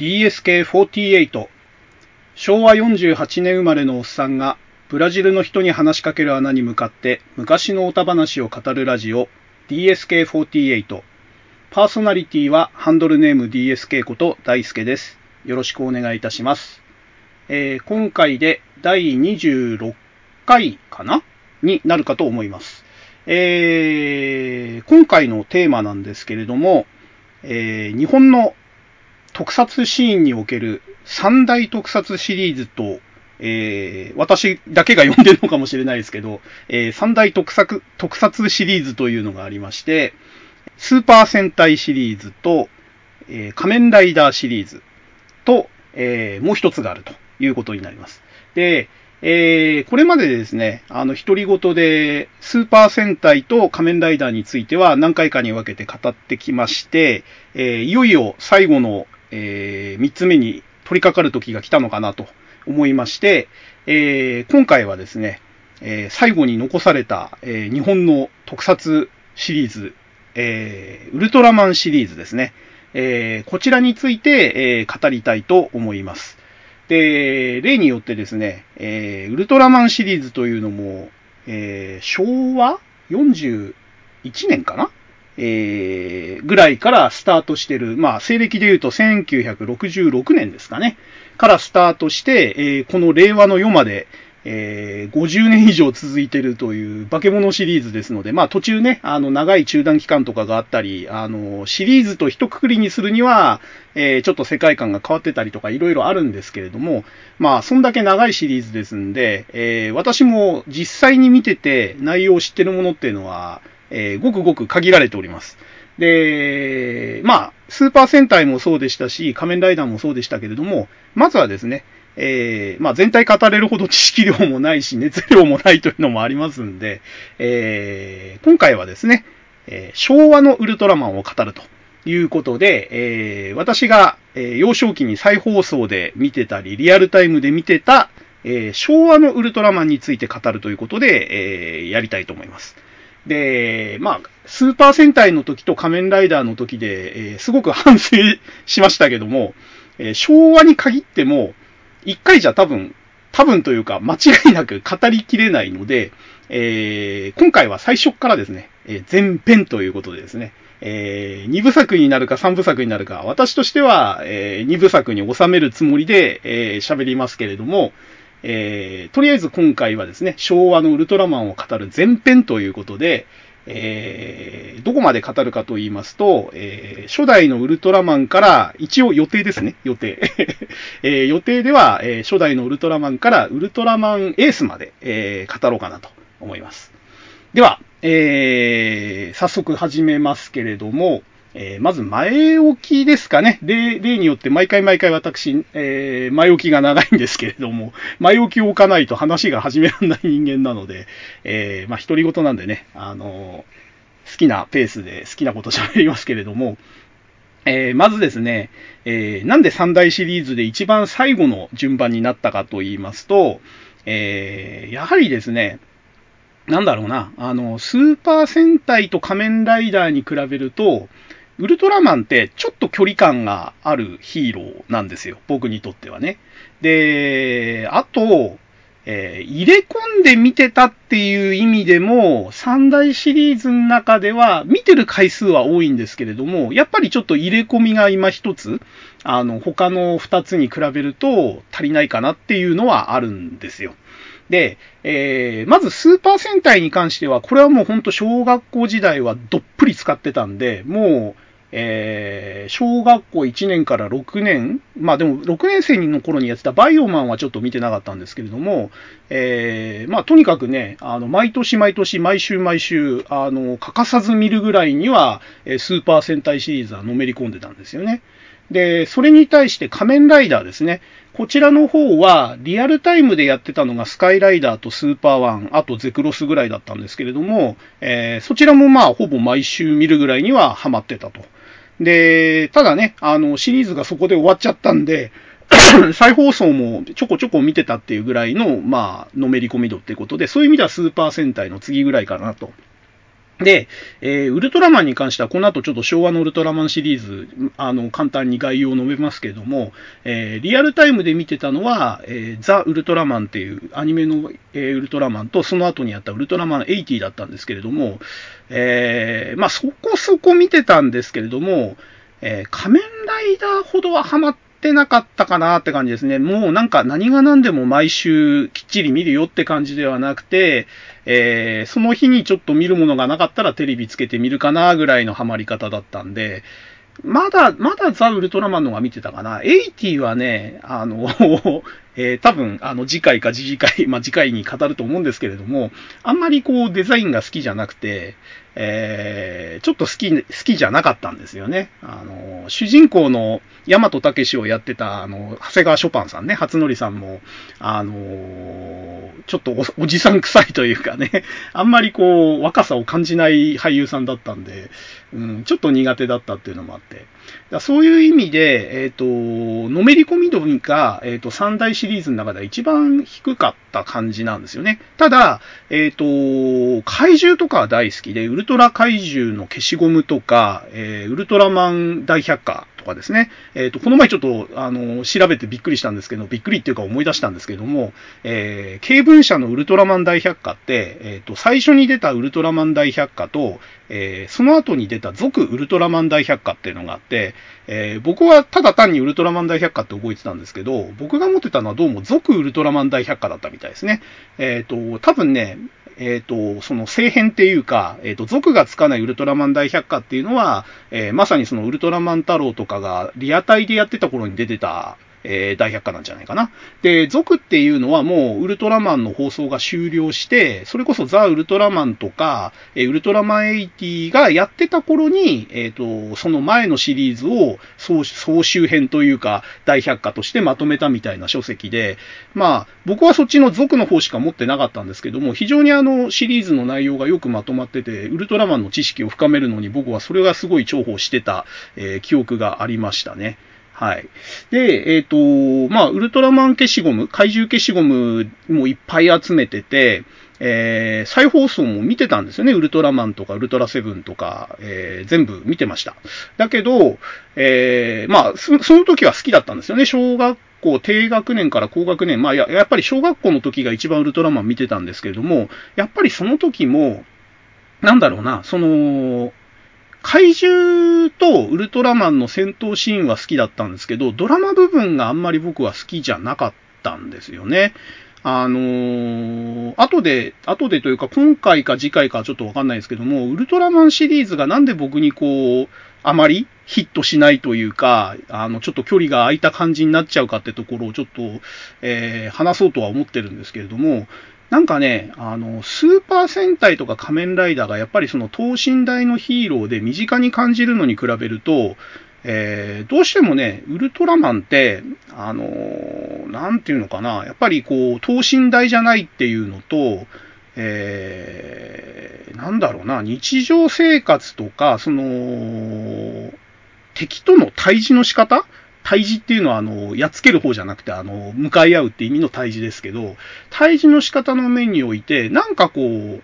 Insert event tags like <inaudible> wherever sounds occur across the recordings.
DSK48 昭和48年生まれのおっさんがブラジルの人に話しかける穴に向かって昔の歌話を語るラジオ DSK48 パーソナリティはハンドルネーム DSK こと大輔です。よろしくお願いいたします。えー今回で第26回かな？になるかと思います。えー今回のテーマなんですけれども、えー日本の特撮シーンにおける三大特撮シリーズと、えー私だけが読んでるのかもしれないですけど、えー三大特撮特撮シリーズというのがありまして、スーパー戦隊シリーズと、えー仮面ライダーシリーズと、えーもう一つがあるということになります。で、えーこれまでですね、あの、独り言で、スーパー戦隊と仮面ライダーについては何回かに分けて語ってきまして、えーいよいよ最後の、え3つ目に取り掛かる時が来たのかなと思いまして、えー今回はですね、えー最後に残された、えー日本の特撮シリーズ、えーウルトラマンシリーズですね。えーこちらについて、えー語りたいと思います。で、例によってですね、えーウルトラマンシリーズというのも、えー昭和？41年かな？えーぐらいからスタートしてる、まあ、西暦で言うと1966年ですかね、からスタートして、えーこの令和の世まで、えー50年以上続いてるという化け物シリーズですので、まあ途中ね、あの長い中断期間とかがあったり、あの、シリーズと一括りにするには、えーちょっと世界観が変わってたりとかいろいろあるんですけれども、まあそんだけ長いシリーズですんで、えー私も実際に見てて内容を知ってるものっていうのは、えーごくごく限られております。で、まあ、スーパー戦隊もそうでしたし、仮面ライダーもそうでしたけれども、まずはですね、えーまあ全体語れるほど知識量もないし、熱量もないというのもありますんで、えー今回はですね、えー昭和のウルトラマンを語るということで、えー私が、えー幼少期に再放送で見てたり、リアルタイムで見てた、えー昭和のウルトラマンについて語るということで、えーやりたいと思います。で、まあ、スーパー戦隊の時と仮面ライダーの時で、えーすごく反省しましたけども、えー昭和に限っても、一回じゃ多分、多分というか間違いなく語りきれないので、えー今回は最初からですね、え前編ということでですね、えー2部作になるか3部作になるか、私としては、え2部作に収めるつもりで、えー喋りますけれども、えーとりあえず今回はですね、昭和のウルトラマンを語る前編ということで、えーどこまで語るかと言いますと、えー初代のウルトラマンから、一応予定ですね、予定。<laughs> えー予定では、え初代のウルトラマンからウルトラマンエースまで、えー語ろうかなと思います。では、えー早速始めますけれども、えーまず前置きですかね。例例によって毎回毎回私、えー前置きが長いんですけれども、<laughs> 前置きを置かないと話が始められない人間なので、えーまあ独り言なんでね、あの好きなペースで好きなこと喋りますけれども、えーまずですね、えーなんで三大シリーズで一番最後の順番になったかと言いますと、えーやはりですね、なんだろうな、あの、スーパー戦隊と仮面ライダーに比べると、ウルトラマンってちょっと距離感があるヒーローなんですよ。僕にとってはね。で、あと、えー入れ込んで見てたっていう意味でも、三大シリーズの中では、見てる回数は多いんですけれども、やっぱりちょっと入れ込みが今一つ、あの、他の二つに比べると足りないかなっていうのはあるんですよ。で、えーまずスーパー戦隊に関しては、これはもうほんと小学校時代はどっぷり使ってたんで、もう、えー小学校1年から6年、まあでも6年生の頃にやってたバイオマンはちょっと見てなかったんですけれども、えーまあとにかくね、あの、毎年毎年、毎週毎週、あの、欠かさず見るぐらいには、スーパー戦隊シリーズはのめり込んでたんですよね。で、それに対して仮面ライダーですね。こちらの方は、リアルタイムでやってたのがスカイライダーとスーパーワン、あとゼクロスぐらいだったんですけれども、えーそちらもまあ、ほぼ毎週見るぐらいにはハマってたと。で、ただね、あの、シリーズがそこで終わっちゃったんで、<coughs> 再放送もちょこちょこ見てたっていうぐらいの、まあ、のめり込み度っていうことで、そういう意味ではスーパー戦隊の次ぐらいかなとで、えー、ウルトラマンに関しては、この後ちょっと昭和のウルトラマンシリーズ、あの、簡単に概要を述べますけれども、えー、リアルタイムで見てたのは、えー、ザ・ウルトラマンっていうアニメの、え、ウルトラマンと、その後にやったウルトラマン80だったんですけれども、え、まあ、そこそこ見てたんですけれども、え、仮面ライダーほどはハマっててなかったかなって感じですね。もうなんか何が何でも毎週きっちり見るよって感じではなくて、えー、その日にちょっと見るものがなかったらテレビつけてみるかなぐらいのハマり方だったんで、まだ、まだザ・ウルトラマンのが見てたかな。エイティはね、あのえー、多分、あの、次回か次次回、<laughs> まあ、次回に語ると思うんですけれども、あんまりこう、デザインが好きじゃなくて、えー、ちょっと好き、好きじゃなかったんですよね。あの、主人公の大和武をやってた、あの、長谷川ショパンさんね、初則さんも、あの、ちょっとおじさん臭いというかね、あんまりこう、若さを感じない俳優さんだったんで、うん、ちょっと苦手だったっていうのもあって。だそういう意味で、えっ、ー、と、のめり込み度が、えっ、ー、と、3大シリーズの中では一番低かった感じなんですよね。ただ、えっ、ー、と、怪獣とかは大好きで、ウルトラ怪獣の消しゴムとか、えウルトラマン大百科とかですね。えっ、ー、と、この前ちょっと、あの、調べてびっくりしたんですけど、びっくりっていうか思い出したんですけども、えー、経文社のウルトラマン大百科って、えっ、ー、と、最初に出たウルトラマン大百科と、えー、その後に出た続ウルトラマン大百科っていうのがあって、えー、僕はただ単にウルトラマン大百科って覚えてたんですけど、僕が持ってたのはどうも続ウルトラマン大百科だったみたいですね。えっ、ー、と、多分ね、えっ、ー、と、その政変っていうか、えっ、ー、と、族がつかないウルトラマン大百科っていうのは、えー、まさにそのウルトラマン太郎とかがリアタイでやってた頃に出てた、えー、大百科なんじゃないかな。で、族っていうのはもうウルトラマンの放送が終了して、それこそザ・ウルトラマンとか、えー、ウルトラマン80がやってた頃に、えっ、ー、と、その前のシリーズを総総集編というか、大百科としてまとめたみたいな書籍で、まあ、僕はそっちの族の方しか持ってなかったんですけども、非常にあのシリーズの内容がよくまとまってて、ウルトラマンの知識を深めるのに僕はそれがすごい重宝してた、えー、記憶がありましたね。はい。で、えっ、ー、と、まあ、ウルトラマン消しゴム、怪獣消しゴムもいっぱい集めてて、えー、再放送も見てたんですよね。ウルトラマンとかウルトラセブンとか、えー、全部見てました。だけど、えー、まあそ、の時は好きだったんですよね。小学校低学年から高学年、まあや、やっぱり小学校の時が一番ウルトラマン見てたんですけれども、やっぱりその時も、なんだろうな、その、怪獣とウルトラマンの戦闘シーンは好きだったんですけど、ドラマ部分があんまり僕は好きじゃなかったんですよね。あのー、後で、後でというか今回か次回かちょっとわかんないですけども、ウルトラマンシリーズがなんで僕にこう、あまりヒットしないというか、あの、ちょっと距離が空いた感じになっちゃうかってところをちょっと、えー、話そうとは思ってるんですけれども、なんかね、あの、スーパー戦隊とか仮面ライダーがやっぱりその等身大のヒーローで身近に感じるのに比べると、えー、どうしてもね、ウルトラマンって、あのー、なんていうのかな、やっぱりこう、等身大じゃないっていうのと、えー、なんだろうな、日常生活とか、その、敵との対峙の仕方対峙っていうのは、あの、やっつける方じゃなくて、あの、向かい合うって意味の対峙ですけど、対峙の仕方の面において、なんかこ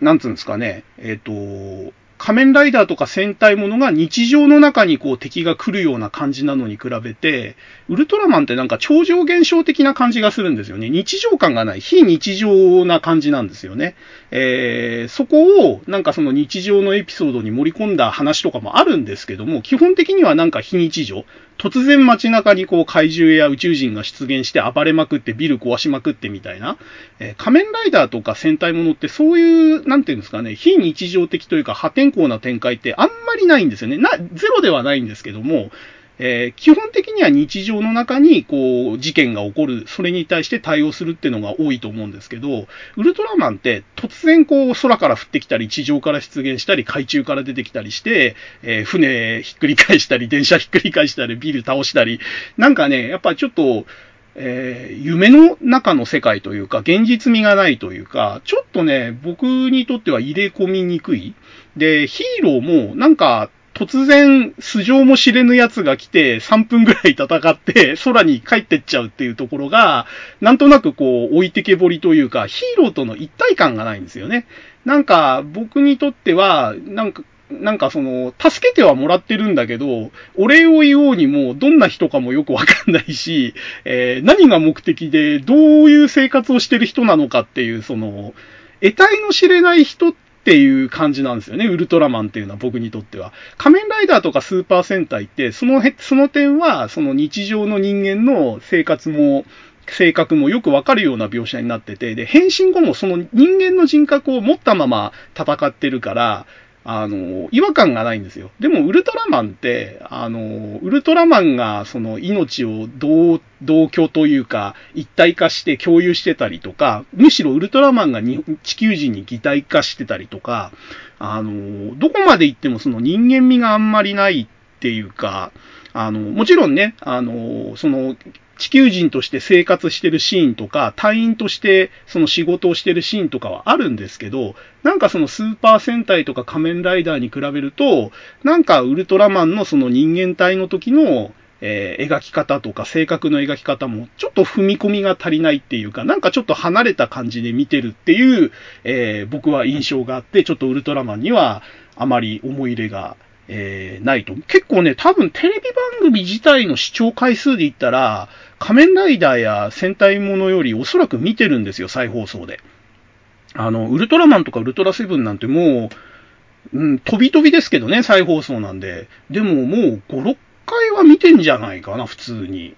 う、なんつうんですかね、えっ、ー、と、仮面ライダーとか戦隊ものが日常の中にこう敵が来るような感じなのに比べて、ウルトラマンってなんか超常現象的な感じがするんですよね。日常感がない、非日常な感じなんですよね。えー、そこをなんかその日常のエピソードに盛り込んだ話とかもあるんですけども、基本的にはなんか非日常。突然街中にこう怪獣や宇宙人が出現して暴れまくってビル壊しまくってみたいな、えー、仮面ライダーとか戦隊ものってそういう、なんていうんですかね、非日常的というか破天荒な展開ってあんまりないんですよね。な、ゼロではないんですけども、えー、基本的には日常の中に、こう、事件が起こる、それに対して対応するっていうのが多いと思うんですけど、ウルトラマンって突然こう、空から降ってきたり、地上から出現したり、海中から出てきたりして、えー、船ひっくり返したり、電車ひっくり返したり、ビル倒したり、なんかね、やっぱちょっと、えー、夢の中の世界というか、現実味がないというか、ちょっとね、僕にとっては入れ込みにくい。で、ヒーローも、なんか、突然、素性も知れぬ奴が来て、3分ぐらい戦って、空に帰ってっちゃうっていうところが、なんとなくこう、置いてけぼりというか、ヒーローとの一体感がないんですよね。なんか、僕にとっては、なんか、なんかその、助けてはもらってるんだけど、お礼を言おうにも、どんな人かもよくわかんないし、えー、何が目的で、どういう生活をしてる人なのかっていう、その、得体の知れない人っっていう感じなんですよね、ウルトラマンっていうのは僕にとっては。仮面ライダーとかスーパー戦隊って、その、その点は、その日常の人間の生活も、性格もよくわかるような描写になってて、で、変身後もその人間の人格を持ったまま戦ってるから、あの、違和感がないんですよ。でも、ウルトラマンって、あの、ウルトラマンが、その、命を同、同居というか、一体化して共有してたりとか、むしろウルトラマンが地球人に擬態化してたりとか、あの、どこまで行ってもその人間味があんまりないっていうか、あの、もちろんね、あの、その、地球人として生活してるシーンとか、隊員としてその仕事をしてるシーンとかはあるんですけど、なんかそのスーパー戦隊とか仮面ライダーに比べると、なんかウルトラマンのその人間体の時の、えー、描き方とか性格の描き方もちょっと踏み込みが足りないっていうか、なんかちょっと離れた感じで見てるっていう、えー、僕は印象があって、ちょっとウルトラマンにはあまり思い入れがえー、ないと。結構ね、多分テレビ番組自体の視聴回数で言ったら、仮面ライダーや戦隊ものよりおそらく見てるんですよ、再放送で。あの、ウルトラマンとかウルトラセブンなんてもう、うん、飛び飛びですけどね、再放送なんで。でももう5、6回は見てんじゃないかな、普通に。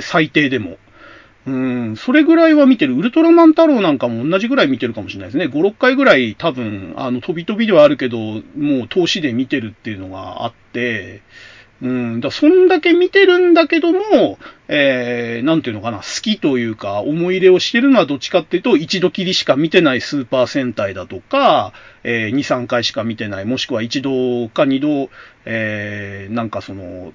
最低でも。うん、それぐらいは見てる。ウルトラマン太郎なんかも同じぐらい見てるかもしれないですね。5、6回ぐらい多分、あの、飛び飛びではあるけど、もう投資で見てるっていうのがあって、うん、だそんだけ見てるんだけども、えー、なんていうのかな、好きというか、思い入れをしてるのはどっちかっていうと、一度きりしか見てないスーパー戦隊だとか、えー、2、3回しか見てない、もしくは一度か二度、えー、なんかその、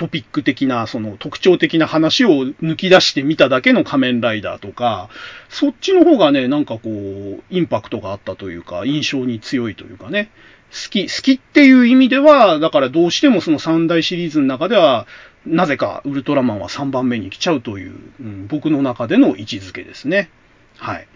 トピック的な、その特徴的な話を抜き出してみただけの仮面ライダーとか、そっちの方がね、なんかこう、インパクトがあったというか、印象に強いというかね、好き、好きっていう意味では、だからどうしてもその三大シリーズの中では、なぜかウルトラマンは3番目に来ちゃうという、うん、僕の中での位置づけですね。はい。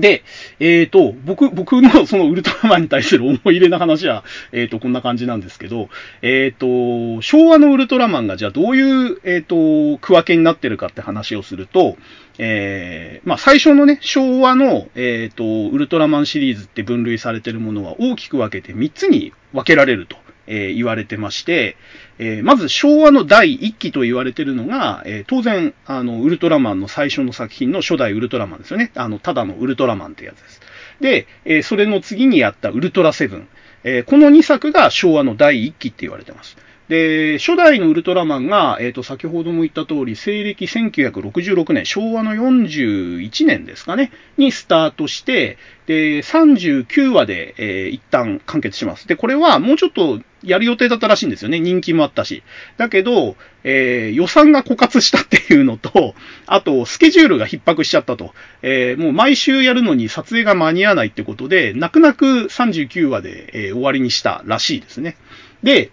で、えっ、ー、と、僕、僕の <laughs> そのウルトラマンに対する思い入れの話は、えっ、ー、と、こんな感じなんですけど、えっ、ー、と、昭和のウルトラマンがじゃあどういう、えっ、と、区分けになってるかって話をすると、えー、まあ、最初のね、昭和の、えっ、と、ウルトラマンシリーズって分類されてるものは大きく分けて3つに分けられると。えー、言われてまして、えー、まず昭和の第1期と言われてるのが、えー、当然、あの、ウルトラマンの最初の作品の初代ウルトラマンですよね。あの、ただのウルトラマンってやつです。で、えそれの次にやったウルトラセブン。えこの2作が昭和の第1期って言われてます。で、初代のウルトラマンが、えっ、ー、と、先ほども言った通り、西暦1966年、昭和の41年ですかね、にスタートして、で、39話で、えー、一旦完結します。で、これはもうちょっとやる予定だったらしいんですよね。人気もあったし。だけど、えー、予算が枯渇したっていうのと、あと、スケジュールが逼迫しちゃったと。えー、もう毎週やるのに撮影が間に合わないってことで、泣く泣く39話で、えー、終わりにしたらしいですね。で、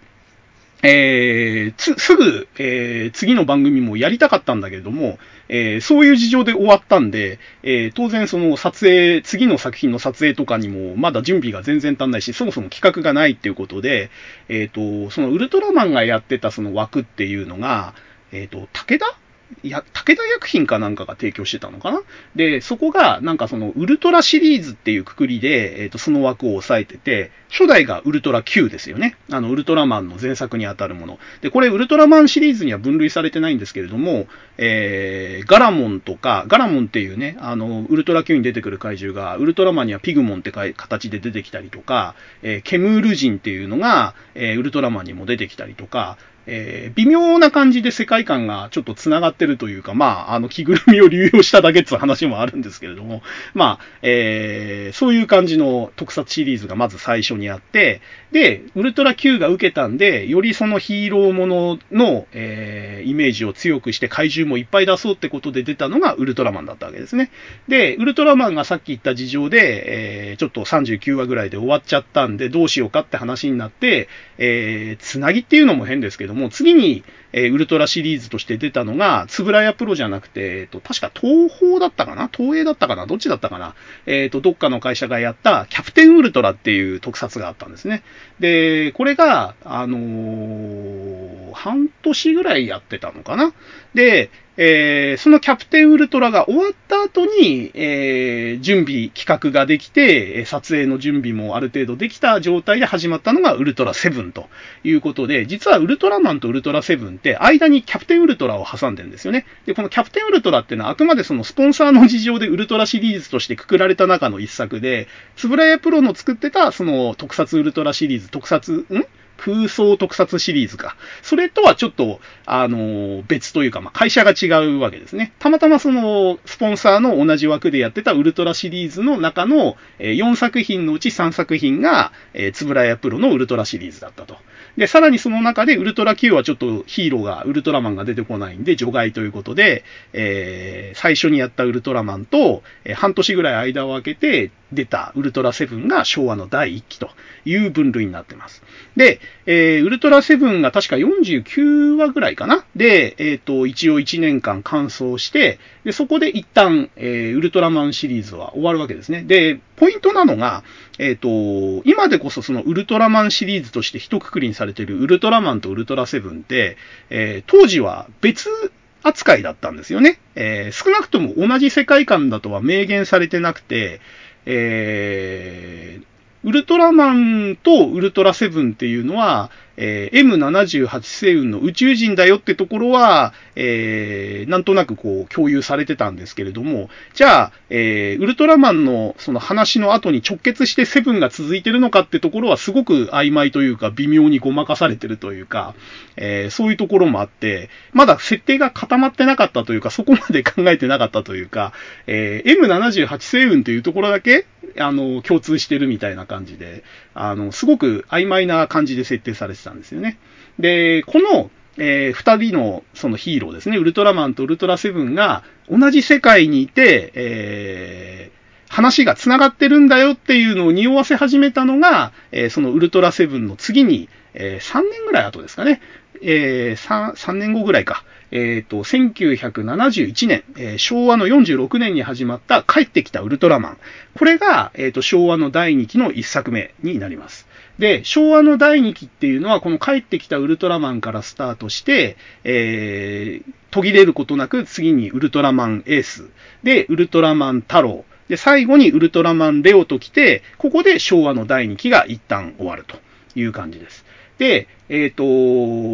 えー、すぐ、えー、次の番組もやりたかったんだけれども、えー、そういう事情で終わったんで、え、当然その撮影、次の作品の撮影とかにもまだ準備が全然足んないし、そもそも企画がないっていうことで、えっ、と、そのウルトラマンがやってたその枠っていうのが、えっ、と、武田や、武田薬品かなんかが提供してたのかな？で、そこが、なんかその、ウルトラシリーズっていうくくりで、えっ、ー、と、その枠を抑えてて、初代がウルトラ Q ですよね。あの、ウルトラマンの前作にあたるもの。で、これ、ウルトラマンシリーズには分類されてないんですけれども、えー、ガラモンとか、ガラモンっていうね、あの、ウルトラ Q に出てくる怪獣が、ウルトラマンにはピグモンって形で出てきたりとか、えー、ケムール人っていうのが、えー、ウルトラマンにも出てきたりとか、えー、微妙な感じで世界観がちょっと繋がってるというか、まあ、あの、着ぐるみを流用しただけっていう話もあるんですけれども、まあ、えー、そういう感じの特撮シリーズがまず最初にあって、で、ウルトラ Q が受けたんで、よりそのヒーローものの、えー、イメージを強くして怪獣もいっぱい出そうってことで出たのがウルトラマンだったわけですね。で、ウルトラマンがさっき言った事情で、えー、ちょっと39話ぐらいで終わっちゃったんで、どうしようかって話になって、えー、つなぎっていうのも変ですけども、次に、え、ウルトラシリーズとして出たのが、つぶらやプロじゃなくて、えっと、確か東宝だったかな？東映だったかな？どっちだったかな？えっ、と、どっかの会社がやったキャプテンウルトラっていう特撮があったんですね。で、これが、あのー、半年ぐらいやってたのかな？で、えー、そのキャプテンウルトラが終わった後に、えー、準備、企画ができて、撮影の準備もある程度できた状態で始まったのがウルトラセブンということで、実はウルトラマンとウルトラセブンって間にキャプテンウルトラを挟んでるんですよね。で、このキャプテンウルトラっていうのはあくまでそのスポンサーの事情でウルトラシリーズとしてくくられた中の一作で、つぶらやプロの作ってたその特撮ウルトラシリーズ、特撮、ん？空想特撮シリーズか。それとはちょっと、あの、別というか、まあ、会社が違うわけですね。たまたまその、スポンサーの同じ枠でやってたウルトラシリーズの中の、え4作品のうち3作品が、えー、つぶらやプロのウルトラシリーズだったと。で、さらにその中でウルトラ Q はちょっとヒーローが、ウルトラマンが出てこないんで除外ということで、えー、最初にやったウルトラマンと、えー、半年ぐらい間を空けて出たウルトラセブンが昭和の第1期という分類になってます。で、えー、ウルトラセブンが確か49話ぐらいかな？で、えっ、ー、と、一応1年間完走して、で、そこで一旦、えー、ウルトラマンシリーズは終わるわけですね。で、ポイントなのが、えっ、ー、と、今でこそそのウルトラマンシリーズとして一括りにされているウルトラマンとウルトラセブンって、えー、当時は別扱いだったんですよね。えー、少なくとも同じ世界観だとは明言されてなくて、えー、ウルトラマンとウルトラセブンっていうのは、えー、M78 星雲の宇宙人だよってところは、えー、なんとなくこう共有されてたんですけれども、じゃあ、えー、ウルトラマンのその話の後に直結してセブンが続いてるのかってところはすごく曖昧というか微妙にごまかされてるというか、えー、そういうところもあって、まだ設定が固まってなかったというか、そこまで考えてなかったというか、えー、M78 星雲というところだけ、あの、共通してるみたいな感じで、あの、すごく曖昧な感じで設定されてたんですよね。で、この、えー、二人のそのヒーローですね、ウルトラマンとウルトラセブンが同じ世界にいて、えー、話が繋がってるんだよっていうのを匂わせ始めたのが、えー、そのウルトラセブンの次に、えー、3年ぐらい後ですかね。えー、3, 3年後ぐらいか。えっ、ー、と、1971年、えー、昭和の46年に始まった帰ってきたウルトラマン。これが、えっ、ー、と、昭和の第2期の1作目になります。で、昭和の第2期っていうのは、この帰ってきたウルトラマンからスタートして、えー、途切れることなく次にウルトラマンエース、で、ウルトラマン太郎、で、最後にウルトラマンレオと来て、ここで昭和の第2期が一旦終わるという感じです。で、えっ、ー、と、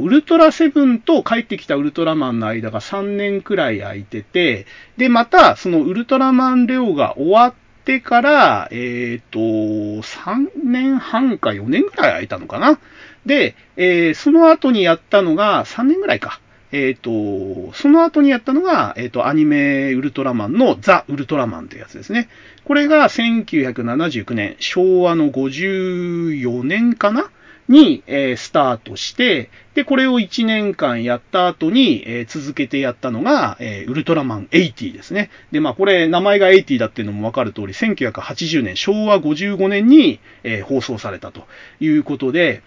ウルトラセブンと帰ってきたウルトラマンの間が3年くらい空いてて、で、また、そのウルトラマンレオが終わってから、えっ、ー、と、3年半か4年くらい空いたのかな。で、えー、その後にやったのが3年ぐらいか。えっ、ー、と、その後にやったのが、えっ、ー、と、アニメウルトラマンのザ・ウルトラマンというやつですね。これが1979年、昭和の54年かなに、えー、スタートして、で、これを1年間やった後に、えー、続けてやったのが、えー、ウルトラマン80ですね。で、まあ、これ、名前が80だっていうのもわかる通り、1980年、昭和55年に、え、放送されたということで、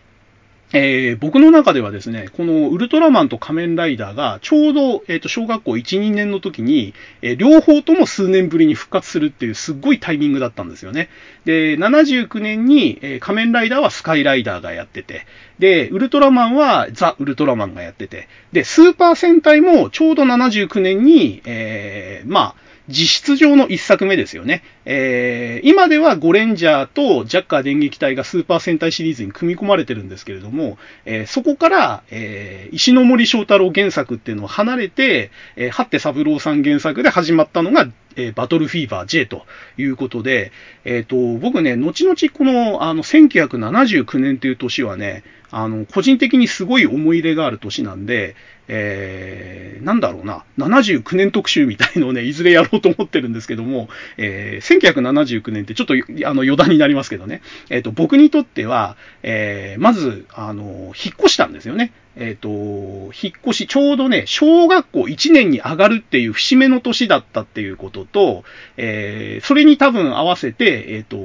えー、僕の中ではですね、このウルトラマンと仮面ライダーがちょうど、え、ー、と、小学校1、2年の時に、えー、両方とも数年ぶりに復活するっていうすっごいタイミングだったんですよね。で、79年に、え仮面ライダーはスカイライダーがやってて、で、ウルトラマンはザ・ウルトラマンがやってて、で、スーパー戦隊もちょうど79年に、えまあ、実質上の一作目ですよね。えー、今ではゴレンジャーとジャッカー電撃隊がスーパー戦隊シリーズに組み込まれてるんですけれども、えー、そこから、えー、石ノ森章太郎原作っていうのを離れて、えー、八手三郎さん原作で始まったのが、えー、バトルフィーバー J ということで、えっ、と、僕ね、後々この、あの、1979年という年はね、あの、個人的にすごい思い入れがある年なんで、えー、なんだろうな、79年特集みたいのをね、<laughs> いずれやろうと思ってるんですけども、えー、1979年ってちょっとあの余談になりますけどね、えっ、ー、と、僕にとっては、えー、まず、あの、引っ越したんですよね。えっ、と、引っ越し、ちょうどね、小学校1年に上がるっていう節目の年だったっていうことと、え、それに多分合わせて、えっ、と、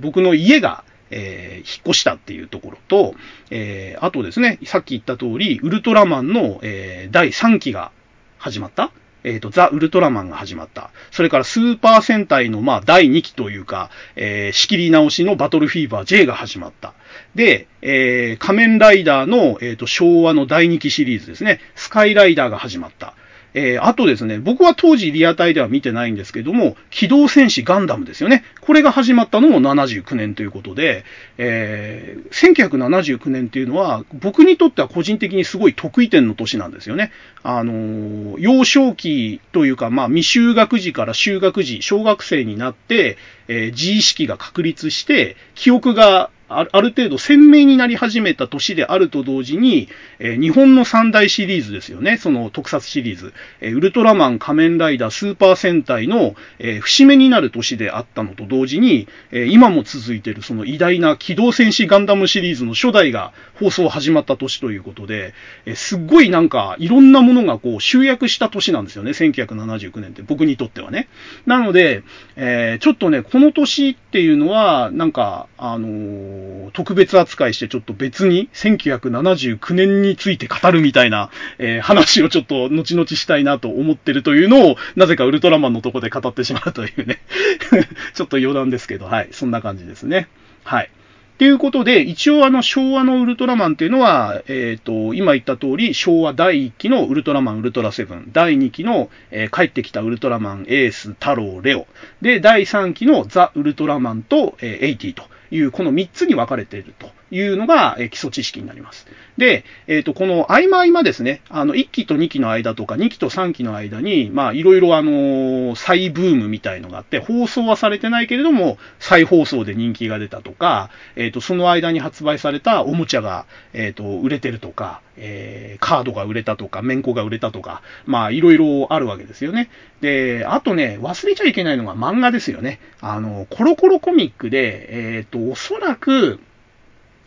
僕の家が、えー、引っ越したっていうところと、えー、あとですね、さっき言った通り、ウルトラマンの、えー、第3期が始まったえっ、と、ザ・ウルトラマンが始まった。それからスーパー戦隊の、まあ、第2期というか、えー、仕切り直しのバトルフィーバー J が始まった。で、えー、仮面ライダーの、えっ、ー、と、昭和の第2期シリーズですね。スカイライダーが始まった。えー、あとですね、僕は当時リアタイでは見てないんですけども、機動戦士ガンダムですよね。これが始まったのも79年ということで、えー、1979年っていうのは、僕にとっては個人的にすごい得意点の年なんですよね。あのー、幼少期というか、まあ、未就学時から就学時、小学生になって、えー、自意識が確立して、記憶がある程度鮮明になり始めた年であると同時に、えー、日本の三大シリーズですよね。その特撮シリーズ。えー、ウルトラマン、仮面ライダー、スーパー戦隊の、えー、節目になる年であったのと同時に、え今も続いているその偉大な機動戦士ガンダムシリーズの初代が放送始まった年ということで、えすっごいなんかいろんなものがこう集約した年なんですよね。1979年って僕にとってはね。なので、えちょっとね、この年っていうのは、なんか、あの特別扱いしてちょっと別に1979年について語るみたいな、えー、話をちょっと後々したいなと思ってるというのを、なぜかウルトラマンのとこで語ってしまうというね <laughs> ちょっと余談ですけど、はい、そんな感じですね。はい。ということで、一応あの昭和のウルトラマンっていうのは、えっ、ー、と、今言った通り、昭和第1期のウルトラマンウルトラセブン、第2期の、えー、帰ってきたウルトラマンエース、太郎、レオ、で、第3期のザ・ウルトラマンと、えー、エイティという、この3つに分かれていると。いうのが、え基礎知識になります。で、えっ、ー、と、この合間合間ですね、あの、1期と2期の間とか、2期と3期の間に、まあ、いろいろあの再ブームみたいのがあって、放送はされてないけれども、再放送で人気が出たとか、えっ、ー、と、その間に発売されたおもちゃが、えっ、ー、と、売れてるとか、えー、カードが売れたとか、メンコが売れたとか、まあ、いろいろあるわけですよね。で、あとね、忘れちゃいけないのが漫画ですよね。あの、コロコロコミックで、えっ、と、おそらく、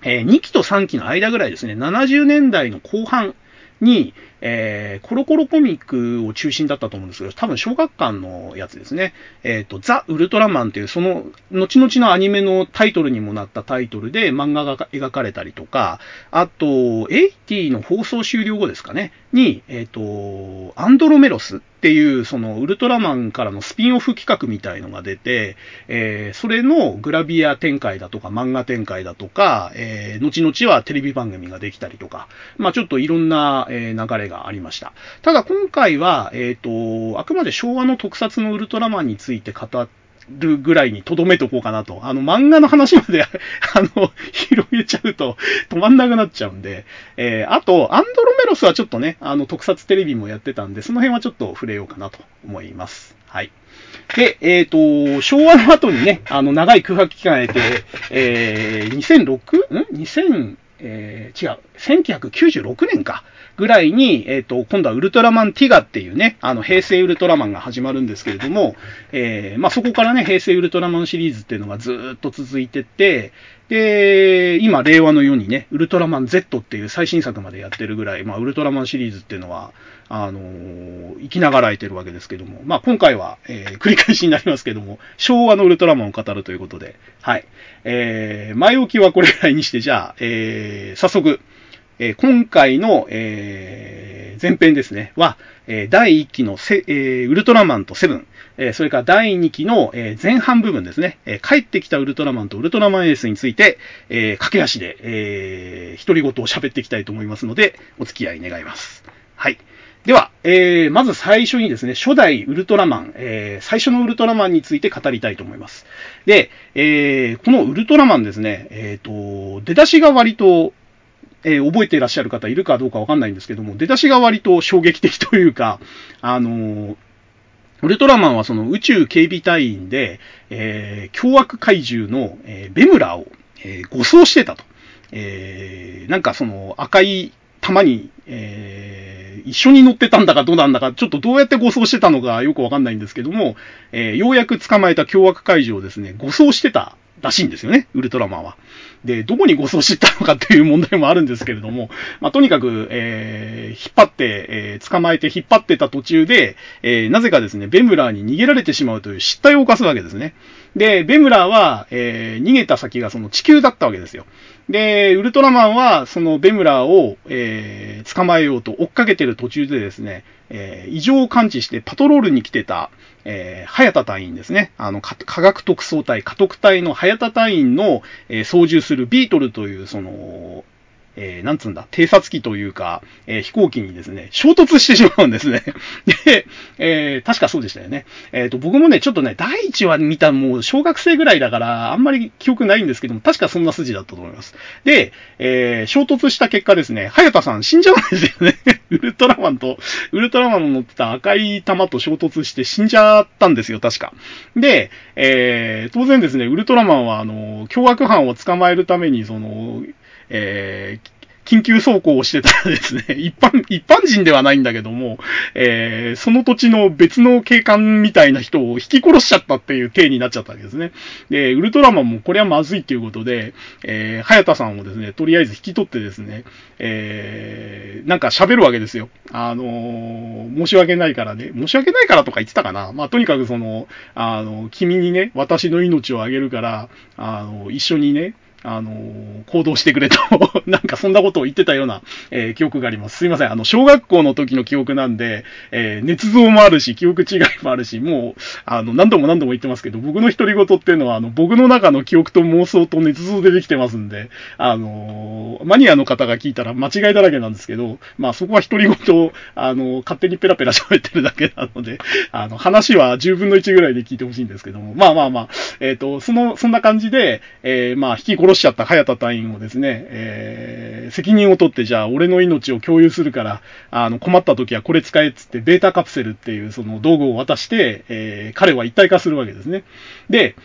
えー、2期と3期の間ぐらいですね、70年代の後半に、えー、コロコロコミックを中心だったと思うんですけど、多分小学館のやつですね。えっ、ー、と、ザ・ウルトラマンっていう、その、後々のアニメのタイトルにもなったタイトルで漫画が描かれたりとか、あと、80の放送終了後ですかね、に、えっ、ー、と、アンドロメロスっていう、その、ウルトラマンからのスピンオフ企画みたいのが出て、えー、それのグラビア展開だとか、漫画展開だとか、えー、後々はテレビ番組ができたりとか、まあちょっといろんな、えー、流れがありました。ただ今回は、えっ、ー、と、あくまで昭和の特撮のウルトラマンについて語るぐらいに留めとこうかなと。あの、漫画の話まで <laughs> あの、広げちゃうと止まんなくなっちゃうんで、えー、あと、アンドロメロスはちょっとね、あの、特撮テレビもやってたんで、その辺はちょっと触れようかなと思います。はい。で、えっ、ー、と、昭和の後にね、あの、長い空白期間を経て、えー、2006? ん ?2000、えー、違う、1996年か。ぐらいに、えっ、ー、と、今度はウルトラマンティガっていうね、あの、平成ウルトラマンが始まるんですけれども、えー、まあ、そこからね、平成ウルトラマンシリーズっていうのがずっと続いてて、で、今、令和の世にね、ウルトラマン Z っていう最新作までやってるぐらい、まあ、ウルトラマンシリーズっていうのは、あのー、生きながらえてるわけですけども、まあ、今回は、えー、繰り返しになりますけども、昭和のウルトラマンを語るということで、はい。えー、前置きはこれぐらいにして、じゃあ、えー、早速、え、今回の、え、前編ですね、は、え、第1期のセ、え、ウルトラマンとセブン、え、それから第2期の、え、前半部分ですね、え、帰ってきたウルトラマンとウルトラマンエースについて、え、駆け足で、えー、独り言を喋っていきたいと思いますので、お付き合い願います。はい。では、えー、まず最初にですね、初代ウルトラマン、えー、最初のウルトラマンについて語りたいと思います。で、えー、このウルトラマンですね、えっ、ー、と、出だしが割と、えー、覚えていらっしゃる方いるかどうかわかんないんですけども、出だしが割と衝撃的というか、あのー、ウルトラマンはその宇宙警備隊員で、えー、凶悪怪獣の、え、ベムラを、え、護送してたと。え、なんかその赤い玉に、えー、一緒に乗ってたんだかどうなんだか、ちょっとどうやって護送してたのかよくわかんないんですけども、えー、ようやく捕まえた凶悪怪獣をですね、護送してたらしいんですよね、ウルトラマンは。で、どこに護送してったのかっていう問題もあるんですけれども、まあ、とにかく、えー、引っ張って、えー、捕まえて引っ張ってた途中で、えー、なぜかですね、ベムラーに逃げられてしまうという失態を犯すわけですね。で、ベムラーは、えー、逃げた先がその地球だったわけですよ。で、ウルトラマンは、そのベムラーを、えー、捕まえようと追っかけてる途中でですね、えー、異常を感知してパトロールに来てた、えー、早田隊員ですね。あの、科学特捜隊、家督隊の早田隊員の、えー、操縦するビートルという、その、えー、なんつうんだ、偵察機というか、えー、飛行機にですね、衝突してしまうんですね。<laughs> で、えー、確かそうでしたよね。えっ、と、僕もね、ちょっとね、第1話見たもう小学生ぐらいだから、あんまり記憶ないんですけども、確かそんな筋だったと思います。で、え衝突した結果ですね、早田さん死んじゃうんですよね。<laughs> ウルトラマンと、ウルトラマンの乗ってた赤い玉と衝突して死んじゃったんですよ、確か。で、え当然ですね、ウルトラマンは、あの、凶悪犯を捕まえるために、その、えー、緊急走行をしてたらですね、<laughs> 一般、一般人ではないんだけども、えー、その土地の別の警官みたいな人を引き殺しちゃったっていう体になっちゃったわけですね。で、ウルトラマンもこれはまずいっていうことで、えー、早田さんをですね、とりあえず引き取ってですね、えー、なんか喋るわけですよ。あのー、申し訳ないからね、申し訳ないからとか言ってたかな。まあ、とにかくその、あの、君にね、私の命をあげるから、あの、一緒にね、あのー、行動してくれとなんかそんなことを言ってたような、えー、記憶があります。すいません。あの、小学校の時の記憶なんで、えー、捏造もあるし、記憶違いもあるし、もう、あの、何度も何度も言ってますけど、僕の独り言っていうのは、あの、僕の中の記憶と妄想と捏造でできてますんで、あのマニアの方が聞いたら間違いだらけなんですけど、まあそこは独り言あの、勝手にペラペラ喋ってるだけなので、あの、話は10分の1ぐらいで聞いてほしいんですけども、まあまあまあ、えっ、と、その、そんな感じで、えまあ、引き殺殺しちゃった早田隊員をですね、えー、責任を取って、じゃあ、俺の命を共有するから、あの、困った時はこれ使えっつって、ベータカプセルっていうその道具を渡して、えー、彼は一体化するわけですね。で、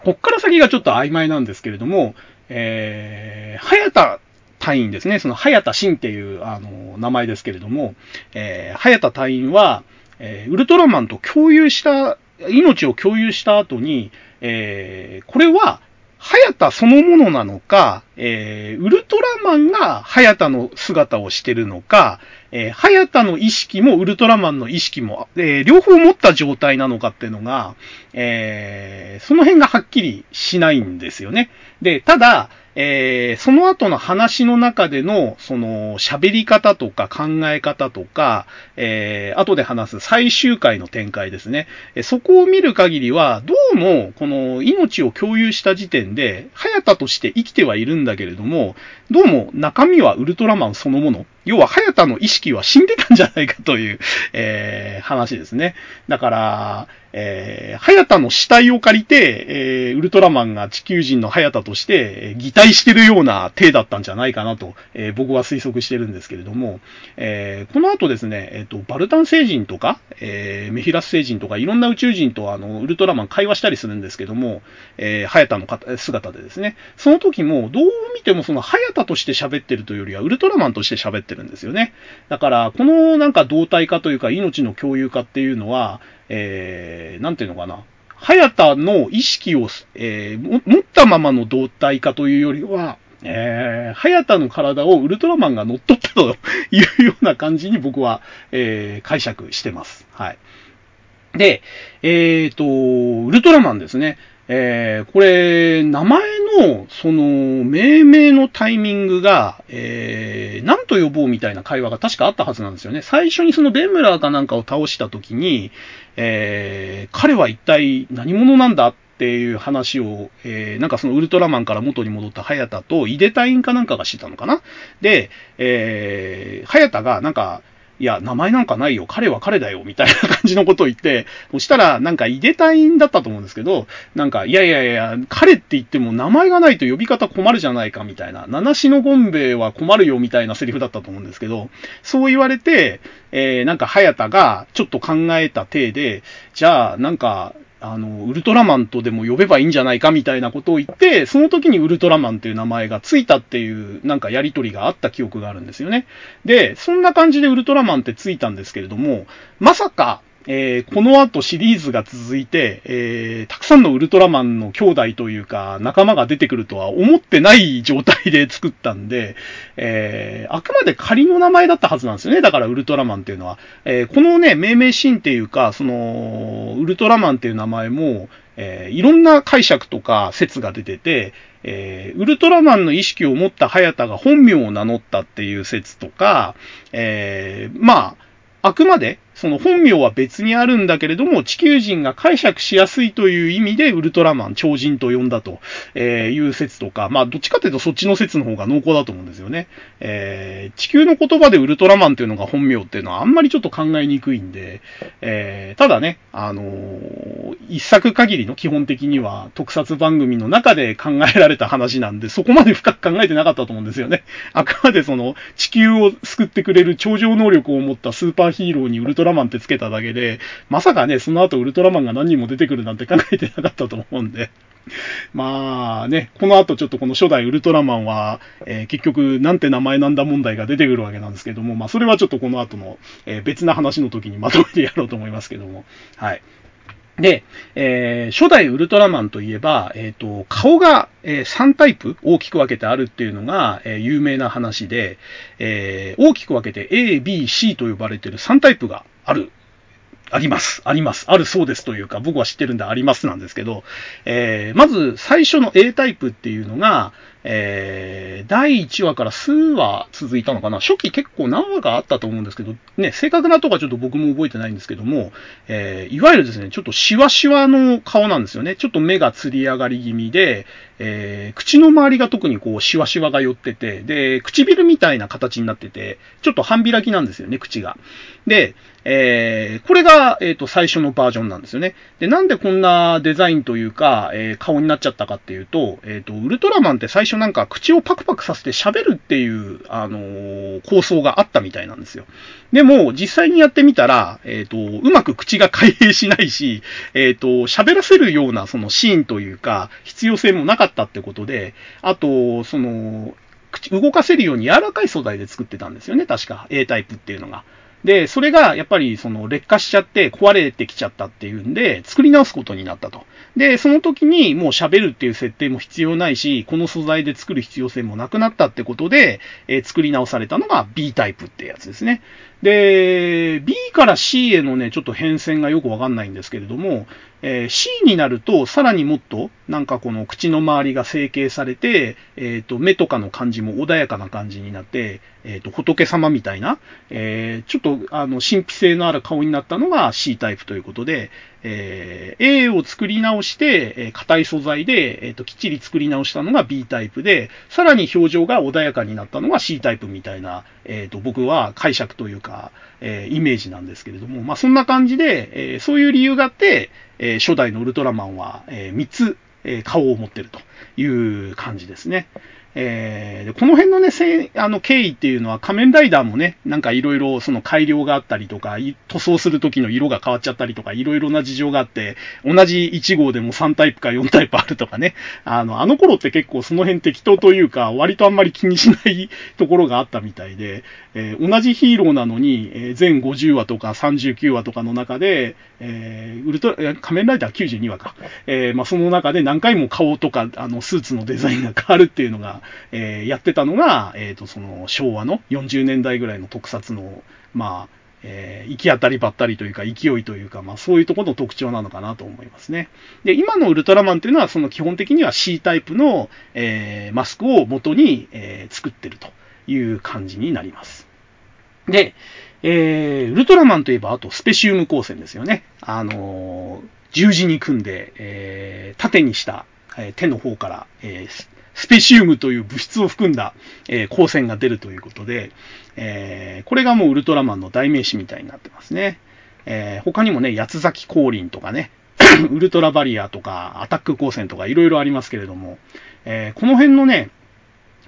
こっから先がちょっと曖昧なんですけれども、えー、早田隊員ですね、その早田真っていう、あの、名前ですけれども、えー、早田隊員は、えー、ウルトラマンと共有した、命を共有した後に、えー、これは、早田そのものなのか、えー、ウルトラマンが早田の姿をしてるのか、えー、早田の意識もウルトラマンの意識も、えー、両方持った状態なのかっていうのが、えー、その辺がはっきりしないんですよね。で、ただ、えー、その後の話の中での、その、喋り方とか考え方とか、えー、後で話す最終回の展開ですね。えそこを見る限りは、どうも、この命を共有した時点で、早田として生きてはいるんだけれども、どうも中身はウルトラマンそのもの。要は、早田の意識は死んでたんじゃないかという、えー、話ですね。だから、えー、早田の死体を借りて、えー、ウルトラマンが地球人の早田として、えー、擬態してるような体だったんじゃないかなと、えー、僕は推測してるんですけれども、えー、この後ですね、えっ、ー、と、バルタン星人とか、えー、メヒラス星人とか、いろんな宇宙人とあの、ウルトラマン会話したりするんですけども、えー、早田の姿でですね、その時も、どう見てもその早田として喋ってるというよりは、ウルトラマンとして喋ってるんですよね。だから、このなんか動体化というか、命の共有化っていうのは、えー、なんていうのかな。早田の意識を、えー、持ったままの動体化というよりは、えー、早田の体をウルトラマンが乗っ取ったというような感じに僕は、えー、解釈してます。はい。で、えっ、ー、と、ウルトラマンですね。えー、これ、名前の、その、命名のタイミングが、えー、何と呼ぼうみたいな会話が確かあったはずなんですよね。最初にそのベムラーかなんかを倒したときに、えー、彼は一体何者なんだっていう話を、えー、なんかそのウルトラマンから元に戻った早田と、イデタインかなんかがしてたのかなで、えー、早田がなんか、いや、名前なんかないよ、彼は彼だよ、みたいな感じのことを言って、そしたら、なんか、いでたいんだったと思うんですけど、なんか、いやいやいや、彼って言っても名前がないと呼び方困るじゃないか、みたいな、七しのゴンベイは困るよ、みたいなセリフだったと思うんですけど、そう言われて、えー、なんか、早田がちょっと考えた体で、じゃあ、なんか、あの、ウルトラマンとでも呼べばいいんじゃないかみたいなことを言って、その時にウルトラマンっていう名前がついたっていう、なんかやりとりがあった記憶があるんですよね。で、そんな感じでウルトラマンってついたんですけれども、まさか、えー、この後シリーズが続いて、えー、たくさんのウルトラマンの兄弟というか仲間が出てくるとは思ってない状態で作ったんで、えー、あくまで仮の名前だったはずなんですよね。だからウルトラマンっていうのは。えこのね、命名シーンっていうか、その、ウルトラマンっていう名前も、えいろんな解釈とか説が出てて、えー、ウルトラマンの意識を持った早田が本名を名乗ったっていう説とか、えー、まあ、あくまで、その本名は別にあるんだけれども、地球人が解釈しやすいという意味で、ウルトラマン、超人と呼んだという説とか、まあ、どっちかというとそっちの説の方が濃厚だと思うんですよね。えー、地球の言葉でウルトラマンというのが本名っていうのはあんまりちょっと考えにくいんで、えー、ただね、あのー、一作限りの基本的には特撮番組の中で考えられた話なんで、そこまで深く考えてなかったと思うんですよね。あくまでその、地球を救ってくれる超常能力を持ったスーパーヒーローにウルトララマンってつけただけで、まさかね、その後ウルトラマンが何人も出てくるなんて考えてなかったと思うんで。まあね、この後ちょっとこの初代ウルトラマンは、えー、結局なんて名前なんだ問題が出てくるわけなんですけども、まあそれはちょっとこの後の、えー、別な話の時にまとめてやろうと思いますけども。はい。で、えー、初代ウルトラマンといえば、えっ、ー、と、顔が、えー、3タイプ大きく分けてあるっていうのが、えー、有名な話で、えー、大きく分けて A、B、C と呼ばれてる3タイプがあるあります。あります。あるそうですというか、僕は知ってるんでありますなんですけど、えー、まず最初の A タイプっていうのが、えー、第1話から数話続いたのかな初期結構何話かあったと思うんですけど、ね、正確なとかちょっと僕も覚えてないんですけども、えー、いわゆるですね、ちょっとシワシワの顔なんですよね。ちょっと目がつり上がり気味で、えー、口の周りが特にこうシワシワが寄ってて、で、唇みたいな形になってて、ちょっと半開きなんですよね、口が。で、えー、これが、えっ、ー、と、最初のバージョンなんですよね。で、なんでこんなデザインというか、えー、顔になっちゃったかっていうと、えっ、と、ウルトラマンって最初なんか口をパクパクさせて喋るっていう、あのー、構想があったみたいなんですよ。でも、実際にやってみたら、えっ、ー、と、うまく口が開閉しないし、えっ、ー、と、喋らせるようなそのシーンというか、必要性もなかったってことで、あと、その、口、動かせるように柔らかい素材で作ってたんですよね、確か。A タイプっていうのが。で、それがやっぱりその劣化しちゃって壊れてきちゃったっていうんで、作り直すことになったと。で、その時にもう喋るっていう設定も必要ないし、この素材で作る必要性もなくなったってことで、えー、作り直されたのが B タイプってやつですね。で、B から C へのね、ちょっと変遷がよくわかんないんですけれども、えー、C になると、さらにもっと、なんかこの口の周りが成形されて、えっ、ー、と、目とかの感じも穏やかな感じになって、えっ、ー、と、仏様みたいな、えちょっと、あの、神秘性のある顔になったのが C タイプということで、え A を作り直して、え硬い素材で、えっ、と、きっちり作り直したのが B タイプで、さらに表情が穏やかになったのが C タイプみたいな、えっ、と、僕は解釈というか、えイメージなんですけれども、まあ、そんな感じで、えそういう理由があって、え初代のウルトラマンは、え3つ、え顔を持ってるという感じですね。えー、この辺のね、せあの経緯っていうのは仮面ライダーもね、なんかいろいろその改良があったりとか、塗装する時の色が変わっちゃったりとか、いろいろな事情があって、同じ1号でも3タイプか4タイプあるとかね、あの、あの頃って結構その辺適当というか、割とあんまり気にしないところがあったみたいで、えー、同じヒーローなのに、えー、全50話とか39話とかの中で、えー、ウルトラ、仮面ライダー92話か、えー、まあ、その中で何回も顔とか、あの、スーツのデザインが変わるっていうのが、えー、やってたのが、え、ー、と、その昭和の40年代ぐらいの特撮の、まあ、えー、行き当たりばったりというか、勢いというか、まあそういうところの特徴なのかなと思いますね。で、今のウルトラマンというのは、その基本的には C タイプの、えー、マスクを元に、えー、作ってるという感じになります。で、えー、ウルトラマンといえば、あとスペシウム光線ですよね。あの、十字に組んで、え、縦にした、え、手の方から、えー、スペシウムという物質を含んだ、えー、光線が出るということで、えー、これがもうウルトラマンの代名詞みたいになってますね。えー、他にもね、八つ咲き降臨とかね、<clears throat> ウルトラバリアとか、アタック光線とかいろいろありますけれども、えー、この辺のね、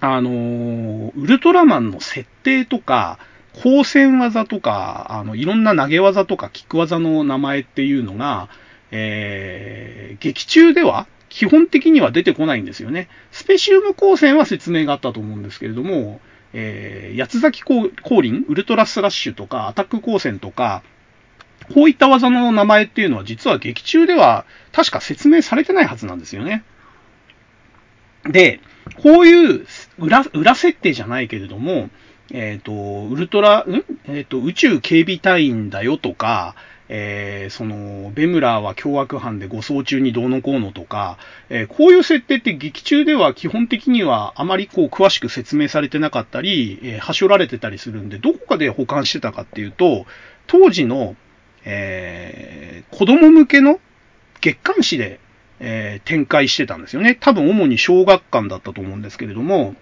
あのー、ウルトラマンの設定とか、光線技とか、あの、いろんな投げ技とかキック技の名前っていうのが、えー、劇中では基本的には出てこないんですよね。スペシウム光線は説明があったと思うんですけれども、えー、八つ咲き降臨、ウルトラスラッシュとか、アタック光線とか、こういった技の名前っていうのは実は劇中では確か説明されてないはずなんですよね。で、こういう裏、裏設定じゃないけれども、えっ、ー、と、ウルトラ、ん？えっ、ー、と、宇宙警備隊員だよとか、えー、その、ベムラーは凶悪犯で護送中にどうのこうのとか、えー、こういう設定って劇中では基本的にはあまりこう詳しく説明されてなかったり、えー、はしょられてたりするんで、どこかで保管してたかっていうと、当時の、えー、子供向けの月刊誌で、えー、展開してたんですよね。多分主に小学館だったと思うんですけれども、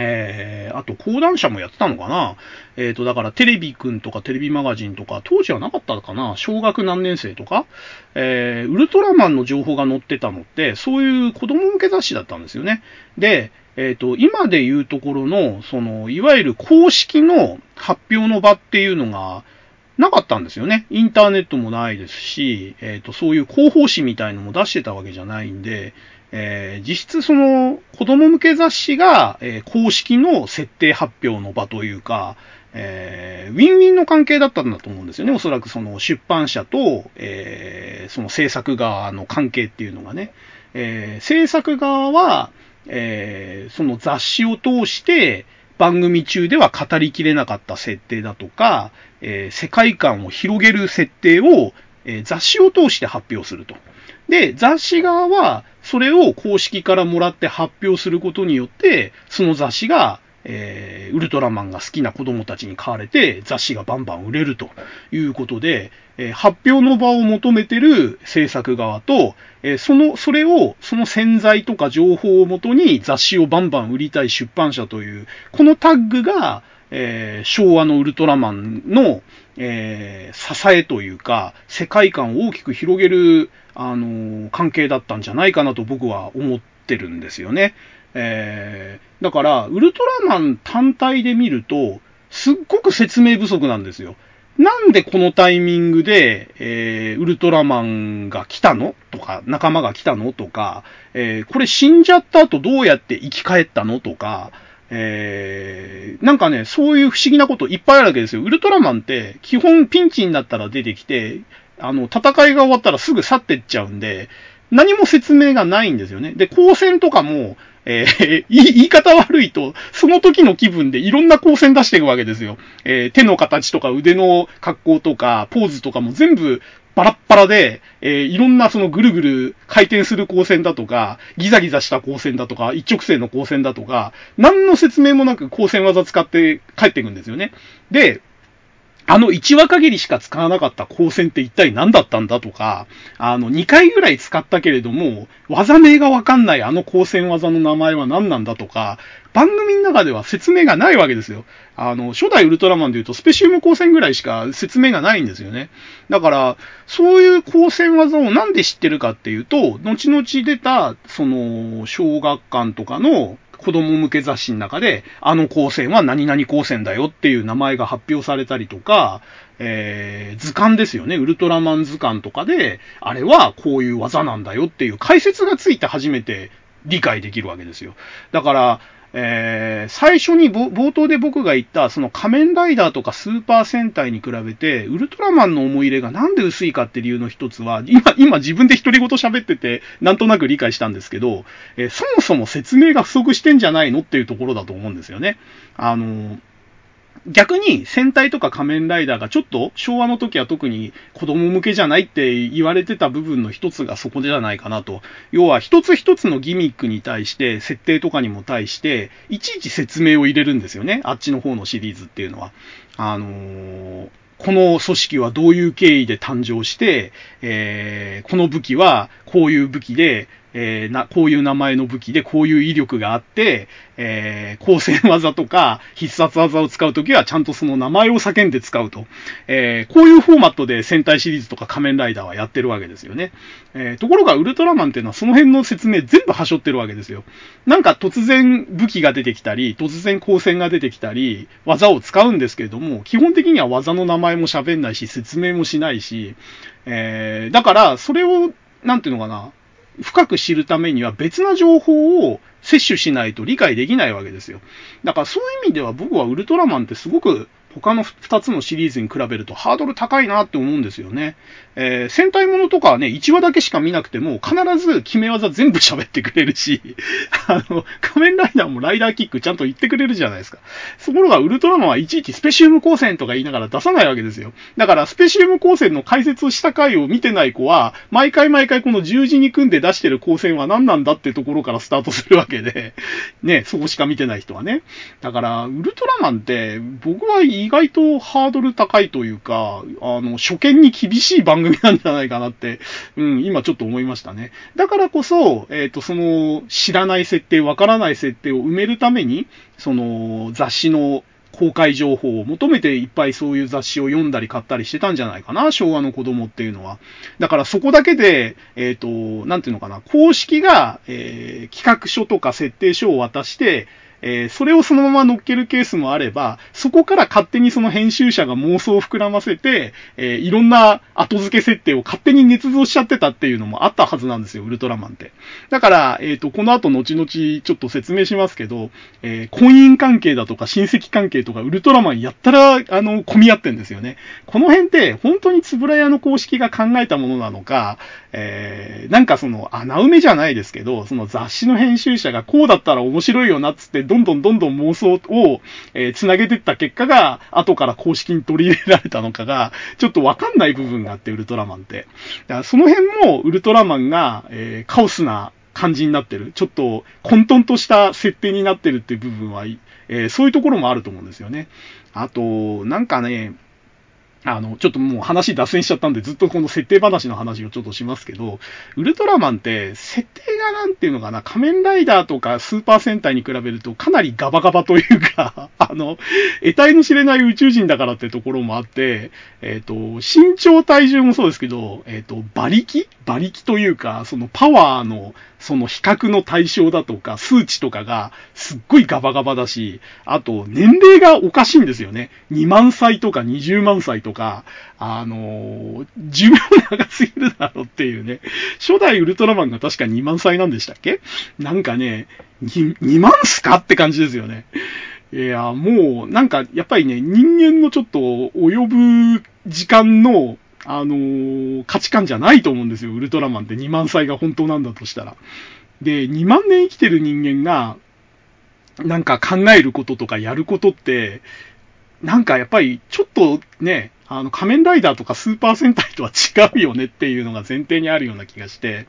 えー、あと講談社もやってたのかな？えっ、ー、と、だからテレビくんとかテレビマガジンとか、当時はなかったかな？小学何年生とか、えー、ウルトラマンの情報が載ってたのって、そういう子供向け雑誌だったんですよね。で、えっ、ー、と、今で言うところの、その、いわゆる公式の発表の場っていうのが、なかったんですよね。インターネットもないですし、えっ、と、そういう広報誌みたいのも出してたわけじゃないんで、えー、実質その子供向け雑誌が、えー、公式の設定発表の場というか、えー、ウィンウィンの関係だったんだと思うんですよね。おそらくその出版社と、えー、その制作側の関係っていうのがね。えー、制作側は、えー、その雑誌を通して番組中では語りきれなかった設定だとか、えー、世界観を広げる設定を、えー、雑誌を通して発表すると。で、雑誌側は、それを公式からもらって発表することによって、その雑誌が、えー、ウルトラマンが好きな子供たちに買われて、雑誌がバンバン売れるということで、えー、発表の場を求めてる制作側と、えー、その、それを、その潜在とか情報をもとに雑誌をバンバン売りたい出版社という、このタッグが、えー、昭和のウルトラマンの、えー、支えというか、世界観を大きく広げる、あのー、関係だったんじゃないかなと僕は思ってるんですよね。えー、だから、ウルトラマン単体で見ると、すっごく説明不足なんですよ。なんでこのタイミングで、えー、ウルトラマンが来たの？とか、仲間が来たの？とか、えー、これ死んじゃった後どうやって生き返ったの？とか、えー、なんかね、そういう不思議なこといっぱいあるわけですよ。ウルトラマンって基本ピンチになったら出てきて、あの、戦いが終わったらすぐ去ってっちゃうんで、何も説明がないんですよね。で、光線とかも、えー、<laughs> 言い方悪いと、その時の気分でいろんな光線出していくわけですよ。えー、手の形とか腕の格好とか、ポーズとかも全部バラッバラで、えー、いろんなそのぐるぐる回転する光線だとか、ギザギザした光線だとか、一直線の光線だとか、何の説明もなく光線技使って帰っていくんですよね。で、あの1話限りしか使わなかった光線って一体何だったんだとか、あの2回ぐらい使ったけれども、技名がわかんないあの光線技の名前は何なんだとか、番組の中では説明がないわけですよ。あの、初代ウルトラマンで言うとスペシウム光線ぐらいしか説明がないんですよね。だから、そういう光線技をなんで知ってるかっていうと、後々出た、その、小学館とかの子供向け雑誌の中で、あの光線は何々光線だよっていう名前が発表されたりとか、えー、図鑑ですよね。ウルトラマン図鑑とかで、あれはこういう技なんだよっていう解説がついて初めて理解できるわけですよ。だから、えー、最初に冒頭で僕が言った、その仮面ライダーとかスーパー戦隊に比べて、ウルトラマンの思い入れがなんで薄いかって理由の一つは、今、今自分で独り言喋ってて、なんとなく理解したんですけど、えー、そもそも説明が不足してんじゃないのっていうところだと思うんですよね。あの逆に戦隊とか仮面ライダーがちょっと昭和の時は特に子供向けじゃないって言われてた部分の一つがそこじゃないかなと。要は一つ一つのギミックに対して、設定とかにも対して、いちいち説明を入れるんですよね。あっちの方のシリーズっていうのは。あのーこの組織はどういう経緯で誕生して、えー、この武器はこういう武器で、えー、な、こういう名前の武器でこういう威力があって、えー、光線技とか必殺技を使うときはちゃんとその名前を叫んで使うと。えー、こういうフォーマットで戦隊シリーズとか仮面ライダーはやってるわけですよね。えー、ところがウルトラマンっていうのはその辺の説明全部はしょってるわけですよ。なんか突然武器が出てきたり、突然光線が出てきたり、技を使うんですけれども、基本的には技の名前も喋んないし、説明もしないし、えー、だからそれを、なんていうのかな、深く知るためには別な情報を摂取しないと理解できないわけですよ。だからそういう意味では僕はウルトラマンってすごく他の2つのシリーズに比べるとハードル高いなって思うんですよね。えー、戦隊ものとかはね、1話だけしか見なくても、必ず決め技全部喋ってくれるし、<laughs> あの、仮面ライダーもライダーキックちゃんと言ってくれるじゃないですか。ところが、ウルトラマンはいちいちスペシウム光線とか言いながら出さないわけですよ。だから、スペシウム光線の解説をした回を見てない子は、毎回毎回この十字に組んで出してる光線は何なんだってところからスタートするわけで、ね、そこしか見てない人はね。だから、ウルトラマンって、僕は意外とハードル高いというか、あの、初見に厳しい番組なんじゃないかなって、うん、今ちょっと思いましたね。だからこそ、えっ、ー、と、その、知らない設定、わからない設定を埋めるために、その、雑誌の公開情報を求めていっぱいそういう雑誌を読んだり買ったりしてたんじゃないかな、昭和の子供っていうのは。だからそこだけで、えっ、ー、と、なんていうのかな、公式が、えー、企画書とか設定書を渡して、えー、それをそのまま乗っけるケースもあれば、そこから勝手にその編集者が妄想を膨らませて、えー、いろんな後付け設定を勝手に捏造しちゃってたっていうのもあったはずなんですよ、ウルトラマンって。だから、えっ、ー、と、この後後々ちょっと説明しますけど、え婚姻関係だとか親戚関係とかウルトラマンやったら、あの、混み合ってんですよね。この辺って本当につぶら屋の公式が考えたものなのか、えなんかその穴埋めじゃないですけど、その雑誌の編集者がこうだったら面白いよなっつってどんどんどんどん妄想を、えー、繋げてった結果が、後から公式に取り入れられたのかが、ちょっとわかんない部分があって、ウルトラマンって。だからその辺も、ウルトラマンが、えー、カオスな感じになってる。ちょっと混沌とした設定になってるっていう部分は、えー、そういうところもあると思うんですよね。あと、なんかね、あの、ちょっともう話脱線しちゃったんで、ずっとこの設定話の話をちょっとしますけど、ウルトラマンって、設定がなんていうのかな、仮面ライダーとかスーパー戦隊に比べるとかなりガバガバというか、<laughs> あの、得体の知れない宇宙人だからってところもあって、えっ、ー、と、身長体重もそうですけど、えっ、ー、と、馬力？馬力というか、そのパワーのその比較の対象だとか、数値とかがすっごいガバガバだし、あと年齢がおかしいんですよね。2万歳とか20万歳とか、とかあのー、寿命長すぎるだろっていうね。初代ウルトラマンが確か2万歳なんでしたっけ？なんかね2、2万すかって感じですよね。いや、もう、なんか、やっぱりね、人間のちょっと及ぶ時間のあのー、価値観じゃないと思うんですよ。ウルトラマンって2万歳が本当なんだとしたら。で、2万年生きてる人間が、なんか考えることとかやることって、なんかやっぱりちょっとね、あの、仮面ライダーとかスーパー戦隊とは違うよねっていうのが前提にあるような気がして、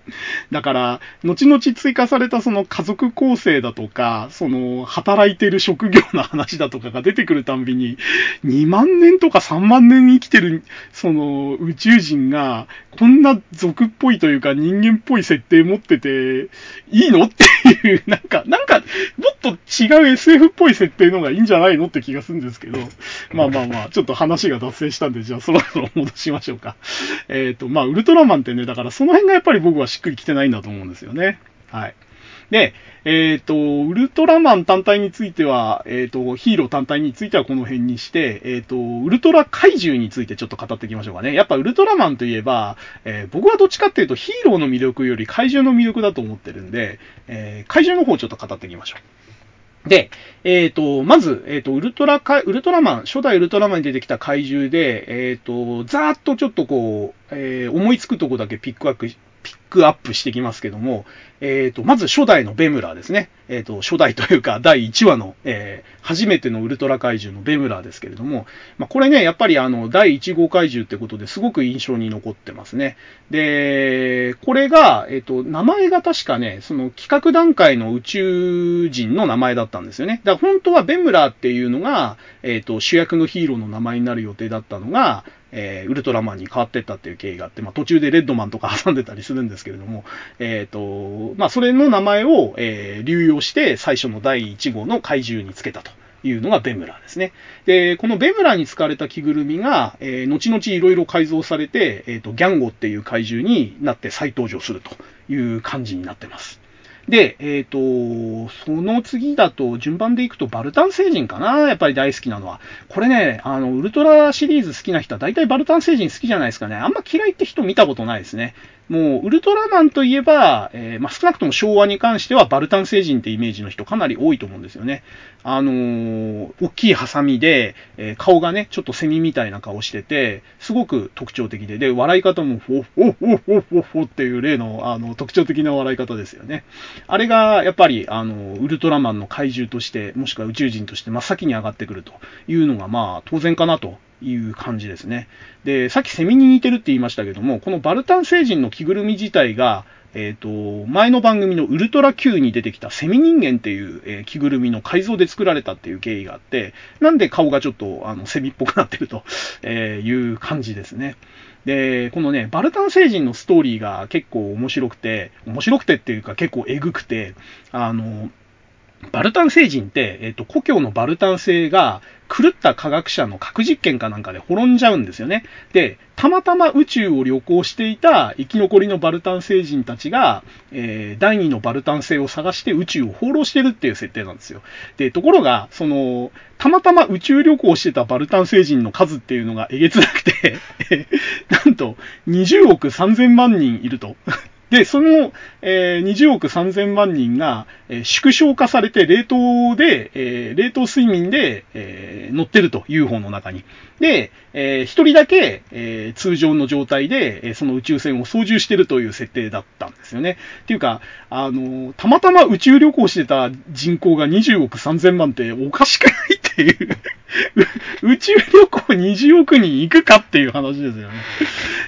だから、後々追加されたその家族構成だとか、その、働いてる職業の話だとかが出てくるたんびに、2万年とか3万年生きてる、その、宇宙人が、こんな族っぽいというか人間っぽい設定持ってて、いいのっていう、<laughs> なんか、なんか、もっと違う SF っぽい設定の方がいいんじゃないのって気がするんですけど、まあまあまあ、ちょっと話が脱線したんで、じゃあそろそろ戻しましょうか。<laughs> えっ、ー、と、まあ、ウルトラマンってね、だからその辺がやっぱり僕はしっくりきてないんだと思うんですよね。はい。で、えっ、ー、と、ウルトラマン単体については、えっ、ー、と、ヒーロー単体についてはこの辺にして、えっ、と、ウルトラ怪獣についてちょっと語っていきましょうかね。やっぱウルトラマンといえば、え僕はどっちかっていうとヒーローの魅力より怪獣の魅力だと思ってるんで、え怪獣の方をちょっと語っていきましょう。で、えっ、ー、と、まず、えっ、ー、と、ウルトラか、ウルトラマン、初代ウルトラマンに出てきた怪獣で、えっ、ー、と、ざーっとちょっとこう、え思いつくとこだけピックアップ、ピックアップしてきますけども、えっ、と、まず初代のベムラーですね。えっ、と、初代というか、<laughs> 第1話の、えー、初めてのウルトラ怪獣のベムラーですけれども、まあ、これね、やっぱりあの、第1号怪獣ってことですごく印象に残ってますね。で、これが、えっ、と、名前が確かね、その企画段階の宇宙人の名前だったんですよね。だから本当はベムラーっていうのが、えっ、と、主役のヒーローの名前になる予定だったのが、えー、ウルトラマンに変わってったっていう経緯があって、まあ、途中でレッドマンとか挟んでたりするんですけれども、えっ、ー、まあ、それの名前を、えー、流用して最初の第1号の怪獣につけたと。いうのがベムラーですね。で、このベムラーに使われた着ぐるみが、えー、後々いろいろ改造されて、えっ、ー、と、ギャンゴっていう怪獣になって再登場するという感じになってます。で、えっ、ー、と、その次だと、順番でいくと、バルタン星人かなやっぱり大好きなのは。これね、あの、ウルトラシリーズ好きな人は大体バルタン星人好きじゃないですかね。あんま嫌いって人見たことないですね。もう、ウルトラマンといえば、えー、まあ、少なくとも昭和に関してはバルタン星人ってイメージの人かなり多いと思うんですよね。あのー、大きいハサミで、えー、顔がね、ちょっとセミみたいな顔してて、すごく特徴的で、で、笑い方も、フォフォフォフォフォフォっていう例の、あの、特徴的な笑い方ですよね。あれが、やっぱり、あの、ウルトラマンの怪獣として、もしくは宇宙人として真っ先に上がってくるというのが、まあ、当然かなという感じですね。で、さっきセミに似てるって言いましたけども、このバルタン星人の着ぐるみ自体が、えっ、ー、と、前の番組のウルトラ Q に出てきたセミ人間っていう、えー、着ぐるみの改造で作られたっていう経緯があって、なんで顔がちょっとあのセミっぽくなってると、えいう感じですね。で、このね、バルタン星人のストーリーが結構面白くて、面白くてっていうか結構エグくて、あの、バルタン星人って、えっ、と、故郷のバルタン星が狂った科学者の核実験かなんかで滅んじゃうんですよね。で、たまたま宇宙を旅行していた生き残りのバルタン星人たちが、えー、第二のバルタン星を探して宇宙を放浪してるっていう設定なんですよ。で、ところが、その、たまたま宇宙旅行してたバルタン星人の数っていうのがえげつなくて <laughs> なんと20億3000万人いるとで、その、えー、20億3000万人が、えー、縮小化されて冷凍で、えー、冷凍睡眠で、え、乗ってると、UFO の中に。で、えー、一人だけ、えー、通常の状態で、えー、その宇宙船を操縦してるという設定だったんですよね。っていうか、あの、たまたま宇宙旅行してた人口が20億3000万っておかしくないっていう <laughs> 宇宙旅行20億人行くかっていう話ですよね。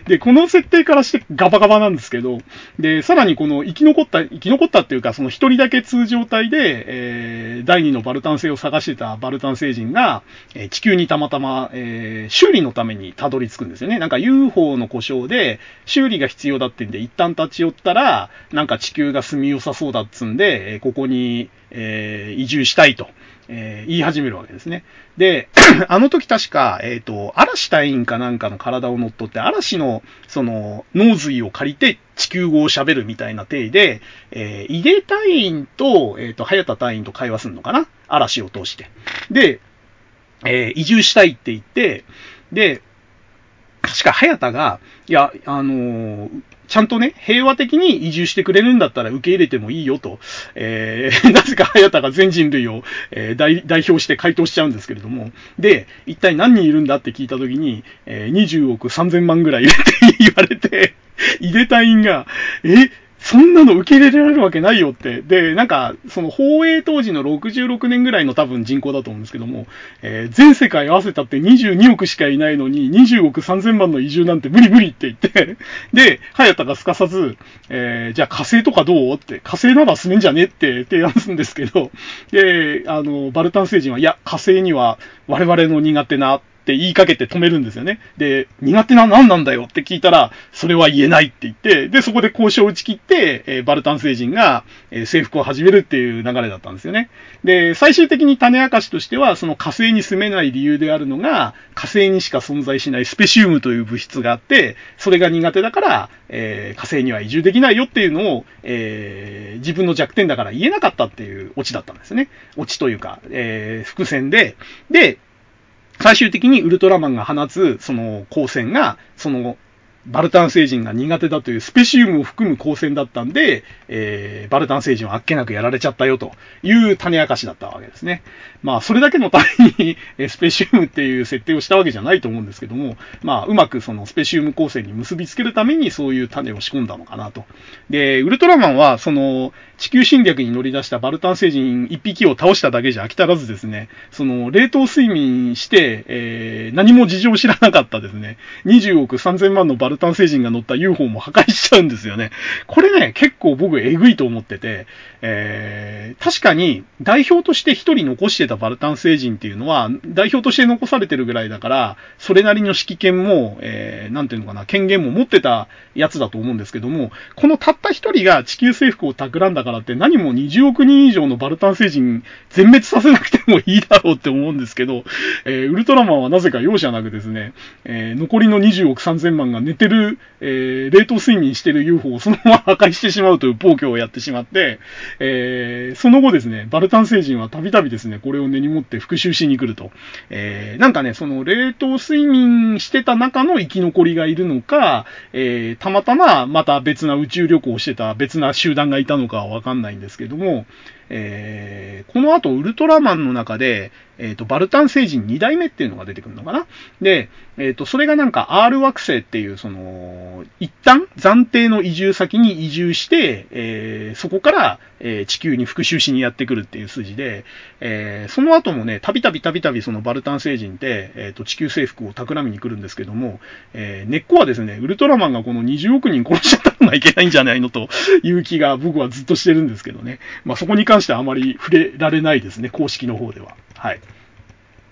で、この設定からしてガバガバなんですけど、で、さらにこの生き残った、生き残ったっていうか、その一人だけ通常体で、えー、第二のバルタン星を探してたバルタン星人が、えー、地球にたまたま、えー、え修理のためにたどり着くんですよね。なんか UFO の故障で、修理が必要だってんで、一旦立ち寄ったら、なんか地球が住みよさそうだっつんで、ここに、え移住したいと。えー、言い始めるわけですね。で、<clears throat> あの時確か、えっ、ー、と、嵐隊員かなんかの体を乗っ取って、嵐の、その、脳髄を借りて地球語を喋るみたいな体で、えー、井出隊員と、えっ、ー、と、早田隊員と会話するのかな？嵐を通して。で、えー、移住したいって言って、で、確か早田が、いや、あのー、ちゃんとね、平和的に移住してくれるんだったら受け入れてもいいよと、えー、<laughs> なぜか早田が全人類を、えー、代表して回答しちゃうんですけれども、で、一体何人いるんだって聞いたときに、えー、20億3000万ぐらいいるって言われて、井出隊員が、え、そんなの受け入れられるわけないよって。で、なんか、その放映当時の66年ぐらいの多分人口だと思うんですけども、えー、全世界合わせたって22億しかいないのに、20億3000万の移住なんて無理無理って言って、<laughs> で、早田がすかさず、えー、じゃあ火星とかどうって、火星なら住めんじゃねって提案するんですけど、で、あの、バルタン星人は、いや、火星には我々の苦手なって言いかけて止めるんですよね。で、苦手な何なんだよって聞いたら、それは言えないって言って、で、そこで交渉を打ち切って、えー、バルタン星人が、えー、征服を始めるっていう流れだったんですよね。で、最終的に種明かしとしては、その火星に住めない理由であるのが、火星にしか存在しないスペシウムという物質があって、それが苦手だから、えー、火星には移住できないよっていうのを、えー、自分の弱点だから言えなかったっていうオチだったんですね。オチというか、えー、伏線で、で、最終的にウルトラマンが放つ、その光線が、その、バルタン星人が苦手だというスペシウムを含む光線だったんで、えー、バルタン星人はあっけなくやられちゃったよという種明かしだったわけですね。まあ、それだけのために <laughs> スペシウムっていう設定をしたわけじゃないと思うんですけども、まあ、うまくそのスペシウム光線に結びつけるためにそういう種を仕込んだのかなと。で、ウルトラマンは、その、地球侵略に乗り出したバルタン星人一匹を倒しただけじゃ飽き足らずですね、その、冷凍睡眠して、えー、何も事情を知らなかったですね、20億3000万のバルタン星人が乗った UFO も破壊しちゃうんですよね。これね、結構僕えぐいと思ってて、えー、確かに代表として一人残してたバルタン星人っていうのは、代表として残されてるぐらいだから、それなりの指揮権も、えー、なんていうのかな、権限も持ってたやつだと思うんですけども、このたった一人が地球征服を企んだからって何も20億人以上のバルタン星人全滅させなくてもいいだろうって思うんですけど、えー、ウルトラマンはなぜか容赦なくですね、えー、残りの20億3000万が寝てる、えー、冷凍睡眠してる UFO をそのまま破壊してしまうという暴挙をやってしまって、えー、その後ですね、バルタン星人はたびたびですね、これ根に持って復讐しに来ると。えー、なんかね、その冷凍睡眠してた中の生き残りがいるのか、えー、たまたままた別な宇宙旅行をしてた別な集団がいたのかはわかんないんですけども、えー、この後、ウルトラマンの中で、えっ、ー、と、バルタン星人2代目っていうのが出てくるのかな？で、えっ、ー、と、それがなんか R 惑星っていう、その、一旦暫定の移住先に移住して、えー、そこから、え、地球に復讐しにやってくるっていう筋で、え、その後もね、たびたびたびたびそのバルタン星人って、えっ、と、地球征服を企みに来るんですけども、え、根っこはですね、ウルトラマンがこの20億人殺しちゃった <laughs> まあいけないんじゃないのという気が僕はずっとしてるんですけどね。まあ、そこに関してはあまり触れられないですね、公式の方では。はい。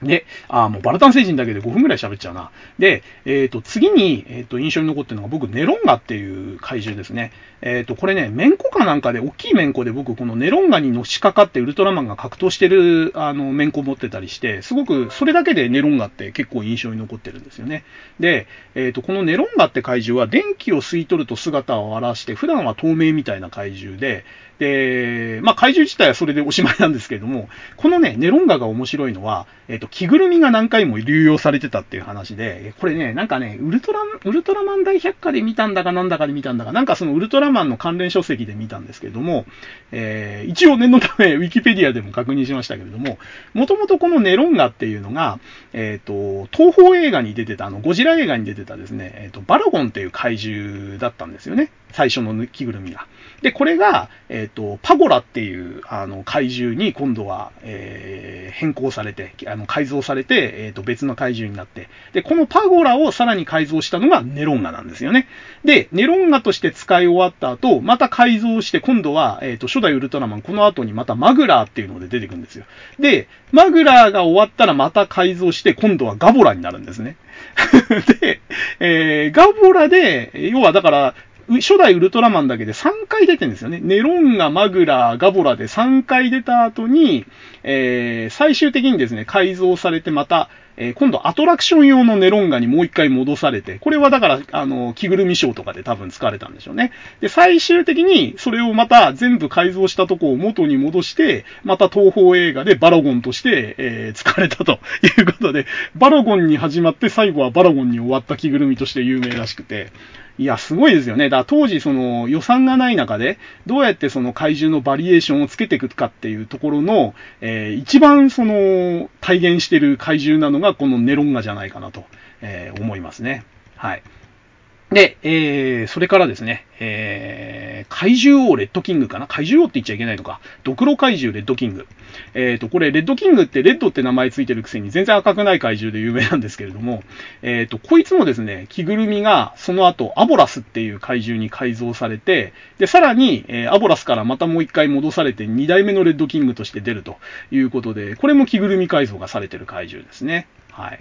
で、あもうバルタン星人だけで5分くらい喋っちゃうな。で、えっ、ー、と、次に、えっ、ー、と、印象に残ってるのが僕、ネロンガっていう怪獣ですね。えっ、ー、と、これね、メンコかなんかで、大きいメンコで僕、このネロンガにのしかかってウルトラマンが格闘してる、あの、メンコ持ってたりして、すごく、それだけでネロンガって結構印象に残ってるんですよね。で、えっ、と、このネロンガって怪獣は、電気を吸い取ると姿を現して、普段は透明みたいな怪獣で、で、まあ、怪獣自体はそれでおしまいなんですけれども、このね、ネロンガが面白いのは、えっ、と、着ぐるみが何回も流用されてたっていう話で、これね、なんかね、ウルトラ、ウルトラマン大百科で見たんだかなんだかで見たんだか、なんかそのウルトラマンの関連書籍で見たんですけれども、えー、一応念のため、ウィキペディアでも確認しましたけれども、もともとこのネロンガっていうのが、えっ、ー、と、東方映画に出てた、あの、ゴジラ映画に出てたですね、えっ、ー、と、バラゴンっていう怪獣だったんですよね。最初の着ぐるみが。で、これが、えっ、ー、と、パゴラっていう、あの、怪獣に今度は、えー、変更されて、あの、改造されて、えっ、ー、と、別の怪獣になって、で、このパゴラをさらに改造したのがネロンガなんですよね。で、ネロンガとして使い終わった後、また改造して、今度は、えっ、と、初代ウルトラマン、この後にまたマグラーっていうので出てくるんですよ。で、マグラーが終わったらまた改造して、今度はガボラになるんですね。<laughs> で、えー、ガボラで、要はだから、初代ウルトラマンだけで3回出てるんですよね。ネロンガ、マグラ、ガボラで3回出た後に、えー、最終的にですね、改造されてまた、えー、今度アトラクション用のネロンガにもう一回戻されて、これはだから、あの、着ぐるみショーとかで多分使われたんでしょうね。で、最終的にそれをまた全部改造したとこを元に戻して、また東方映画でバラゴンとして、えー、使われたということで、バラゴンに始まって最後はバラゴンに終わった着ぐるみとして有名らしくて、いや、すごいですよね。だから当時その予算がない中で、どうやってその怪獣のバリエーションをつけていくかっていうところの、えー、一番その体現してる怪獣なのがこのネロンガじゃないかなと、えー、思いますね。はい。で、えー、それからですね、えー、怪獣王レッドキングかな？怪獣王って言っちゃいけないのか。ドクロ怪獣レッドキング。えっ、ー、と、これ、レッドキングってレッドって名前ついてるくせに全然赤くない怪獣で有名なんですけれども、えっ、ー、と、こいつもですね、着ぐるみがその後、アボラスっていう怪獣に改造されて、で、さらに、えー、アボラスからまたもう一回戻されて2代目のレッドキングとして出るということで、これも着ぐるみ改造がされてる怪獣ですね。はい。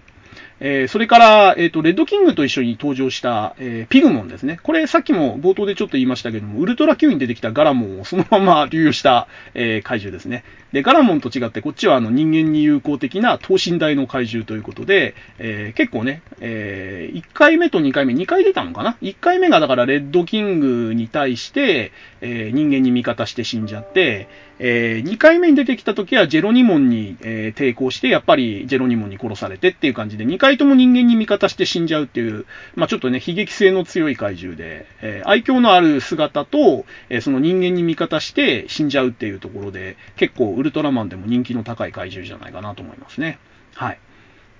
えー、それから、えっ、ー、と、レッドキングと一緒に登場した、えー、ピグモンですね。これさっきも冒頭でちょっと言いましたけども、ウルトラ Q に出てきたガラモンをそのまま流用した、え怪獣ですね。で、ガラモンと違って、こっちはあの人間に友好的な等身大の怪獣ということで、えー、結構ね、えー、1回目と2回目、2回出たのかな ?1 回目がだからレッドキングに対して、えー、人間に味方して死んじゃって、えー、2回目に出てきた時はジェロニモンに、えー、抵抗して、やっぱりジェロニモンに殺されてっていう感じで、2回とも人間に味方して死んじゃうっていう、まあちょっとね、悲劇性の強い怪獣で、えー、愛嬌のある姿と、えその人間に味方して死んじゃうっていうところで、結構ウルトラマンでも人気の高い怪獣じゃないかなと思いますね。はい。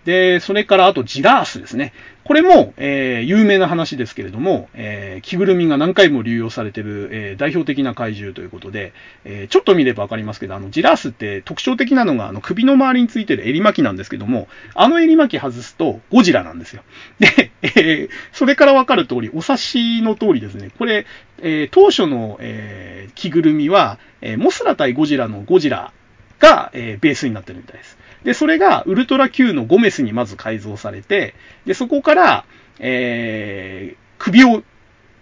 で、それからあとジラースですね。これも、えー、有名な話ですけれども、えー、着ぐるみが何回も流用されてる、えー、代表的な怪獣ということで、えー、ちょっと見ればわかりますけど、あの、ジラースって特徴的なのが、あの、首の周りについてる襟巻きなんですけども、あの襟巻き外すとゴジラなんですよ。で、えー、それからわかる通り、お察しの通りですね、これ、えー、当初の、えー、着ぐるみは、えー、モスラ対ゴジラのゴジラが、えー、ベースになってるみたいです。で、それがウルトラ Q のゴメスにまず改造されて、で、そこから、えー、首を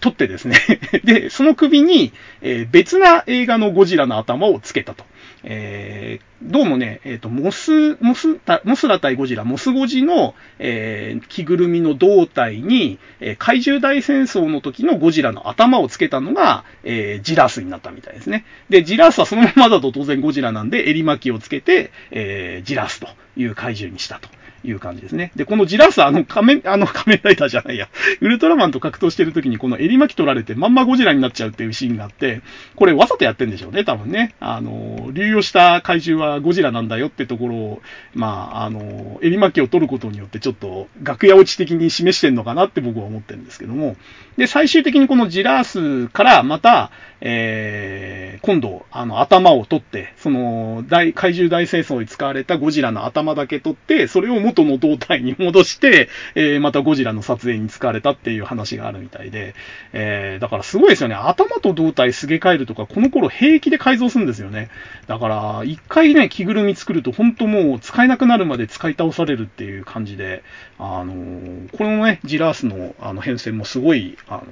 取ってですね <laughs> で、その首に、えー、別な映画のゴジラの頭をつけたと。えー、どうもね、えっ、ー、と、モス、モス、モスラ対ゴジラ、モスゴジの、えー、着ぐるみの胴体に、えー、怪獣大戦争の時のゴジラの頭をつけたのが、えー、ジラスになったみたいですね。で、ジラースはそのままだと当然ゴジラなんで、襟巻きをつけて、えー、ジラスという怪獣にしたと。いう感じですね。で、このジラースあの仮面、あの仮面ライダーじゃないや、ウルトラマンと格闘してる時にこの襟巻き取られてまんまゴジラになっちゃうっていうシーンがあって、これわざとやってんでしょうね、多分ね。あの、流用した怪獣はゴジラなんだよってところを、まあ、あの、襟巻きを取ることによってちょっと楽屋落ち的に示してんのかなって僕は思ってるんですけども。で、最終的にこのジラースからまた、えー、今度、あの、頭を取って、その、大、怪獣大戦争に使われたゴジラの頭だけ取って、それを元の胴体に戻して、えー、またゴジラの撮影に使われたっていう話があるみたいで、えー、だからすごいですよね。頭と胴体すげ替えるとか、この頃平気で改造するんですよね。だから、一回ね、着ぐるみ作ると、本当もう使えなくなるまで使い倒されるっていう感じで、あのー、このね、ジラースのあの変遷もすごい、あの、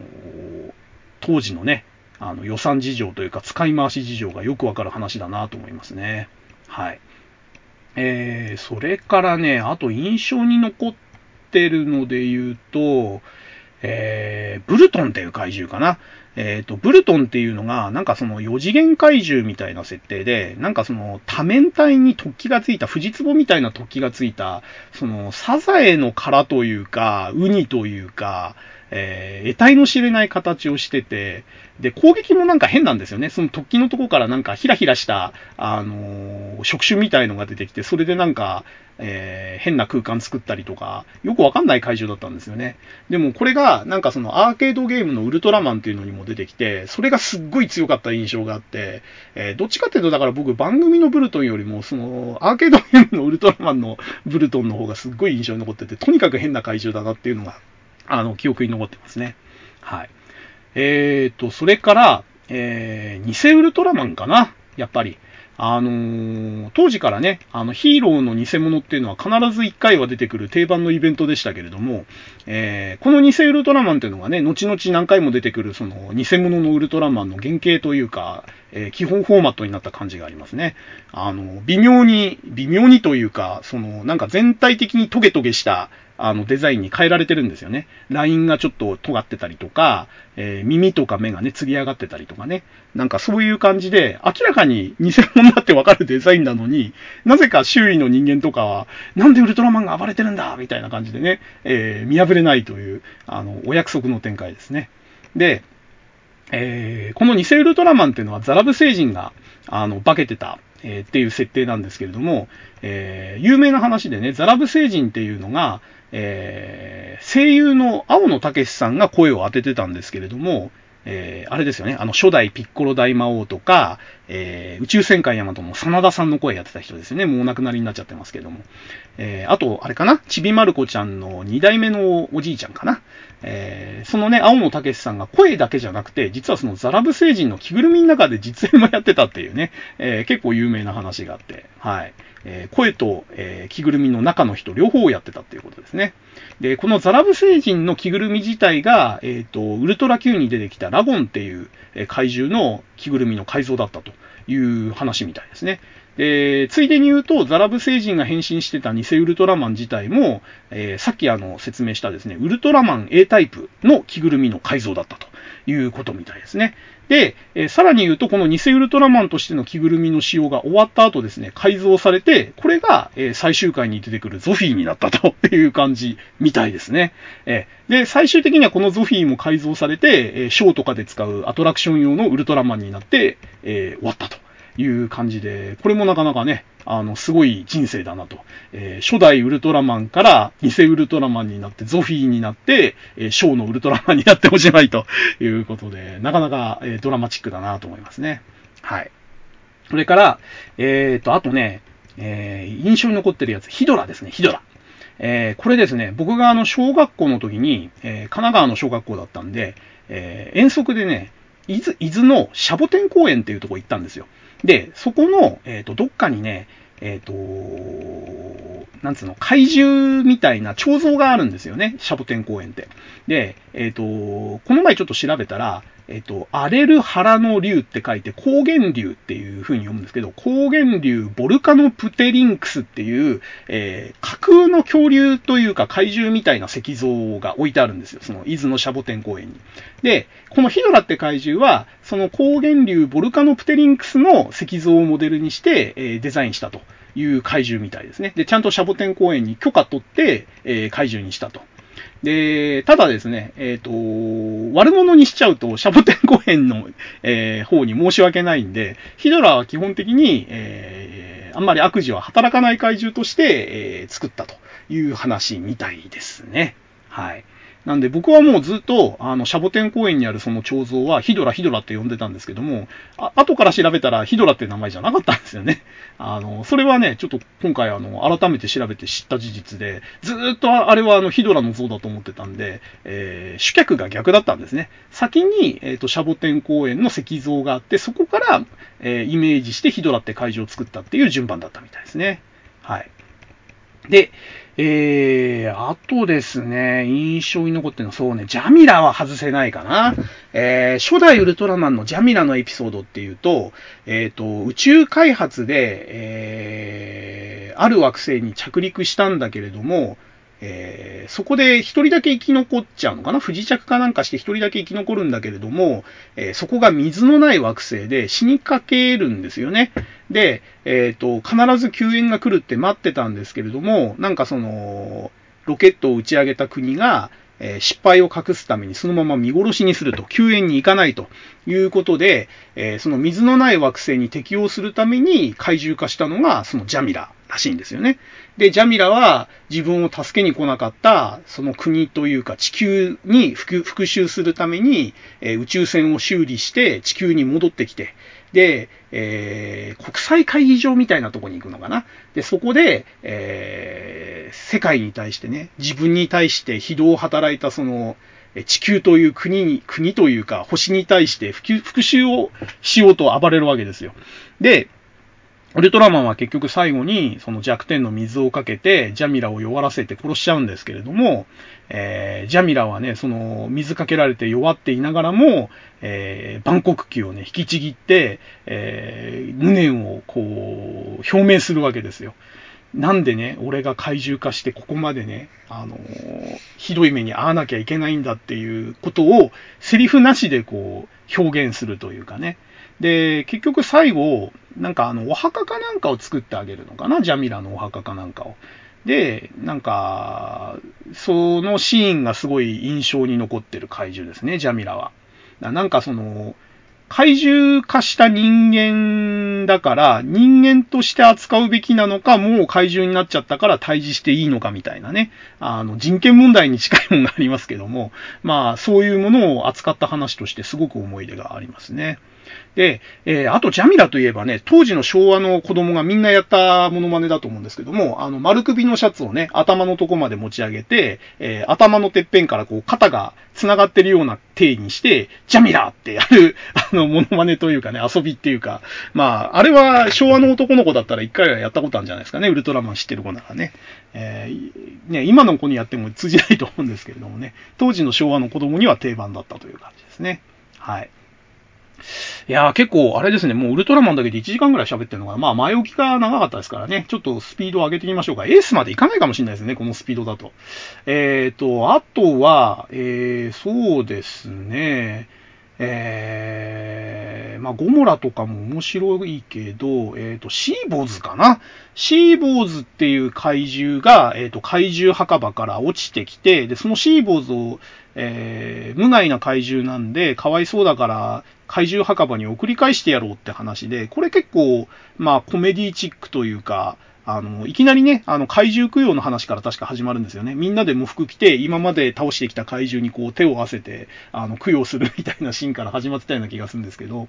当時のね、あの予算事情というか使い回し事情がよくわかる話だなと思いますね。はい。えー、それからね、あと印象に残ってるので言うと、えー、ブルトンっていう怪獣かな。えっ、ー、と、ブルトンっていうのが、なんかその4次元怪獣みたいな設定で、なんかその多面体に突起がついた、藤壺みたいな突起がついた、そのサザエの殻というか、ウニというか、えー、得体の知れない形をしてて、で、攻撃もなんか変なんですよね。その突起のとこからなんかヒラヒラした、あのー、触手みたいのが出てきて、それでなんか、えー、変な空間作ったりとか、よくわかんない怪獣だったんですよね。でもこれが、なんかそのアーケードゲームのウルトラマンっていうのにも出てきて、それがすっごい強かった印象があって、えー、どっちかっていうと、だから僕番組のブルトンよりも、その、アーケードゲームのウルトラマンのブルトンの方がすっごい印象に残ってて、とにかく変な怪獣だなっていうのがああの、記憶に残ってますね。はい。えーと、それから、えー、偽ウルトラマンかな？やっぱり。あのー、当時からね、あの、ヒーローの偽物っていうのは必ず1回は出てくる定番のイベントでしたけれども、えー、この偽ウルトラマンっていうのがね、後々何回も出てくる、その、偽物のウルトラマンの原型というか、えー、基本フォーマットになった感じがありますね。あの、微妙に、微妙にというか、その、なんか全体的にトゲトゲした、あの、デザインに変えられてるんですよね。ラインがちょっと尖ってたりとか、えー、耳とか目がね、釣り上がってたりとかね。なんかそういう感じで、明らかに偽物だってわかるデザインなのに、なぜか周囲の人間とかは、なんでウルトラマンが暴れてるんだみたいな感じでね、えー、見破れないという、あの、お約束の展開ですね。で、えー、この偽ウルトラマンっていうのはザラブ星人が、あの、化けてた、えー、っていう設定なんですけれども、えー、有名な話でね、ザラブ星人っていうのが、えー、声優の青野武さんが声を当ててたんですけれども、えー、あれですよね、あの初代ピッコロ大魔王とか、えー、宇宙戦艦ヤマトの真田さんの声やってた人ですよね。もうお亡くなりになっちゃってますけども。えー、あと、あれかな？ちびまる子ちゃんの二代目のおじいちゃんかな？えー、そのね、青野武さんが声だけじゃなくて、実はそのザラブ星人の着ぐるみの中で実演もやってたっていうね、えー、結構有名な話があって、はい。えー、声と、えー、着ぐるみの中の人両方をやってたっていうことですね。で、このザラブ星人の着ぐるみ自体が、えっ、ー、と、ウルトラ Q に出てきたラゴンっていう怪獣の着ぐるみの改造だったという話みたいですね。で、ついでに言うと、ザラブ星人が変身してた偽ウルトラマン自体も、え、さっきあの説明したですね、ウルトラマン A タイプの着ぐるみの改造だったということみたいですね。で、えー、さらに言うと、この偽ウルトラマンとしての着ぐるみの使用が終わった後ですね、改造されて、これが、えー、最終回に出てくるゾフィーになったという感じみたいですね。えー、で、最終的にはこのゾフィーも改造されて、えショーとかで使うアトラクション用のウルトラマンになって、え終わったと。いう感じで、これもなかなかね、あの、すごい人生だなと。えー、初代ウルトラマンから偽ウルトラマンになって、ゾフィーになって、えー、ショーのウルトラマンになっておしまいと <laughs> いうことで、なかなか、えー、ドラマチックだなと思いますね。はい。それから、えっ、と、あとね、え印象に残ってるやつ、ヒドラですね、ヒドラ。えこれですね、僕があの、小学校の時に、え神奈川の小学校だったんで、え遠足でね、伊豆、伊豆のシャボテン公園っていうとこ行ったんですよ。で、そこの、えっ、ー、と、どっかにね、えっ、ー、と、なんつうの、怪獣みたいな彫像があるんですよね、シャボテン公園って。で、えっ、ー、と、この前ちょっと調べたら、えっ、と、荒れる腹の竜って書いて、高原竜っていう風に読むんですけど、高原竜ボルカノプテリンクスっていう、えー、架空の恐竜というか怪獣みたいな石像が置いてあるんですよ。その伊豆のシャボテン公園に。で、このヒドラって怪獣は、その高原竜ボルカノプテリンクスの石像をモデルにして、えー、デザインしたという怪獣みたいですね。で、ちゃんとシャボテン公園に許可取って、えー、怪獣にしたと。で、ただですね、えっ、ー、と、悪者にしちゃうと、シャボテン公園の、えー、方に申し訳ないんで、ヒドラは基本的に、えー、あんまり悪事は働かない怪獣として、えー、作ったという話みたいですね。はい。なんで僕はもうずっと、あの、シャボテン公園にあるその彫像はヒドラヒドラって呼んでたんですけども、あ後から調べたらヒドラって名前じゃなかったんですよね。あの、それはね、ちょっと今回あの、改めて調べて知った事実で、ずっとあれはあの、ヒドラの像だと思ってたんで、えー、主客が逆だったんですね。先に、えっ、ー、と、シャボテン公園の石像があって、そこから、えー、イメージしてヒドラって会場を作ったっていう順番だったみたいですね。はい。で、えー、あとですね、印象に残ってるのは、そうね、ジャミラは外せないかな。えー、初代ウルトラマンのジャミラのエピソードっていうと、えっ、ー、と、宇宙開発で、えー、ある惑星に着陸したんだけれども、えー、そこで一人だけ生き残っちゃうのかな？不時着かなんかして一人だけ生き残るんだけれども、えー、そこが水のない惑星で死にかけるんですよね。で、えっ、ー、と、必ず救援が来るって待ってたんですけれども、なんかその、ロケットを打ち上げた国が、え失敗を隠すためにそのまま見殺しにすると、救援に行かないということで、えその水のない惑星に適応するために怪獣化したのが、そのジャミラらしいんですよね。で、ジャミラは自分を助けに来なかったその国というか地球に復讐するために、え宇宙船を修理して地球に戻ってきて、で、えー、国際会議場みたいなとこに行くのかな？で、そこで、えー、世界に対してね、自分に対して非道を働いたその、地球という国に、国というか星に対して復讐をしようと暴れるわけですよ。で、ウルトラマンは結局最後にその弱点の水をかけてジャミラを弱らせて殺しちゃうんですけれども、えー、ジャミラはね、その水かけられて弱っていながらも、えー、万国旗をね、引きちぎって、えー、無念をこう、表明するわけですよ。なんでね、俺が怪獣化してここまでね、あのー、ひどい目に遭わなきゃいけないんだっていうことを、セリフなしでこう、表現するというかね。で、結局最後、なんかあの、お墓かなんかを作ってあげるのかな？ジャミラのお墓かなんかを。で、なんか、そのシーンがすごい印象に残ってる怪獣ですね、ジャミラは。なんかその、怪獣化した人間だから、人間として扱うべきなのか、もう怪獣になっちゃったから退治していいのかみたいなね。あの、人権問題に近いものがありますけども、まあ、そういうものを扱った話としてすごく思い出がありますね。で、えー、あとジャミラといえばね、当時の昭和の子供がみんなやったモノマネだと思うんですけども、あの、丸首のシャツをね、頭のとこまで持ち上げて、えー、頭のてっぺんからこう、肩が繋がってるような体にして、ジャミラってやる、<laughs> あの、モノマネというかね、遊びっていうか、まあ、あれは昭和の男の子だったら一回はやったことあるんじゃないですかね、ウルトラマン知ってる子ならね。えー、ね、今の子にやっても通じないと思うんですけれどもね、当時の昭和の子供には定番だったという感じですね。はい。いやー結構あれですね、もうウルトラマンだけで1時間ぐらい喋ってるのが、まあ前置きが長かったですからね、ちょっとスピードを上げてみましょうか。エースまでいかないかもしれないですね、このスピードだと。えーと、あとは、えー、そうですね、えー、まあ、ゴモラとかも面白いけど、えっ、ー、と、シーボーズかなシーボーズっていう怪獣が、えっ、ー、と、怪獣墓場から落ちてきて、で、そのシーボーズを、えー、無害な怪獣なんで、かわいそうだから、怪獣墓場に送り返してやろうって話で、これ結構、まあ、コメディチックというか、あの、いきなりね、あの、怪獣供養の話から確か始まるんですよね。みんなで喪服着て、今まで倒してきた怪獣にこう手を合わせて、あの、供養するみたいなシーンから始まってたような気がするんですけど、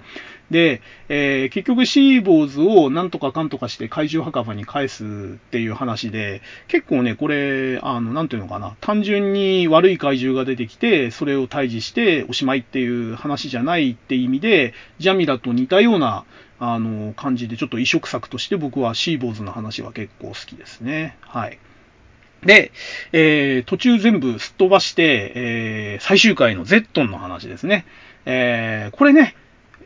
で、えー、結局シーボーズをなんとかかんとかして怪獣墓場に返すっていう話で、結構ね、これ、あの、なんていうのかな、単純に悪い怪獣が出てきて、それを退治しておしまいっていう話じゃないって意味で、ジャミラと似たような、あの、感じで、ちょっと移植作として僕はシーボーズの話は結構好きですね。はい。で、えー、途中全部すっ飛ばして、えー、最終回のゼットンの話ですね。えー、これね、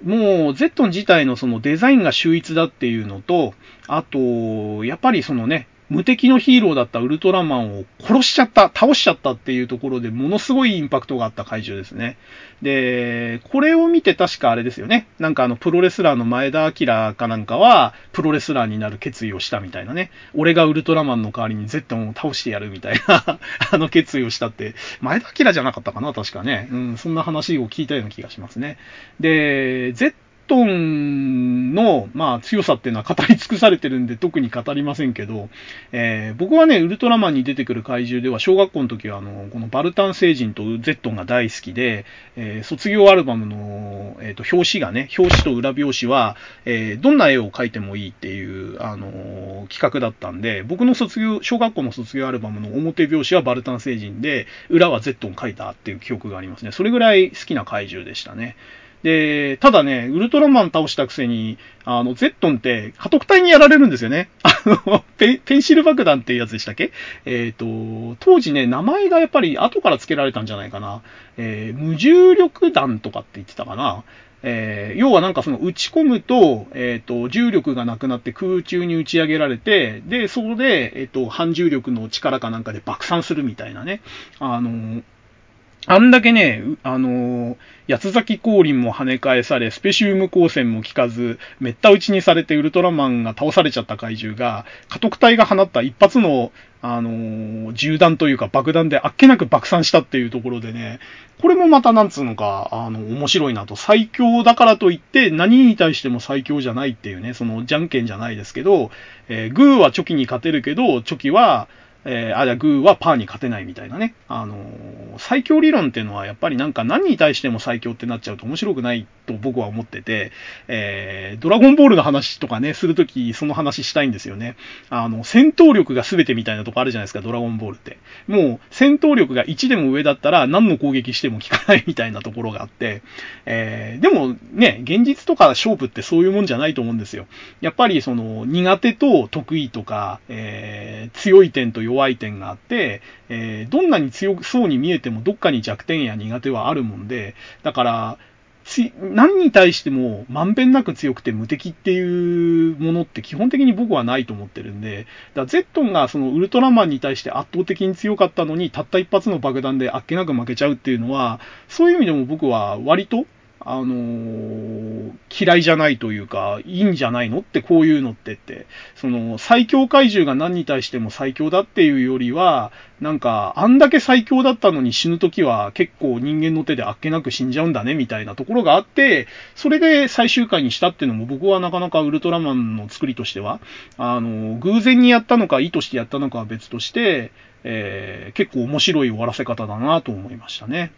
もう、ゼットン自体のそのデザインが秀逸だっていうのと、あと、やっぱりそのね、無敵のヒーローだったウルトラマンを殺しちゃった、倒しちゃったっていうところでものすごいインパクトがあった怪獣ですね。で、これを見て確かあれですよね。なんかあの、プロレスラーの前田明かなんかは、プロレスラーになる決意をしたみたいなね。俺がウルトラマンの代わりにゼットンを倒してやるみたいな <laughs> あの決意をしたって、前田明じゃなかったかな、確かね。うん、そんな話を聞いたような気がしますね。で、ゼットンの、まあ、強さっていうのは語り尽くされてるんで特に語りませんけど、えー、僕はね、ウルトラマンに出てくる怪獣では、小学校の時は、あの、このバルタン星人とゼットンが大好きで、えー、卒業アルバムの、え、ー、と、表紙がね、表紙と裏表紙は、えどんな絵を描いてもいいっていう、あの企画だったんで、僕の卒業、小学校の卒業アルバムの表表紙はバルタン星人で、裏はゼットン描いたっていう記憶がありますね。それぐらい好きな怪獣でしたね。で、ただね、ウルトラマン倒したくせに、あの、ゼットンって、家督隊にやられるんですよね。<laughs> あの、ペンシル爆弾っていうやつでしたっけ？えっ、ー、と、当時ね、名前がやっぱり後から付けられたんじゃないかな。えー、無重力弾とかって言ってたかな。えー、要はなんかその打ち込むと、えっ、ー、と、重力がなくなって空中に打ち上げられて、で、そこで、えっ、ー、と、反重力の力かなんかで爆散するみたいなね。あのあんだけね、あの八つ咲き降臨も跳ね返され、スペシウム光線も効かず、めった打ちにされてウルトラマンが倒されちゃった怪獣が、家督隊が放った一発の、あの銃弾というか爆弾であっけなく爆散したっていうところでね、これもまたなんつうのか、あの、面白いなと。最強だからといって、何に対しても最強じゃないっていうね、その、じゃんけんじゃないですけど、えー、グーはチョキに勝てるけど、チョキは、えー、あ、じゃグーはパーに勝てないみたいなね。あのー、最強理論っていうのはやっぱりなんか何に対しても最強ってなっちゃうと面白くないと僕は思ってて、えー、ドラゴンボールの話とかね、するときその話したいんですよね。あの、戦闘力が全てみたいなとこあるじゃないですか、ドラゴンボールって。もう、戦闘力が1でも上だったら何の攻撃しても効かないみたいなところがあって、えー、でもね、現実とか勝負ってそういうもんじゃないと思うんですよ。やっぱりその、苦手と得意とか、えー、強い点と弱い点があって、えー、どんなに強そうに見えてもどっかに弱点や苦手はあるもんで、だから、何に対してもまんべんなく強くて無敵っていうものって基本的に僕はないと思ってるんで、だゼットンがそのウルトラマンに対して圧倒的に強かったのに、たった一発の爆弾であっけなく負けちゃうっていうのは、そういう意味でも僕は割とあのー、嫌いじゃないというか、いいんじゃないのってこういうのってって、その、最強怪獣が何に対しても最強だっていうよりは、なんか、あんだけ最強だったのに死ぬときは結構人間の手であっけなく死んじゃうんだねみたいなところがあって、それで最終回にしたっていうのも僕はなかなかウルトラマンの作りとしては、あの、偶然にやったのか意図してやったのかは別として、えー、結構面白い終わらせ方だなと思いましたね。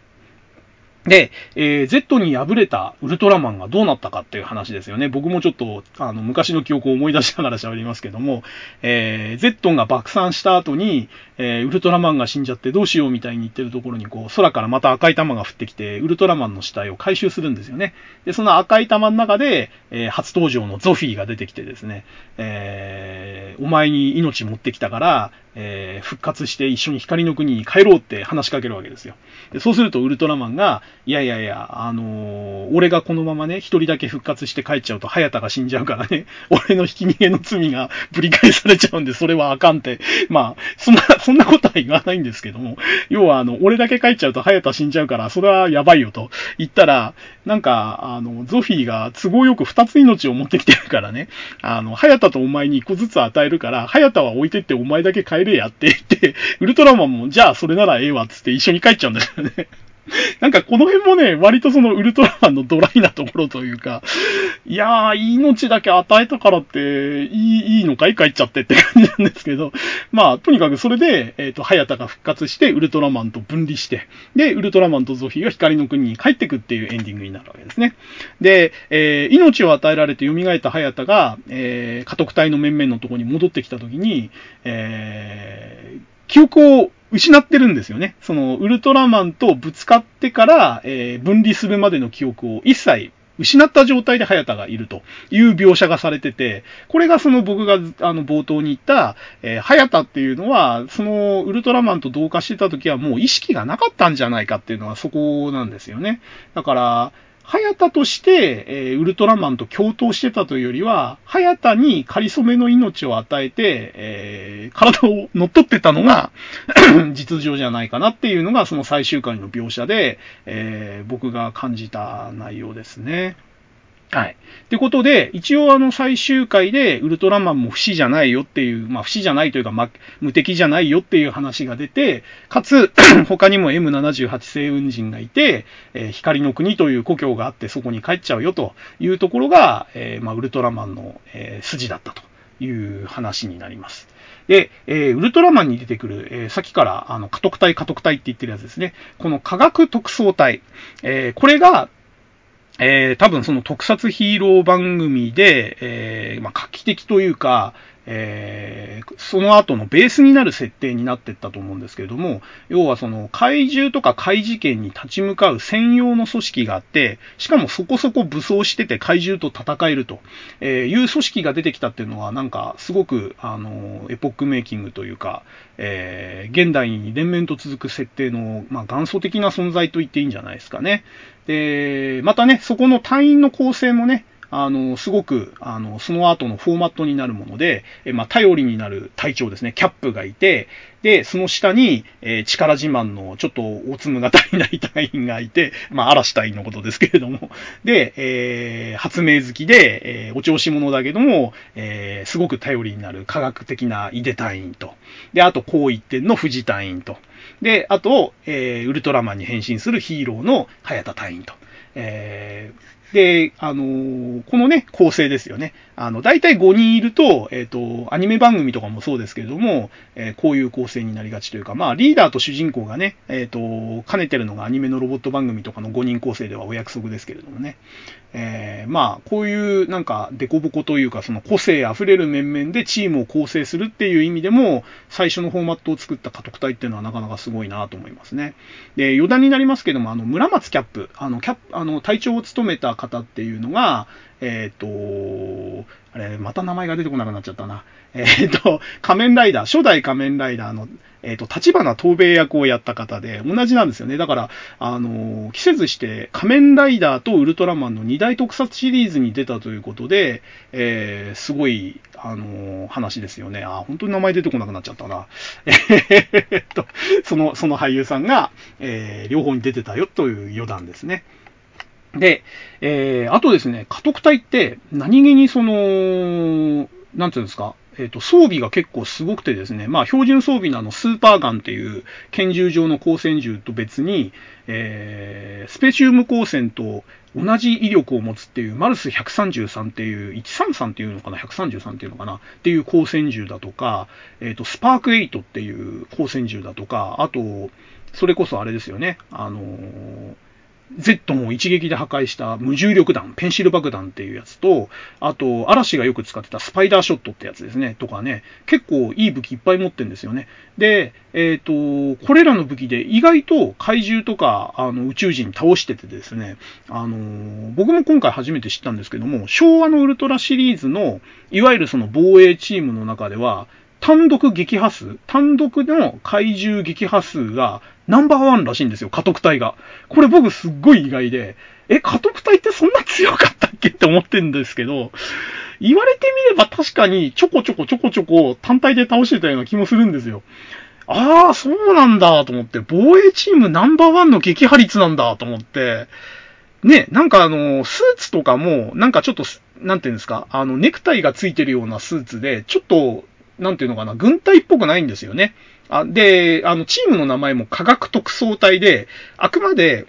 で、えー、Z に敗れたウルトラマンがどうなったかっていう話ですよね。僕もちょっと、あの、昔の記憶を思い出しながら喋りますけども、えー、Z が爆散した後に、えー、ウルトラマンが死んじゃってどうしようみたいに言ってるところに、こう、空からまた赤い玉が降ってきて、ウルトラマンの死体を回収するんですよね。で、その赤い玉の中で、えー、初登場のゾフィーが出てきてですね、えー、お前に命持ってきたから、えー、復活して一緒に光の国に帰ろうって話しかけるわけですよ。でそうするとウルトラマンが、いやいやいや、あのー、俺がこのままね、一人だけ復活して帰っちゃうと、早田が死んじゃうからね、<laughs> 俺のひき逃げの罪がぶり返されちゃうんで、それはあかんって。まあ、そんな、<laughs> そんなことは言わないんですけども、要はあの、俺だけ帰っちゃうと早田死んじゃうから、それはやばいよと言ったら、なんか、あの、ゾフィーが都合よく二つ命を持ってきてるからね、あの、早田とお前に一個ずつ与えるから、早田は置いてってお前だけ帰れやって言って、ウルトラマンも、じゃあそれならええわっつって一緒に帰っちゃうんだよね。<laughs> なんかこの辺もね、割とそのウルトラマンのドライなところというか、いやー、命だけ与えたからって、いい、いいのかい帰っちゃってって感じなんですけど、まあ、とにかくそれで、えっ、ー、と、早田が復活して、ウルトラマンと分離して、で、ウルトラマンとゾフィーが光の国に帰ってくっていうエンディングになるわけですね。で、えー、命を与えられて蘇った早田が、えー、家督隊の面々のところに戻ってきたときに、えー、記憶を失ってるんですよね。その、ウルトラマンとぶつかってから、えー、分離するまでの記憶を一切失った状態で早田がいるという描写がされてて、これがその僕があの冒頭に言った、えー、早田っていうのは、そのウルトラマンと同化してた時はもう意識がなかったんじゃないかっていうのはそこなんですよね。だから、早田として、えー、ウルトラマンと共闘してたというよりは、早田に仮初めの命を与えて、えー、体を乗っ取ってたのが <clears throat> 実情じゃないかなっていうのが、その最終回の描写で、えー、僕が感じた内容ですね。はい。ってことで、一応あの最終回でウルトラマンも不死じゃないよっていう、まあ不死じゃないというか、ま、無敵じゃないよっていう話が出て、かつ、<clears throat> 他にも M78 星雲人がいて、えー、光の国という故郷があってそこに帰っちゃうよというところが、えー、まあウルトラマンの、えー、筋だったという話になります。で、えー、ウルトラマンに出てくる、えー、さっきから、あの、家督隊、家督隊って言ってるやつですね。この科学特捜隊、えー、これが、えー、多分その特撮ヒーロー番組で、えー、まあ、画期的というか、えー、その後のベースになる設定になってったと思うんですけれども、要はその怪獣とか怪事件に立ち向かう専用の組織があって、しかもそこそこ武装してて怪獣と戦えるという組織が出てきたっていうのは、なんかすごく、あの、エポックメイキングというか、えー、現代に連綿と続く設定の、まあ、元祖的な存在と言っていいんじゃないですかね。で、またね、そこの隊員の構成もね、あの、すごく、あの、その後のフォーマットになるもので、えまあ、頼りになる隊長ですね、キャップがいて、で、その下に、えー、力自慢のちょっとおつむが足りない隊員がいて、<laughs> まあ、嵐隊員のことですけれども、で、えー、発明好きで、えー、お調子者だけども、え、すごく頼りになる科学的な井出隊員と、で、あと、こう一点の富士隊員と、で、あと、え、ウルトラマンに変身するヒーローの早田隊員と。えー、で、あのー、このね、構成ですよね。あの、大体5人いると、えっ、ー、と、アニメ番組とかもそうですけれども、えー、こういう構成になりがちというか、まあ、リーダーと主人公がね、えっ、と、兼ねてるのがアニメのロボット番組とかの5人構成ではお約束ですけれどもね。えまあ、こういうなんか、デコボコというか、その個性あふれる面々でチームを構成するっていう意味でも、最初のフォーマットを作った家督隊っていうのはなかなかすごいなと思いますね。で、余談になりますけども、あの、村松キャップ、あの、キャップ、あの、隊長を務めた方っていうのが、えっ、ー、と、あれ、また名前が出てこなくなっちゃったな。えっ、ー、と、仮面ライダー、初代仮面ライダーの、えっ、ー、と、立花東兵役をやった方で、同じなんですよね。だから、あの、季節して仮面ライダーとウルトラマンの二大特撮シリーズに出たということで、えー、すごい、あの、話ですよね。あ、本当に名前出てこなくなっちゃったな。<laughs> えっと、その、その俳優さんが、えー、両方に出てたよという余談ですね。で、えー、あとですね、家督隊って何気にその、なんていうんですか、えっ、ー、と、装備が結構すごくてですね、まあ、標準装備のあの、スーパーガンっていう拳銃状の光線銃と別に、えー、スペシウム光線と同じ威力を持つっていう、マルス133っていう、133っていうのかな、133っていうのかな、っていう光線銃だとか、えっ、ー、と、スパーク8っていう光線銃だとか、あと、それこそあれですよね、あのー Z も一撃で破壊した無重力弾、ペンシル爆弾っていうやつと、あと、嵐がよく使ってたスパイダーショットってやつですね、とかね、結構いい武器いっぱい持ってんですよね。で、えっ、ー、と、これらの武器で意外と怪獣とか、あの、宇宙人倒しててですね、あの、僕も今回初めて知ったんですけども、昭和のウルトラシリーズの、いわゆるその防衛チームの中では、単独撃破数、単独の怪獣撃破数がナンバーワンらしいんですよ、家督隊が。これ僕すっごい意外で、え、家督隊ってそんな強かったっけって思ってんですけど、言われてみれば確かにちょこちょこちょこちょこ単体で倒してたような気もするんですよ。ああ、そうなんだと思って、防衛チームナンバーワンの撃破率なんだと思って、ね、なんかあの、スーツとかも、なんかちょっと、なんていうんですか、あの、ネクタイがついてるようなスーツで、ちょっと、なんていうのかな、軍隊っぽくないんですよね。あで、あの、チームの名前も科学特捜隊で、あくまで、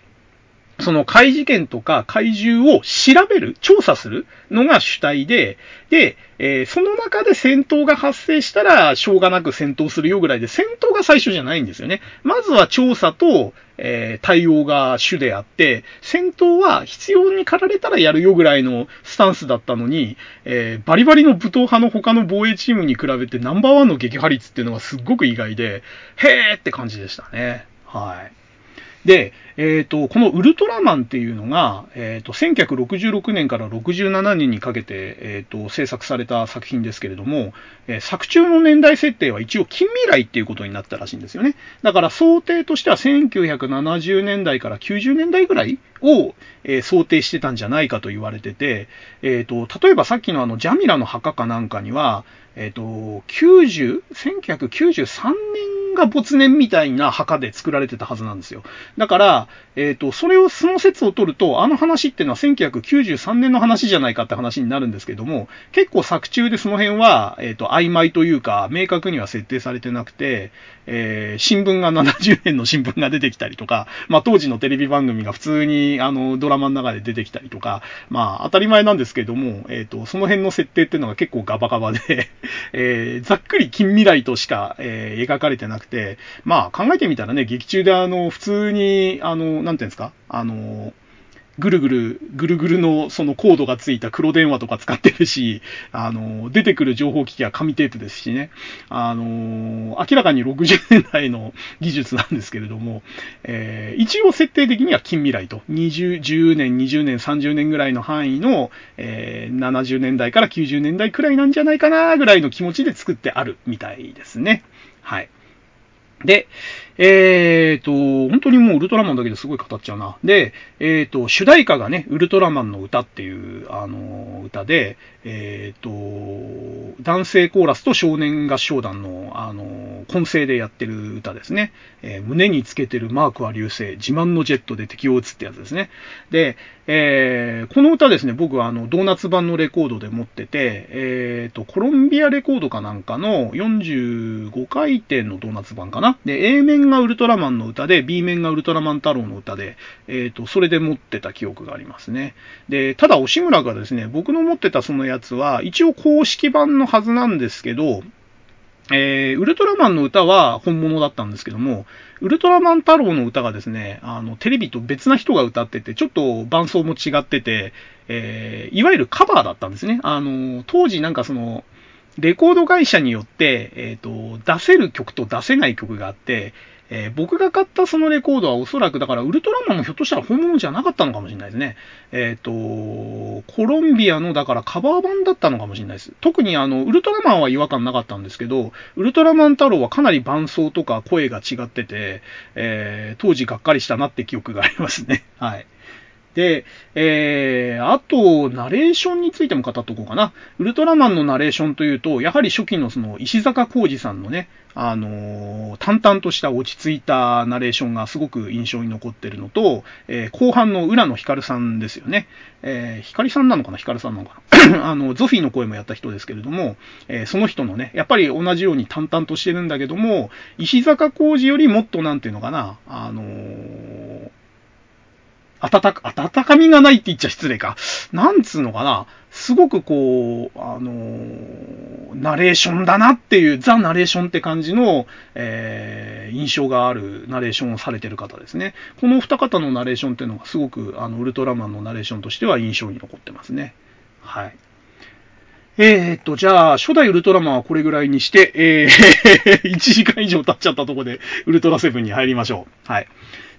その怪事件とか怪獣を調べる、調査するのが主体で、で、えー、その中で戦闘が発生したら、しょうがなく戦闘するよぐらいで、戦闘が最初じゃないんですよね。まずは調査と、えー、対応が主であって、戦闘は必要に駆られたらやるよぐらいのスタンスだったのに、えー、バリバリの武闘派の他の防衛チームに比べてナンバーワンの撃破率っていうのがすっごく意外で、へーって感じでしたね。はい。で、えっ、ー、と、このウルトラマンっていうのが、えっ、ー、と、1966年から67年にかけて、えっ、ー、と、制作された作品ですけれども、え作中の年代設定は一応近未来っていうことになったらしいんですよね。だから想定としては1970年代から90年代ぐらいを、え想定してたんじゃないかと言われてて、えっ、と、例えばさっきのあの、ジャミラの墓かなんかには、えっ、と、90、1993年が没年みたいな墓で作られてたはずなんですよ。だから、えっ、ー、と、それを、その説を取ると、あの話っていうのは1993年の話じゃないかって話になるんですけども、結構作中でその辺は、えっ、ー、と、曖昧というか、明確には設定されてなくて、えー、新聞が70年の新聞が出てきたりとか、まあ、当時のテレビ番組が普通に、あの、ドラマの中で出てきたりとか、まあ、当たり前なんですけども、えっ、と、その辺の設定っていうのが結構ガバガバでえざっくり近未来としか、え描かれてなくくて、まあ考えてみたらね、劇中であの、普通に、あの、なんていうんですか、あの、ぐるぐる、ぐるぐるのそのコードがついた黒電話とか使ってるし、あの、出てくる情報機器は紙テープですしね、あの、明らかに60年代の技術なんですけれども、えー、一応設定的には近未来と、20、10年、20年、30年ぐらいの範囲の、えー、70年代から90年代くらいなんじゃないかなぐらいの気持ちで作ってあるみたいですね。はい。で、えっ、と、本当にもうウルトラマンだけですごい語っちゃうな。で、えっ、と、主題歌がね、ウルトラマンの歌っていう、あの、歌で、えっ、と、男性コーラスと少年合唱団の、あの、混声でやってる歌ですね。え胸につけてるマークは流星、自慢のジェットで敵を撃つってやつですね。で、えこの歌ですね、僕はあの、ドーナツ版のレコードで持ってて、えっ、と、コロンビアレコードかなんかの45回転のドーナツ版かな。で、A 面がウルトラマンの歌で、B 面がウルトラマン太郎の歌で、えっ、ー、と、それで持ってた記憶がありますね。で、ただ、押村がですね、僕の持ってたそのやつは、一応公式版のはずなんですけど、えー、ウルトラマンの歌は本物だったんですけども、ウルトラマン太郎の歌がですね、あの、テレビと別な人が歌ってて、ちょっと伴奏も違ってて、えー、いわゆるカバーだったんですね。あの、当時なんかその、レコード会社によって、えっ、ー、と、出せる曲と出せない曲があって、えー、僕が買ったそのレコードはおそらくだからウルトラマンもひょっとしたら本物じゃなかったのかもしれないですね。えっ、ー、と、コロンビアのだからカバー版だったのかもしれないです。特にあの、ウルトラマンは違和感なかったんですけど、ウルトラマン太郎はかなり伴奏とか声が違ってて、えー、当時がっかりしたなって記憶がありますね。はい。で、えー、あと、ナレーションについても語っとこうかな。ウルトラマンのナレーションというと、やはり初期のその、石坂浩二さんのね、あのー、淡々とした落ち着いたナレーションがすごく印象に残ってるのと、えー、後半の浦野光さんですよね。えー、光さんなのかな？光さんなのかな？<coughs> あの、ゾフィーの声もやった人ですけれども、えー、その人のね、やっぱり同じように淡々としてるんだけども、石坂浩二よりもっとなんていうのかな、あのー暖か、温かみがないって言っちゃ失礼か。なんつうのかな。すごくこう、あのー、ナレーションだなっていう、ザ・ナレーションって感じの、えー、印象があるナレーションをされてる方ですね。この二方のナレーションっていうのがすごく、あの、ウルトラマンのナレーションとしては印象に残ってますね。はい。えー、っと、じゃあ、初代ウルトラマンはこれぐらいにして、えー、<laughs> 1時間以上経っちゃったとこで、ウルトラセブンに入りましょう。はい。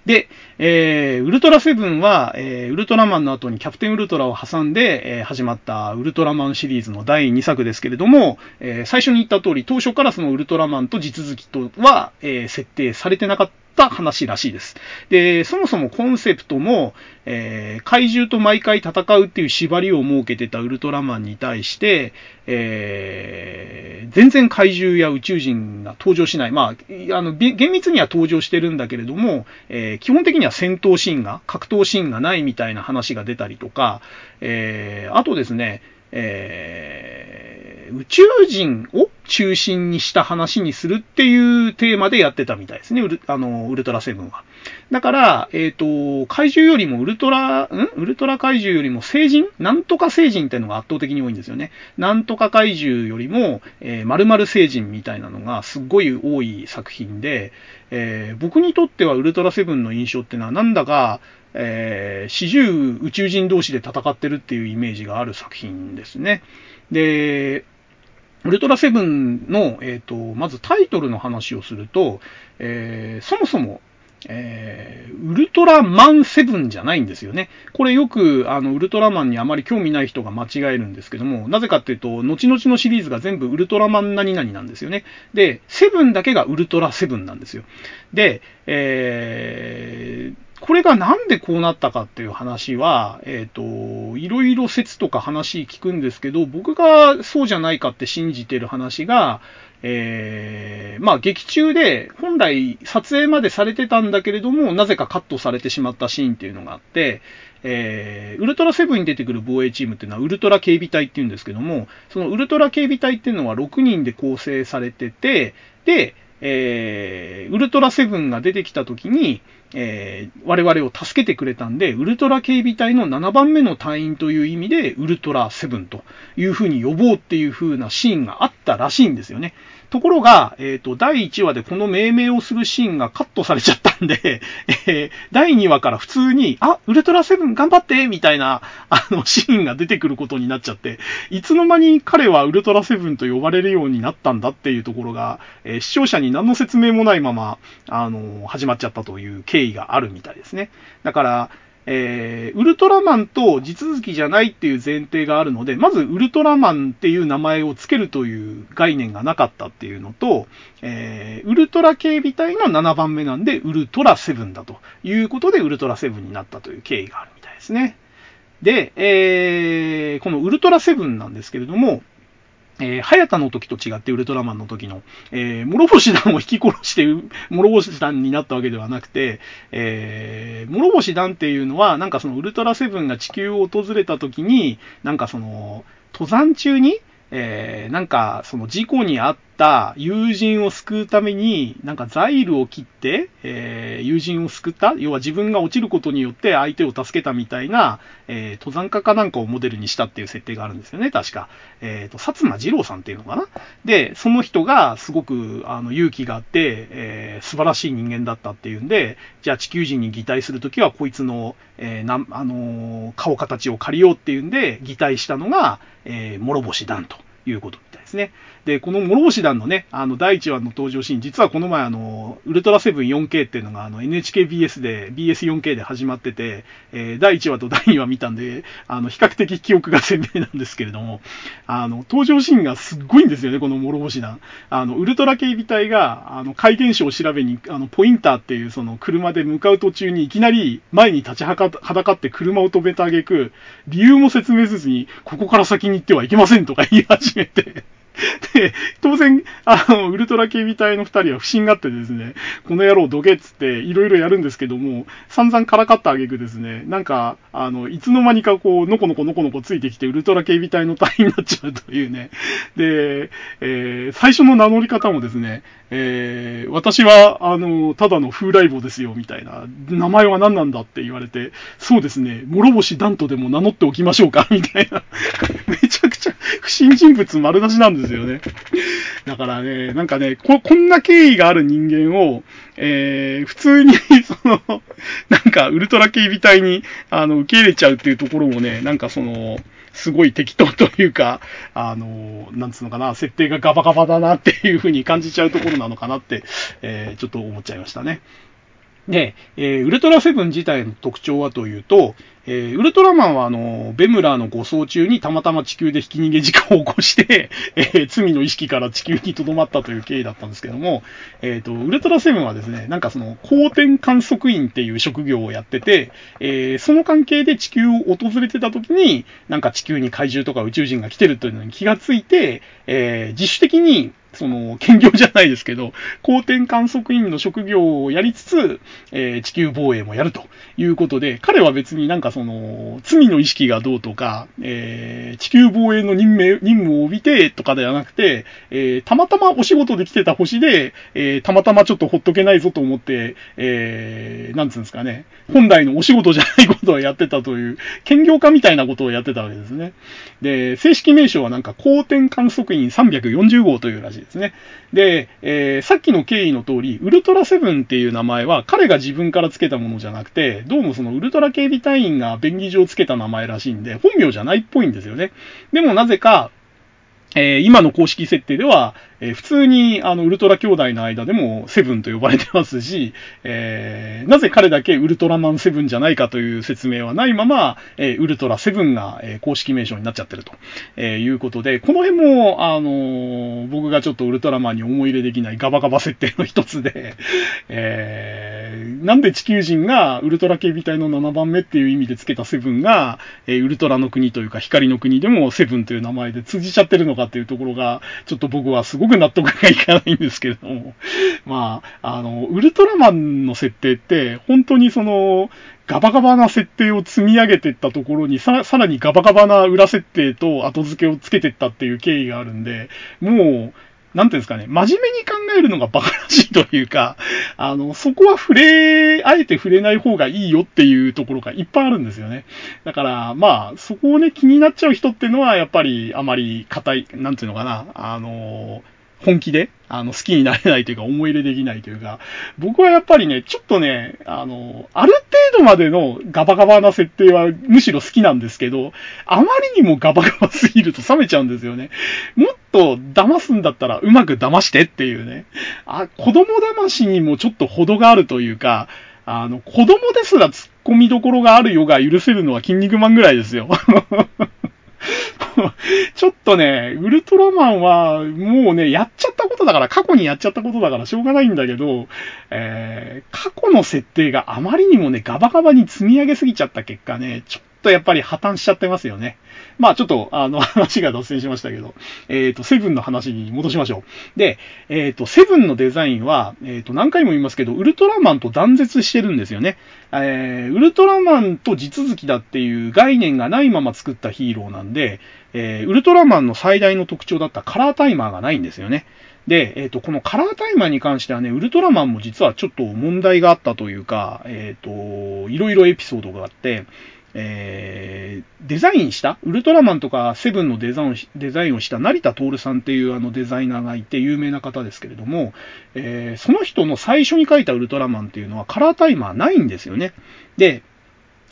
で、えー、ウルトラセブンは、えー、ウルトラマンの後にキャプテンウルトラを挟んで、えー、始まったウルトラマンシリーズの第2作ですけれども、え、最初に言った通り、当初からそのウルトラマンと地続きとは、え、設定されてなかった。た話らしいです。で、そもそもコンセプトも、えー、怪獣と毎回戦うっていう縛りを設けてたウルトラマンに対して、えー、全然怪獣や宇宙人が登場しない。まあ、あの、厳密には登場してるんだけれども、えー、基本的には戦闘シーンが、格闘シーンがないみたいな話が出たりとか、えー、あとですね、えー、宇宙人を中心にした話にするっていうテーマでやってたみたいですね、ウルあのウルトラセブンは。だから、えっ、ー、と、怪獣よりもウルトラ、ん？ウルトラ怪獣よりも星人？なんとか星人っていうのが圧倒的に多いんですよね。なんとか怪獣よりも、えー、〇〇星人みたいなのがすっごい多い作品で、えー、僕にとってはウルトラセブンの印象ってのはなんだか、えー、四十宇宙人同士で戦ってるっていうイメージがある作品ですね。で、ウルトラセブンの、えっ、ー、と、まずタイトルの話をすると、えー、そもそも、えー、ウルトラマンセブンじゃないんですよね。これよく、あの、ウルトラマンにあまり興味ない人が間違えるんですけども、なぜかっていうと、後々のシリーズが全部ウルトラマン何々なんですよね。で、セブンだけがウルトラセブンなんですよ。で、えー、これがなんでこうなったかっていう話は、えっ、ー、と、いろいろ説とか話聞くんですけど、僕がそうじゃないかって信じてる話が、えー、まあ劇中で本来撮影までされてたんだけれども、なぜかカットされてしまったシーンっていうのがあって、えー、ウルトラセブンに出てくる防衛チームっていうのはウルトラ警備隊っていうんですけども、そのウルトラ警備隊っていうのは6人で構成されてて、で、えー、ウルトラセブンが出てきた時に、えー、我々を助けてくれたんで、ウルトラ警備隊の7番目の隊員という意味で、ウルトラセブンというふうに呼ぼうっていうふうなシーンがあったらしいんですよね。ところが、えっ、ー、と、第1話でこの命名をするシーンがカットされちゃったんで、<laughs> えー、第2話から普通に、あ、ウルトラセブン頑張ってみたいな、あの、シーンが出てくることになっちゃって、いつの間に彼はウルトラセブンと呼ばれるようになったんだっていうところが、えー、視聴者に何の説明もないまま、あの、始まっちゃったという経緯があるみたいですね。だから、えー、ウルトラマンと地続きじゃないっていう前提があるので、まずウルトラマンっていう名前を付けるという概念がなかったっていうのと、えー、ウルトラ警備隊の7番目なんで、ウルトラセブンだということで、ウルトラセブンになったという経緯があるみたいですね。で、えー、このウルトラセブンなんですけれども、えー、早田の時と違ってウルトラマンの時の、えー、諸星団を引き殺して、諸星団になったわけではなくて、えー、諸星団っていうのは、なんかそのウルトラセブンが地球を訪れた時に、なんかその、登山中に、えー、なんか、その事故に遭ってた友人を救うために、なんかザイルを切って、えー、友人を救った、要は自分が落ちることによって相手を助けたみたいな、えー、登山家かなんかをモデルにしたっていう設定があるんですよね、確か。えっ、ー、と、薩摩二郎さんっていうのかなで、その人がすごく、あの、勇気があって、えー、素晴らしい人間だったっていうんで、じゃあ地球人に擬態するときはこいつの、えー、な、あの顔形を借りようっていうんで、擬態したのが、えー、諸星団ということみたいですね。で、この諸星団のね、あの、第1話の登場シーン、実はこの前、あの、ウルトラセブン 4K っていうのが、あの、NHKBS で、BS4K で始まってて、えー、第1話と第2話見たんで、あの、比較的記憶が鮮明なんですけれども、あの、登場シーンがすっごいんですよね、この諸星団。あの、ウルトラ警備隊が、あの、怪現象を調べに、あの、ポインターっていう、その、車で向かう途中にいきなり前に立ちはだかって車を止めてあげく、理由も説明せずに、ここから先に行ってはいけませんとか言い始めて <laughs> で、当然、あの、ウルトラ警備隊の二人は不審があってですね、この野郎どけっつっていろいろやるんですけども、散々からかったあげくですね、なんか、あの、いつの間にかこう、のこのこのこのこついてきて、ウルトラ警備隊の隊員になっちゃうというね。で、えー、最初の名乗り方もですね、えー、私は、あの、ただの風来坊ですよ、みたいな。名前は何なんだって言われて、そうですね、諸星ダントでも名乗っておきましょうか、みたいな。<laughs> めちゃくちゃ不審人物丸出しなんですですよね。だからね、なんかね、こ、こんな経緯がある人間を、えー、普通に、<laughs> その、なんか、ウルトラ警備隊に、あの、受け入れちゃうっていうところもね、なんかその、すごい適当というか、あの、なんつうのかな、設定がガバガバだなっていう風に感じちゃうところなのかなって、えー、ちょっと思っちゃいましたね。で、えー、ウルトラセブン自体の特徴はというと、えー、ウルトラマンはあの、ベムラーの護送中にたまたま地球でひき逃げ事故を起こして、<laughs> えー、罪の意識から地球に留まったという経緯だったんですけども、えっ、ー、と、ウルトラセブンはですね、なんかその、光点観測員っていう職業をやってて、えー、その関係で地球を訪れてた時に、なんか地球に怪獣とか宇宙人が来てるというのに気がついて、えー、自主的にその、兼業じゃないですけど、光点観測員の職業をやりつつ、えー、地球防衛もやるということで、彼は別になんかその、罪の意識がどうとか、えー、地球防衛の任務、任務を帯びてとかではなくて、えー、たまたまお仕事で来てた星で、え、たまたまちょっとほっとけないぞと思って、えー、なんつうんですかね、本来のお仕事じゃないことをやってたという、兼業家みたいなことをやってたわけですね。で、正式名称はなんか光点観測員340号というらしいですね。で、えー、さっきの経緯の通り、ウルトラセブンっていう名前は彼が自分から付けたものじゃなくて、どうもそのウルトラ警備隊員が便宜上付けた名前らしいんで、本名じゃないっぽいんですよね。でもなぜか、えー、今の公式設定では、えー、普通に、あの、ウルトラ兄弟の間でもセブンと呼ばれてますし、えー、なぜ彼だけウルトラマンセブンじゃないかという説明はないまま、えー、ウルトラセブンが、え、公式名称になっちゃってると、え、いうことで、この辺も、あの、僕がちょっとウルトラマンに思い入れできないガバガバ設定の一つで、え、なんで地球人がウルトラ警備隊の7番目っていう意味で付けたセブンが、え、ウルトラの国というか光の国でもセブンという名前で通じちゃってるのかっていうところが、ちょっと僕はすごいく納得がいかないんですけれども、まあ、あの、ウルトラマンの設定って、本当にその、ガバガバな設定を積み上げていったところにさ、さらにガバガバな裏設定と後付けをつけていったっていう経緯があるんで、もう、なんていうんですかね、真面目に考えるのが馬鹿らしいというか、あの、そこは触れ、あえて触れない方がいいよっていうところがいっぱいあるんですよね。だから、まあ、そこをね、気になっちゃう人ってのは、やっぱりあまり硬い、なんていうのかな、あの、本気で、あの、好きになれないというか、思い入れできないというか、僕はやっぱりね、ちょっとね、あの、ある程度までのガバガバな設定はむしろ好きなんですけど、あまりにもガバガバすぎると冷めちゃうんですよね。もっと騙すんだったらうまく騙してっていうね。あ、子供騙しにもちょっと程があるというか、あの、子供ですら突っ込みどころがあるよが許せるのは筋肉マンぐらいですよ。<laughs> ちょっとね、ウルトラマンは、もうね、やっちゃったことだから、過去にやっちゃったことだからしょうがないんだけど、えー、過去の設定があまりにもね、ガバガバに積み上げすぎちゃった結果ね、ちょっとやっぱり破綻しちゃってますよね。まあちょっと、あの、<laughs> 話が脱線しましたけど、えっ、ー、と、セブンの話に戻しましょう。で、えっ、ー、と、セブンのデザインは、えっ、ー、と、何回も言いますけど、ウルトラマンと断絶してるんですよね。えー、ウルトラマンと地続きだっていう概念がないまま作ったヒーローなんで、えー、ウルトラマンの最大の特徴だったカラータイマーがないんですよね。で、えっ、ー、と、このカラータイマーに関してはね、ウルトラマンも実はちょっと問題があったというか、えっ、ー、と、いろいろエピソードがあって、えー、デザインした、ウルトラマンとかセブンのデザインデザインをした成田徹さんっていうあのデザイナーがいて有名な方ですけれども、えー、その人の最初に描いたウルトラマンっていうのはカラータイマーないんですよね。で、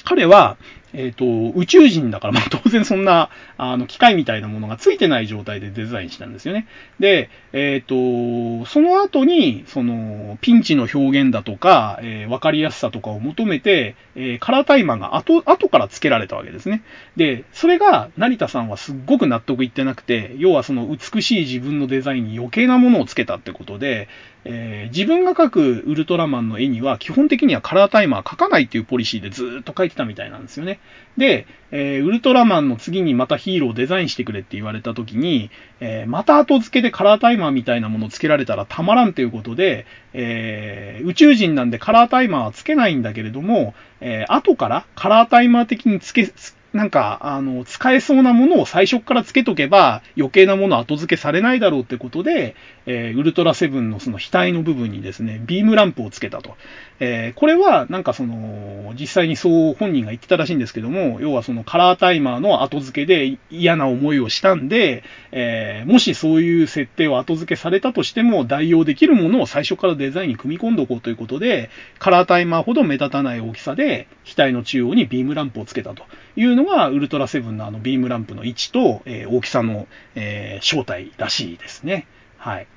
彼は、えっ、ー、と、宇宙人だから、まあ <laughs> 当然そんな、あの、機械みたいなものがついてない状態でデザインしたんですよね。で、えっ、ー、と、その後に、その、ピンチの表現だとか、えー、わかりやすさとかを求めて、え、カラータイマーが後、後から付けられたわけですね。で、それが、成田さんはすっごく納得いってなくて、要はその美しい自分のデザインに余計なものをつけたってことで、えー、自分が描くウルトラマンの絵には基本的にはカラータイマー描かないっていうポリシーでずっと描いてたみたいなんですよね。で、えー、ウルトラマンの次にまたヒーローをデザインしてくれって言われた時に、えー、また後付けでカラータイマーみたいなものを付けられたらたまらんっていうことで、え、宇宙人なんでカラータイマーは付けないんだけれども、え後からカラータイマー的に付け、なんか、あの、使えそうなものを最初から付けとけば、余計なもの後付けされないだろうってことで、えー、ウルトラセブンのその額の部分にですね、ビームランプを付けたと。えー、これは、なんかその、実際にそう本人が言ってたらしいんですけども、要はそのカラータイマーの後付けで嫌な思いをしたんで、えー、もしそういう設定を後付けされたとしても、代用できるものを最初からデザインに組み込んでおこうということで、カラータイマーほど目立たない大きさで、額の中央にビームランプを付けたというのが、ウルトラセブンのあのビームランプの位置と、えー、大きさの、えー、正体らしいですね。はい。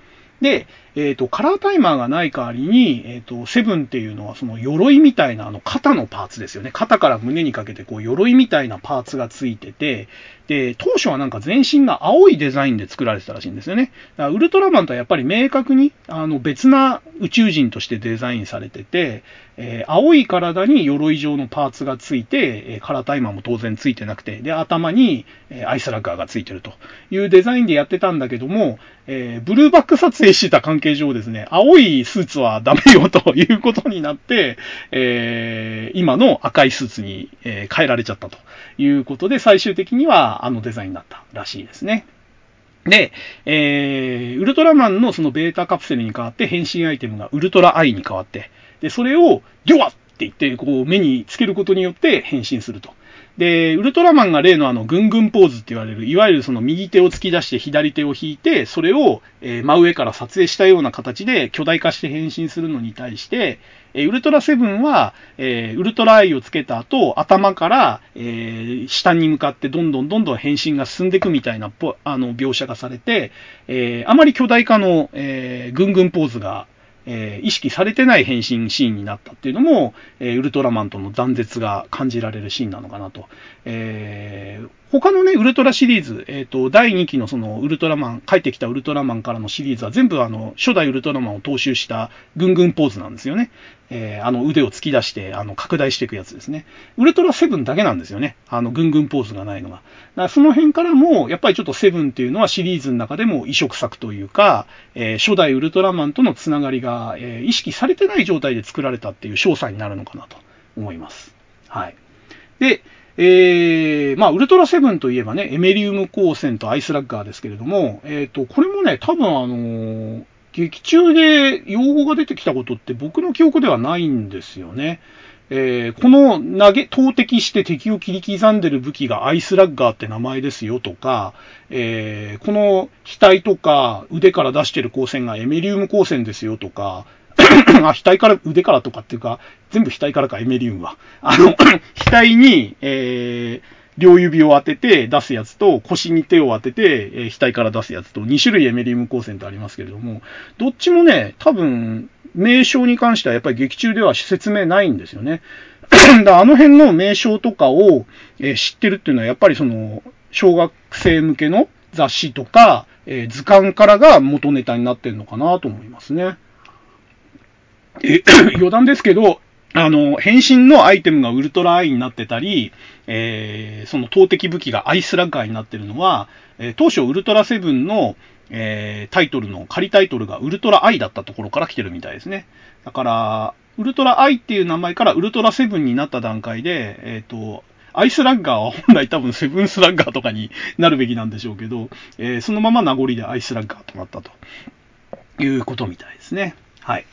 で、えっ、と、カラータイマーがない代わりに、えっ、と、セブンっていうのはその鎧みたいなあの肩のパーツですよね。肩から胸にかけてこう鎧みたいなパーツがついてて、で、当初はなんか全身が青いデザインで作られてたらしいんですよね。だからウルトラマンとはやっぱり明確に、あの、別な宇宙人としてデザインされてて、えー、青い体に鎧状のパーツがついて、えー、カラータイマーも当然ついてなくて、で、頭に、えー、アイスラッガーがついてるというデザインでやってたんだけども、えブルーバック撮影してた関係上ですね、青いスーツはダメよということになって、えー今の赤いスーツに、え変えられちゃったということで、最終的にはあのデザインになったらしいですね。で、えー、ウルトラマンのそのベータカプセルに変わって変身アイテムがウルトラアイに変わって、で、それを、デュワって言って、こう目につけることによって変身すると。で、ウルトラマンが例のあの、ぐんぐんポーズって言われる、いわゆるその右手を突き出して左手を引いて、それを、え真上から撮影したような形で巨大化して変身するのに対して、えウルトラセブンは、えウルトラアイをつけた後、頭から、え下に向かってどんどんどんどん変身が進んでいくみたいなあの描写がされて、えあまり巨大化の、えぐんぐんポーズがえー、意識されてない変身シーンになったっていうのも、えー、ウルトラマンとの断絶が感じられるシーンなのかなと。えー、他のね、ウルトラシリーズ、えっ、ー、と、第2期のそのウルトラマン、帰ってきたウルトラマンからのシリーズは全部あの、初代ウルトラマンを踏襲したぐんぐんポーズなんですよね。えー、あの腕を突き出して、あの、拡大していくやつですね。ウルトラセブンだけなんですよね。あの、ぐんぐんポーズがないのが。だからその辺からも、やっぱりちょっとセブンっていうのはシリーズの中でも異色作というか、えー、初代ウルトラマンとのつながりが、え、意識されてない状態で作られたっていう詳細になるのかなと思います。はい。で、えー、まあ、ウルトラセブンといえばね、エメリウム光線とアイスラッガーですけれども、えっ、ー、と、これもね、多分あのー、劇中で用語が出てきたことって僕の記憶ではないんですよね。えー、この投げ、投擲して敵を切り刻んでる武器がアイスラッガーって名前ですよとか、えー、この額とか腕から出してる光線がエメリウム光線ですよとか、<clears throat> あ、額から、腕からとかっていうか、全部額からか、エメリウムは。あの、<clears throat> 額に、えー、両指を当てて出すやつと、腰に手を当てて、えー、額から出すやつと、2種類エメリウム光線ってありますけれども、どっちもね、多分、名称に関してはやっぱり劇中では説明ないんですよね。<clears throat> だあの辺の名称とかを、えー、知ってるっていうのは、やっぱりその、小学生向けの雑誌とか、えー、図鑑からが元ネタになってるのかなと思いますね。え、余談ですけど、あの、変身のアイテムがウルトラアイになってたり、えー、その投擲武器がアイスラッガーになってるのは、えー、当初ウルトラセブンの、えー、タイトルの、仮タイトルがウルトラアイだったところから来てるみたいですね。だから、ウルトラアイっていう名前からウルトラセブンになった段階で、えっ、と、アイスラッガーは本来多分セブンスラッガーとかになるべきなんでしょうけど、え、そのまま名残でアイスラッガーとなったということみたいですね。はい。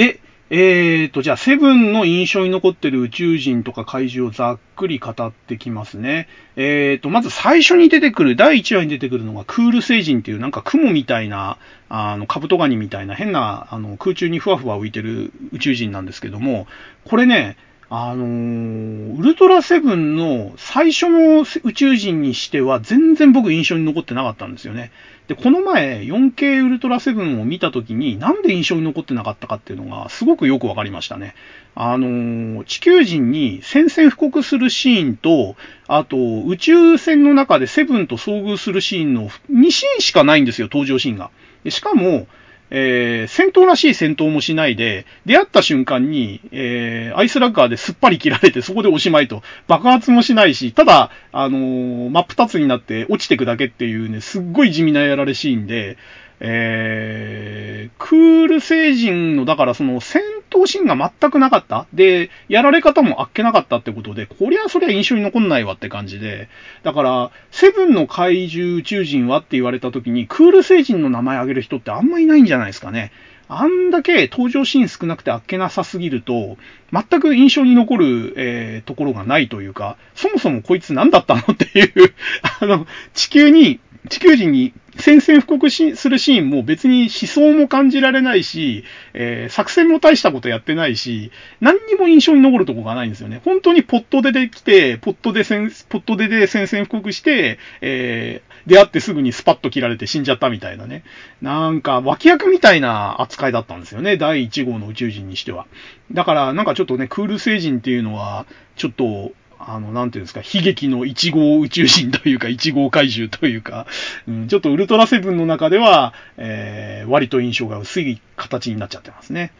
で、えーと、じゃあ、セブンの印象に残ってる宇宙人とか怪獣をざっくり語ってきますね。えーと、まず最初に出てくる、第1話に出てくるのがクール星人っていうなんか雲みたいな、あの、カブトガニみたいな変な、あの、空中にふわふわ浮いてる宇宙人なんですけども、これね、あのー、ウルトラセブンの最初の宇宙人にしては全然僕印象に残ってなかったんですよね。で、この前 4K ウルトラセブンを見たときになんで印象に残ってなかったかっていうのがすごくよくわかりましたね。あのー、地球人に宣戦布告するシーンと、あと宇宙船の中でセブンと遭遇するシーンの2シーンしかないんですよ、登場シーンが。でしかも、えー、戦闘らしい戦闘もしないで、出会った瞬間に、えー、アイスラッガーですっぱり切られてそこでおしまいと、爆発もしないし、ただ、あのー、真っ二つになって落ちてくだけっていうね、すっごい地味なやられシーンで、えー、クール星人の、だからその戦闘シーンが全くなかった？で、やられ方もあっけなかったってことで、こりゃそりゃ印象に残んないわって感じで、だから、セブンの怪獣宇宙人はって言われた時に、クール星人の名前挙げる人ってあんまいないんじゃないですかね。あんだけ登場シーン少なくてあっけなさすぎると、全く印象に残る、えー、ところがないというか、そもそもこいつ何だったの？っていうあの、地球に、地球人に宣戦布告しするシーンも別に思想も感じられないし、えー、作戦も大したことやってないし、何にも印象に残るとこがないんですよね。本当にポットでできて、ポットでポットでで宣戦布告して、えー出会ってすぐにスパッと切られて死んじゃったみたいなね。なんか、脇役みたいな扱いだったんですよね。第1号の宇宙人にしては。だから、なんかちょっとね、クール星人っていうのは、ちょっと、あの、なんていうんですか、悲劇の1号宇宙人というか、1号怪獣というか、うん、ちょっとウルトラセブンの中では、えー、割と印象が薄い形になっちゃってますね。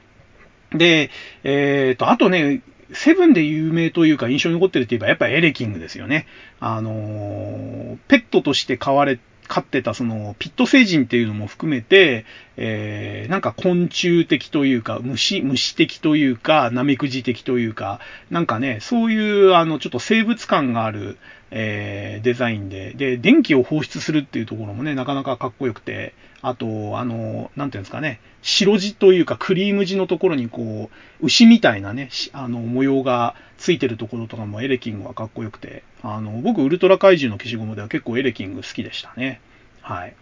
で、えっ、ー、と、あとね、セブンで有名というか印象に残ってるって言えば、やっぱエレキングですよね。あのー、ペットとして飼われ飼ってたそのピット星人っていうのも含めて、えー、なんか昆虫的というか、虫、虫的というか、ナメクジ的というか、なんかね、そういうあのちょっと生物感がある、えー、デザインで、で、電気を放出するっていうところもね、なかなかかっこよくて、あと、あの、なんていうんですかね、白地というかクリーム地のところにこう、牛みたいなね、あの、模様がついてるところとかもエレキングはかっこよくて、あの、僕、ウルトラ怪獣の消しゴムでは結構エレキング好きでしたね。はい。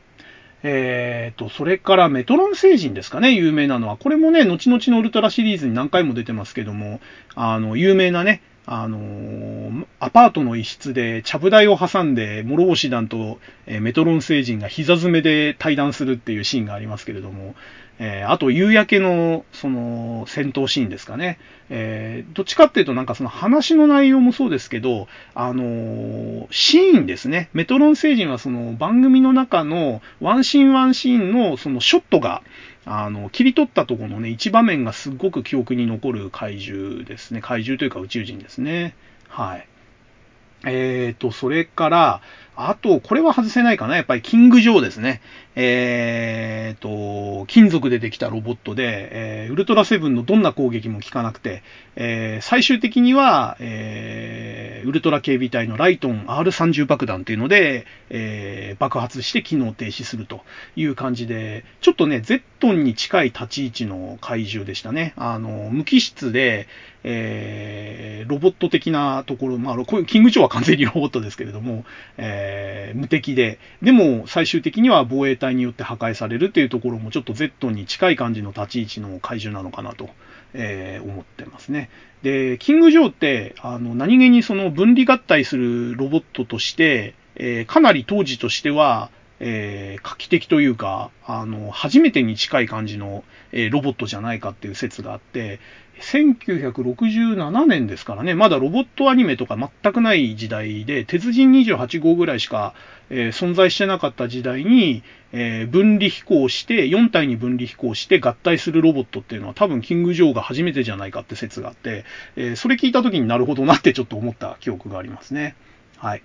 えーと、それからメトロン星人ですかね、有名なのは。これもね、後々のウルトラシリーズに何回も出てますけども、あの、有名なね、あのー、アパートの一室で、ちゃぶ台を挟んで、諸星団と、えー、メトロン星人が膝詰めで対談するっていうシーンがありますけれども、えー、あと、夕焼けの、その、戦闘シーンですかね。えー、どっちかっていうと、なんかその話の内容もそうですけど、あのー、シーンですね。メトロン星人はその番組の中のワンシーンワンシーンのそのショットが、あの、切り取ったとこのね、一場面がすごく記憶に残る怪獣ですね。怪獣というか宇宙人ですね。はい。えーと、それから、あと、これは外せないかな。やっぱりキング・ジョーですね。えーと、金属でできたロボットで、えー、ウルトラセブンのどんな攻撃も効かなくて、えー、最終的には、えー、ウルトラ警備隊のライトン R30 爆弾っていうので、えー、爆発して機能停止するという感じで、ちょっとね、ゼットンに近い立ち位置の怪獣でしたね。あの、無機質で、えー、ロボット的なところ、まあ、キング・ジョーは完全にロボットですけれども、えー、無敵で、でも最終的には防衛隊によって破壊されるっていうところもちょっと Z に近い感じの立ち位置の怪獣なのかなと、えー、思ってますね。で、キング・ジョーって、あの、何気にその分離合体するロボットとして、えー、かなり当時としては、えー、画期的というか、あの、初めてに近い感じの、えー、ロボットじゃないかっていう説があって、1967年ですからね、まだロボットアニメとか全くない時代で、鉄人28号ぐらいしか、えー、存在してなかった時代に、えー、分離飛行して、4体に分離飛行して合体するロボットっていうのは多分キング・ジョーが初めてじゃないかって説があって、えー、それ聞いた時になるほどなってちょっと思った記憶がありますね。はい。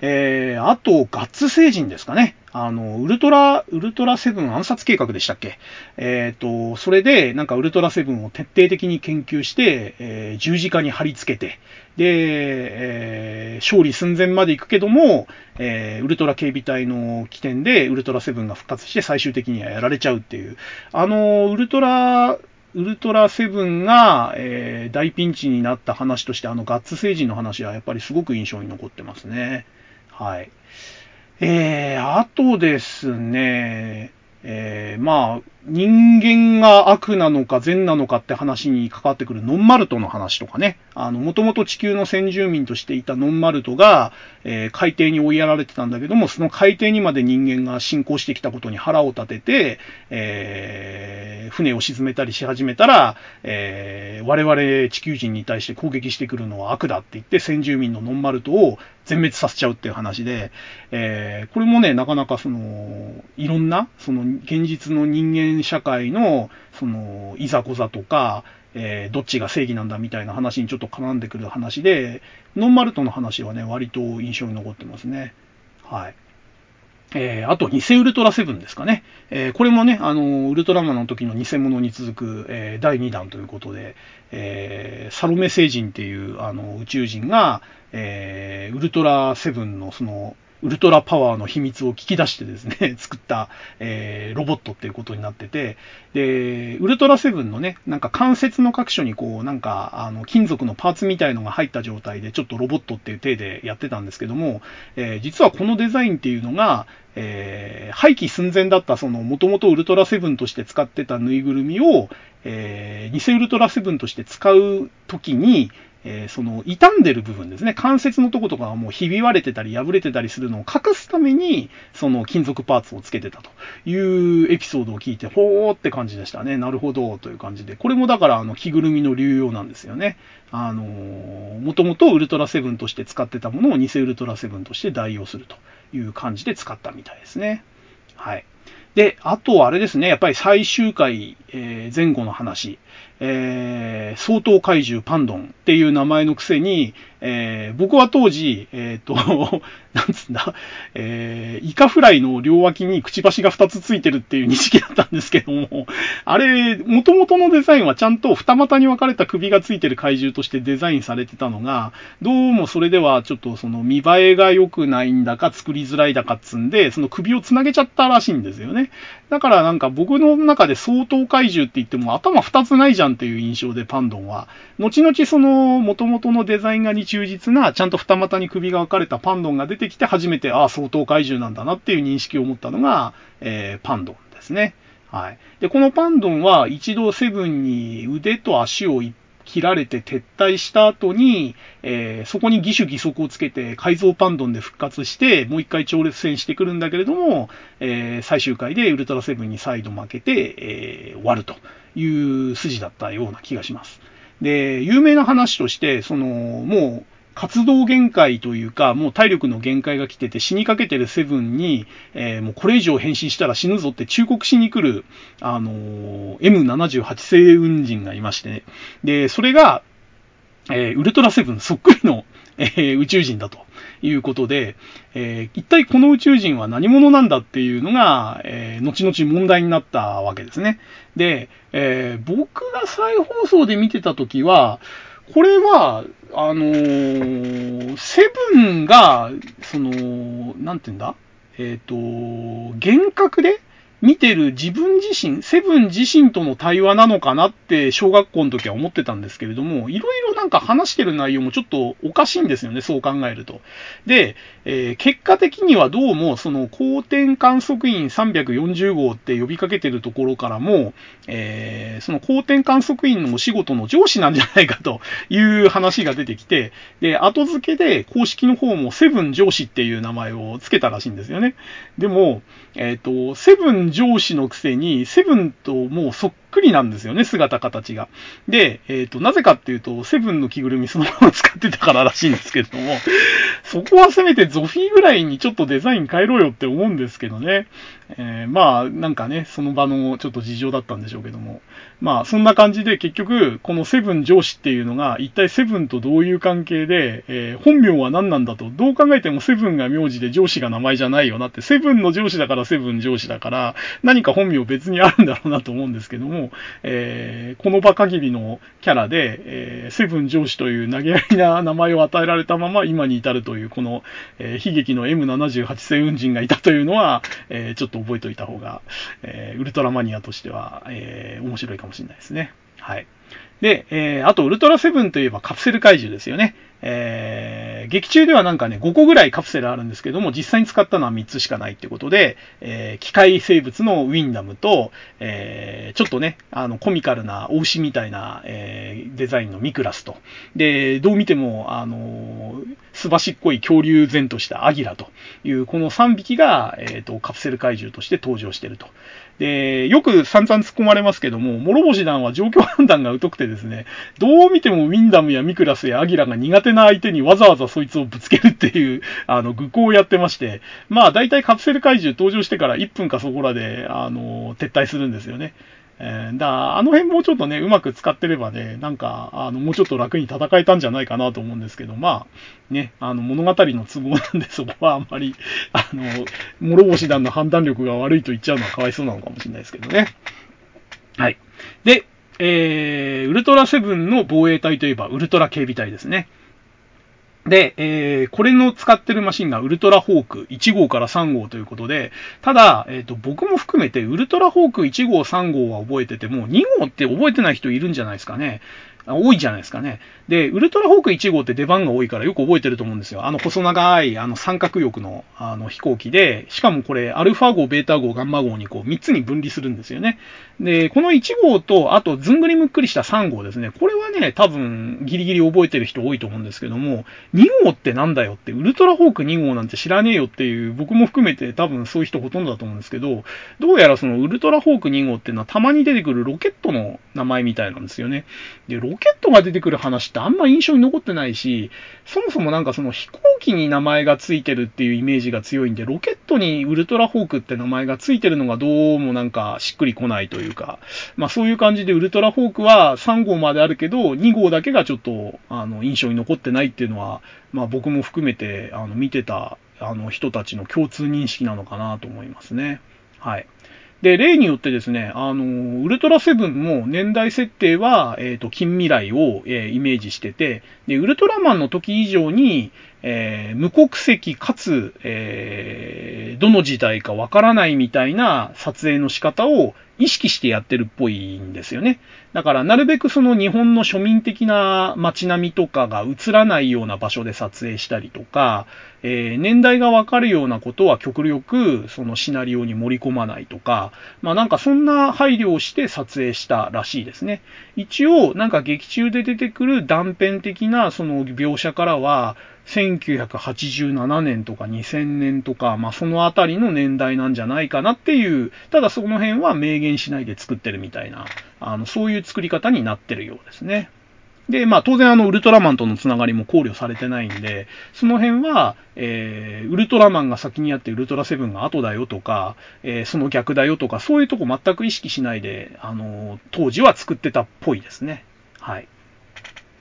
えー、あと、ガッツ星人ですかね。あの、ウルトラ、ウルトラセブン暗殺計画でしたっけ？えっ、ー、と、それで、なんかウルトラセブンを徹底的に研究して、えー、十字架に貼り付けて、で、えー、勝利寸前まで行くけども、え、ウルトラ警備隊の起点でウルトラセブンが復活して最終的にはやられちゃうっていう、あの、ウルトラ、ウルトラセブンが、えー、大ピンチになった話として、あのガッツ星人の話はやっぱりすごく印象に残ってますね。はい。えー、あとですね、えー、まあ、人間が悪なのか善なのかって話に関わってくるノンマルトの話とかね。あの、もともと地球の先住民としていたノンマルトが、えー、海底に追いやられてたんだけども、その海底にまで人間が侵攻してきたことに腹を立てて、えー、船を沈めたりし始めたら、え、我々地球人に対して攻撃してくるのは悪だって言って先住民のノンマルトを全滅させちゃうっていう話で、えー、これもね、なかなかその、いろんな、その現実の人間社会の、その、いざこざとか、えー、どっちが正義なんだみたいな話にちょっと絡んでくる話で、ノンマルトの話はね、割と印象に残ってますね。はい。えー、あと、偽ウルトラセブンですかね。えー、これもね、あの、ウルトラマンの時の偽物に続く、えー、第2弾ということで、えー、サロメ星人っていう、あの、宇宙人が、えー、ウルトラセブンのその、ウルトラパワーの秘密を聞き出してですね、<laughs> 作った、えー、ロボットっていうことになってて、で、ウルトラセブンのね、なんか関節の各所にこう、なんか、あの、金属のパーツみたいのが入った状態で、ちょっとロボットっていう体でやってたんですけども、えー、実はこのデザインっていうのが、えー、廃棄寸前だった、その、もともとウルトラセブンとして使ってたぬいぐるみを、えー、偽ウルトラセブンとして使うときに、えー、その傷んでる部分ですね、関節のとことかがもうひび割れてたり破れてたりするのを隠すために、その金属パーツをつけてたというエピソードを聞いて、ほーって感じでしたね。なるほど、という感じで。これもだから、あの、着ぐるみの流用なんですよね。あのー、もともとウルトラセブンとして使ってたものを偽ウルトラセブンとして代用するという感じで使ったみたいですね。はい。で、あとあれですね、やっぱり最終回、えー、前後の話。えー、相当怪獣パンドンっていう名前のくせに、えー、僕は当時、えっ、と、<laughs> なんつんだ、えー、イカフライの両脇にくちばしが2つついてるっていう認識だったんですけども、あれ、元々のデザインはちゃんと二股に分かれた首がついてる怪獣としてデザインされてたのが、どうもそれではちょっとその見栄えが良くないんだか作りづらいだかっつんで、その首をつなげちゃったらしいんですよね。だからなんか僕の中で相当怪獣って言っても頭2つないじゃんっていう印象でパンドンは、後々その元々のデザイン画に忠実な、ちゃんと二股に首が分かれたパンドンが出てきて初めて、ああ、相当怪獣なんだなっていう認識を持ったのが、えー、パンドンですね。はい。で、このパンドンは一度セブンに腕と足を切られて撤退した後に、えー、そこに義手義足をつけて改造パンドンで復活して、もう一回超烈戦してくるんだけれども、えー、最終回でウルトラセブンに再度負けて、えー、終わるという筋だったような気がします。で、有名な話として、その、もう、活動限界というか、もう体力の限界が来てて死にかけてるセブンに、えー、もうこれ以上変身したら死ぬぞって忠告しに来る、あのー、M78 星雲人がいましてね。で、それが、えー、ウルトラセブンそっくりの、え、宇宙人だということで、えー、一体この宇宙人は何者なんだっていうのが、えー、後々問題になったわけですね。で、えー、僕が再放送で見てた時は、これは、あのー、セブンが、その、なんて言うんだ？えっ、と、幻覚で見てる自分自身、セブン自身との対話なのかなって小学校の時は思ってたんですけれども、いろいろなんか話してる内容もちょっとおかしいんですよね、そう考えると。で、えー、結果的にはどうもその光点観測員340号って呼びかけてるところからも、えー、その光点観測員のお仕事の上司なんじゃないかという話が出てきて、で、後付けで公式の方もセブン上司っていう名前を付けたらしいんですよね。でも、えっ、ー、と、セブン上司のくせに、セブンともうそっくりなんですよね、姿形が。で、えっ、ー、と、なぜかっていうと、セブンの着ぐるみそのまま使ってたかららしいんですけども、<laughs> そこはせめてゾフィーぐらいにちょっとデザイン変えろよって思うんですけどね。えー、まあ、なんかね、その場のちょっと事情だったんでしょうけども。まあ、そんな感じで結局、このセブン上司っていうのが、一体セブンとどういう関係で、えー、本名は何なんだと、どう考えてもセブンが名字で上司が名前じゃないよなって、セブンの上司だからセブン上司だから、何か本名別にあるんだろうなと思うんですけども、えー、この場限りのキャラで、えー、セブン上司という投げやりな名前を与えられたまま今に至るという、この、え、悲劇の M78 星雲人がいたというのは、え、ちょっと覚えておいた方が、え、ウルトラマニアとしては、え、面白いかももしれないですね。はい。で、えー、あと、ウルトラセブンといえばカプセル怪獣ですよね。えー、劇中ではなんかね、5個ぐらいカプセルあるんですけども、実際に使ったのは3つしかないってことで、えー、機械生物のウィンダムと、えー、ちょっとね、あの、コミカルなお牛みたいな、えー、デザインのミクラスと、で、どう見ても、あのすばしっこい恐竜前としたアギラという、この3匹が、えっ、ー、と、カプセル怪獣として登場してると。で、よく散々突っ込まれますけども、諸星団は状況判断が疎くてですね、どう見てもウィンダムやミクラスやアギラが苦手な相手にわざわざそいつをぶつけるっていう、あの、愚行をやってまして、まあ大体カプセル怪獣登場してから1分かそこらで、あの、撤退するんですよね。えー、だあの辺もうちょっとね、うまく使ってればね、なんか、あの、もうちょっと楽に戦えたんじゃないかなと思うんですけど、まあ、ね、あの、物語の都合なんで、<laughs> そこはあんまり、あの、諸星団の判断力が悪いと言っちゃうのはかわいそうなのかもしれないですけどね。はい。で、えー、ウルトラセブンの防衛隊といえば、ウルトラ警備隊ですね。で、えー、これの使ってるマシンがウルトラホーク1号から3号ということで、ただ、えっ、ー、と、僕も含めてウルトラホーク1号3号は覚えてても、2号って覚えてない人いるんじゃないですかね。多いじゃないですかね。で、ウルトラホーク1号って出番が多いからよく覚えてると思うんですよ。あの細長い、あの三角翼のあの飛行機で、しかもこれ、アルファ号、ベータ号、ガンマ号にこう3つに分離するんですよね。で、この1号と、あとずんぐりむっくりした3号ですね。これはね、多分ギリギリ覚えてる人多いと思うんですけども、2号ってなんだよって、ウルトラホーク2号なんて知らねえよっていう、僕も含めて多分そういう人ほとんどだと思うんですけど、どうやらそのウルトラホーク2号っていうのはたまに出てくるロケットの名前みたいなんですよね。で、ロケットが出てくる話ってあんま印象に残ってないし、そもそもなんかその飛行機に名前がついてるっていうイメージが強いんで、ロケットにウルトラホークって名前がついてるのがどうもなんかしっくりこないというか、まあそういう感じでウルトラホークは3号まであるけど、2号だけがちょっとあの印象に残ってないっていうのは、まあ僕も含めてあの見てたあの人たちの共通認識なのかなと思いますね。はい。で、例によってですね、あの、ウルトラセブンも年代設定は、えっ、ー、と、近未来を、えー、イメージしてて、で、ウルトラマンの時以上に、えー、無国籍かつ、えー、どの時代かわからないみたいな撮影の仕方を意識してやってるっぽいんですよね。だから、なるべくその日本の庶民的な街並みとかが映らないような場所で撮影したりとか、えー、年代がわかるようなことは極力そのシナリオに盛り込まないとか、まあなんかそんな配慮をして撮影したらしいですね。一応、なんか劇中で出てくる断片的なその描写からは、1987年とか2000年とか、まあそのあたりの年代なんじゃないかなっていう、ただその辺は明言しないで作ってるみたいな、あの、そういう作り方になってるようですね。で、まあ当然あのウルトラマンとのつながりも考慮されてないんで、その辺は、えー、ウルトラマンが先にやってウルトラセブンが後だよとか、えー、その逆だよとか、そういうとこ全く意識しないで、あの、当時は作ってたっぽいですね。はい。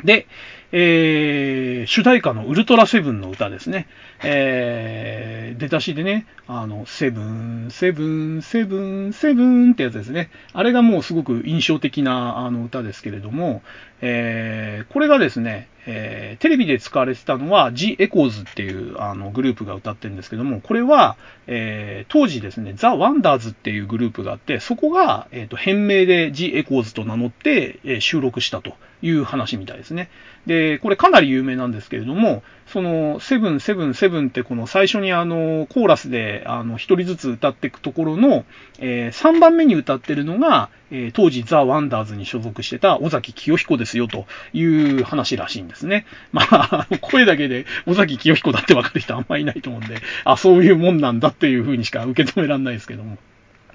で、えー、主題歌のウルトラセブンの歌ですね。えー、出だしでね、あの、セブン、セブン、セブン、セブンってやつですね。あれがもうすごく印象的なあの歌ですけれども、えー、これがですね、えー、テレビで使われてたのは G エコーズっていうあのグループが歌ってるんですけども、これは、えー、当時ですね、ザ・ワンダーズっていうグループがあって、そこが、えーと、変名で ジ・エコーズと名乗って、えー、収録したという話みたいですね。で、これかなり有名なんですけれども、その、セブン、セブン、セブンってこの最初にあの、コーラスであの、一人ずつ歌っていくところの、えー、3番目に歌ってるのが、えー、当時ザ・ワンダーズに所属してた尾崎紀世彦ですよという話らしいんですね。まあ、声だけで尾崎清彦だってわかる人あんまいないと思うんで、あ、そういうもんなんだっていう風にしか受け止められないですけども。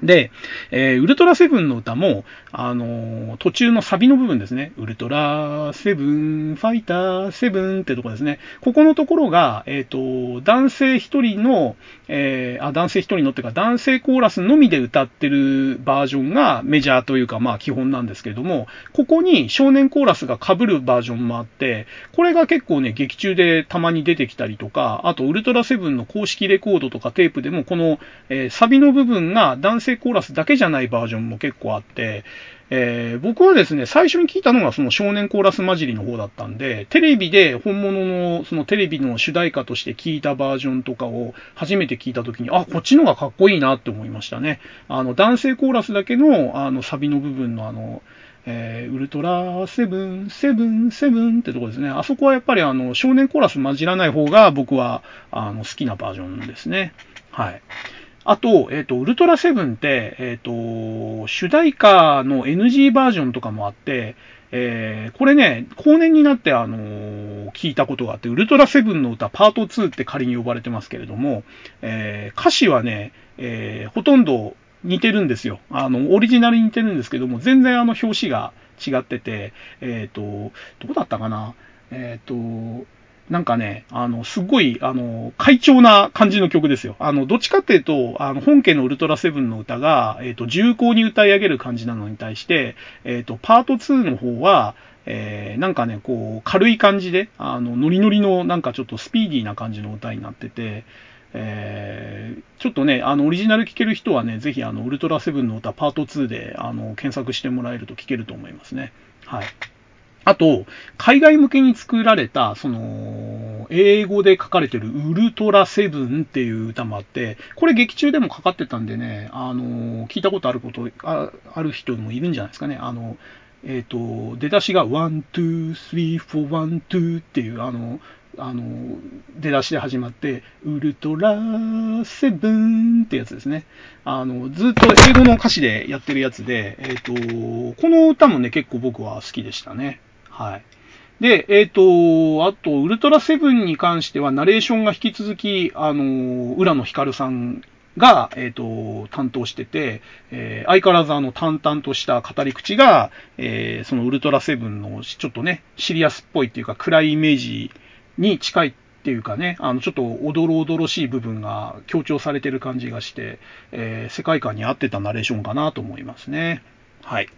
で、えー、ウルトラセブンの歌も、あのー、途中のサビの部分ですね。ウルトラセブン、ファイターセブンってとこですね。ここのところが、えっ、ー、と、男性一人の、え、あ、男性一人のっていうか、男性コーラスのみで歌ってるバージョンがメジャーというか、まあ基本なんですけれども、ここに少年コーラスが被るバージョンもあって、これが結構ね、劇中でたまに出てきたりとか、あと、ウルトラセブンの公式レコードとかテープでも、この、え、サビの部分が男性コーラスだけじゃないバージョンも結構あって、えー、僕はですね、最初に聞いたのがその少年コーラス混じりの方だったんで、テレビで本物のそのテレビの主題歌として聞いたバージョンとかを初めて聞いた時に、あ、こっちの方がかっこいいなって思いましたね。あの、男性コーラスだけのあのサビの部分のあの、えー、ウルトラセブン、セブン、セブンってとこですね。あそこはやっぱりあの、少年コーラス混じらない方が僕はあの好きなバージョンですね。はい。あと、えっ、ー、と、ウルトラセブンって、えっ、ー、と、主題歌の NG バージョンとかもあって、えー、これね、後年になってあのー、聞いたことがあって、ウルトラセブンの歌パート2って仮に呼ばれてますけれども、えー、歌詞はね、えほとんど似てるんですよ。あの、オリジナルに似てるんですけども、全然あの表紙が違ってて、えっ、と、どこだったかな？えっ、と、なんかね、あの、すごい、あの、快調な感じの曲ですよ。あの、どっちかっていうと、あの、本家のウルトラセブンの歌が、えっ、ー、と、重厚に歌い上げる感じなのに対して、えっ、ー、と、パート2の方は、えー、なんかね、こう、軽い感じで、あの、ノリノリの、なんかちょっとスピーディーな感じの歌になってて、えー、ちょっとね、あの、オリジナル聴ける人はね、ぜひ、あの、ウルトラセブンの歌パート2で、あの、検索してもらえると聴けると思いますね。はい。あと、海外向けに作られた、その、英語で書かれてるウルトラセブンっていう歌もあって、これ劇中でもかかってたんでね、あの、聞いたことあること、あある人もいるんじゃないですかね。あの、えっ、と、出だしが1、2、3、4、1、2っていう、あの、あの、出だしで始まって、ウルトラセブンってやつですね。あの、ずっと英語の歌詞でやってるやつで、えっ、と、この歌もね、結構僕は好きでしたね。はい。で、えっ、と、あと、ウルトラセブンに関しては、ナレーションが引き続き、あの、浦野光さんが、えっ、ー、と、担当してて、えー、相変わらずあの、淡々とした語り口が、えー、そのウルトラセブンの、ちょっとね、シリアスっぽいっていうか、暗いイメージに近いっていうかね、あの、ちょっとおどろおどろしい部分が強調されてる感じがして、えー、世界観に合ってたナレーションかなと思いますね。はい。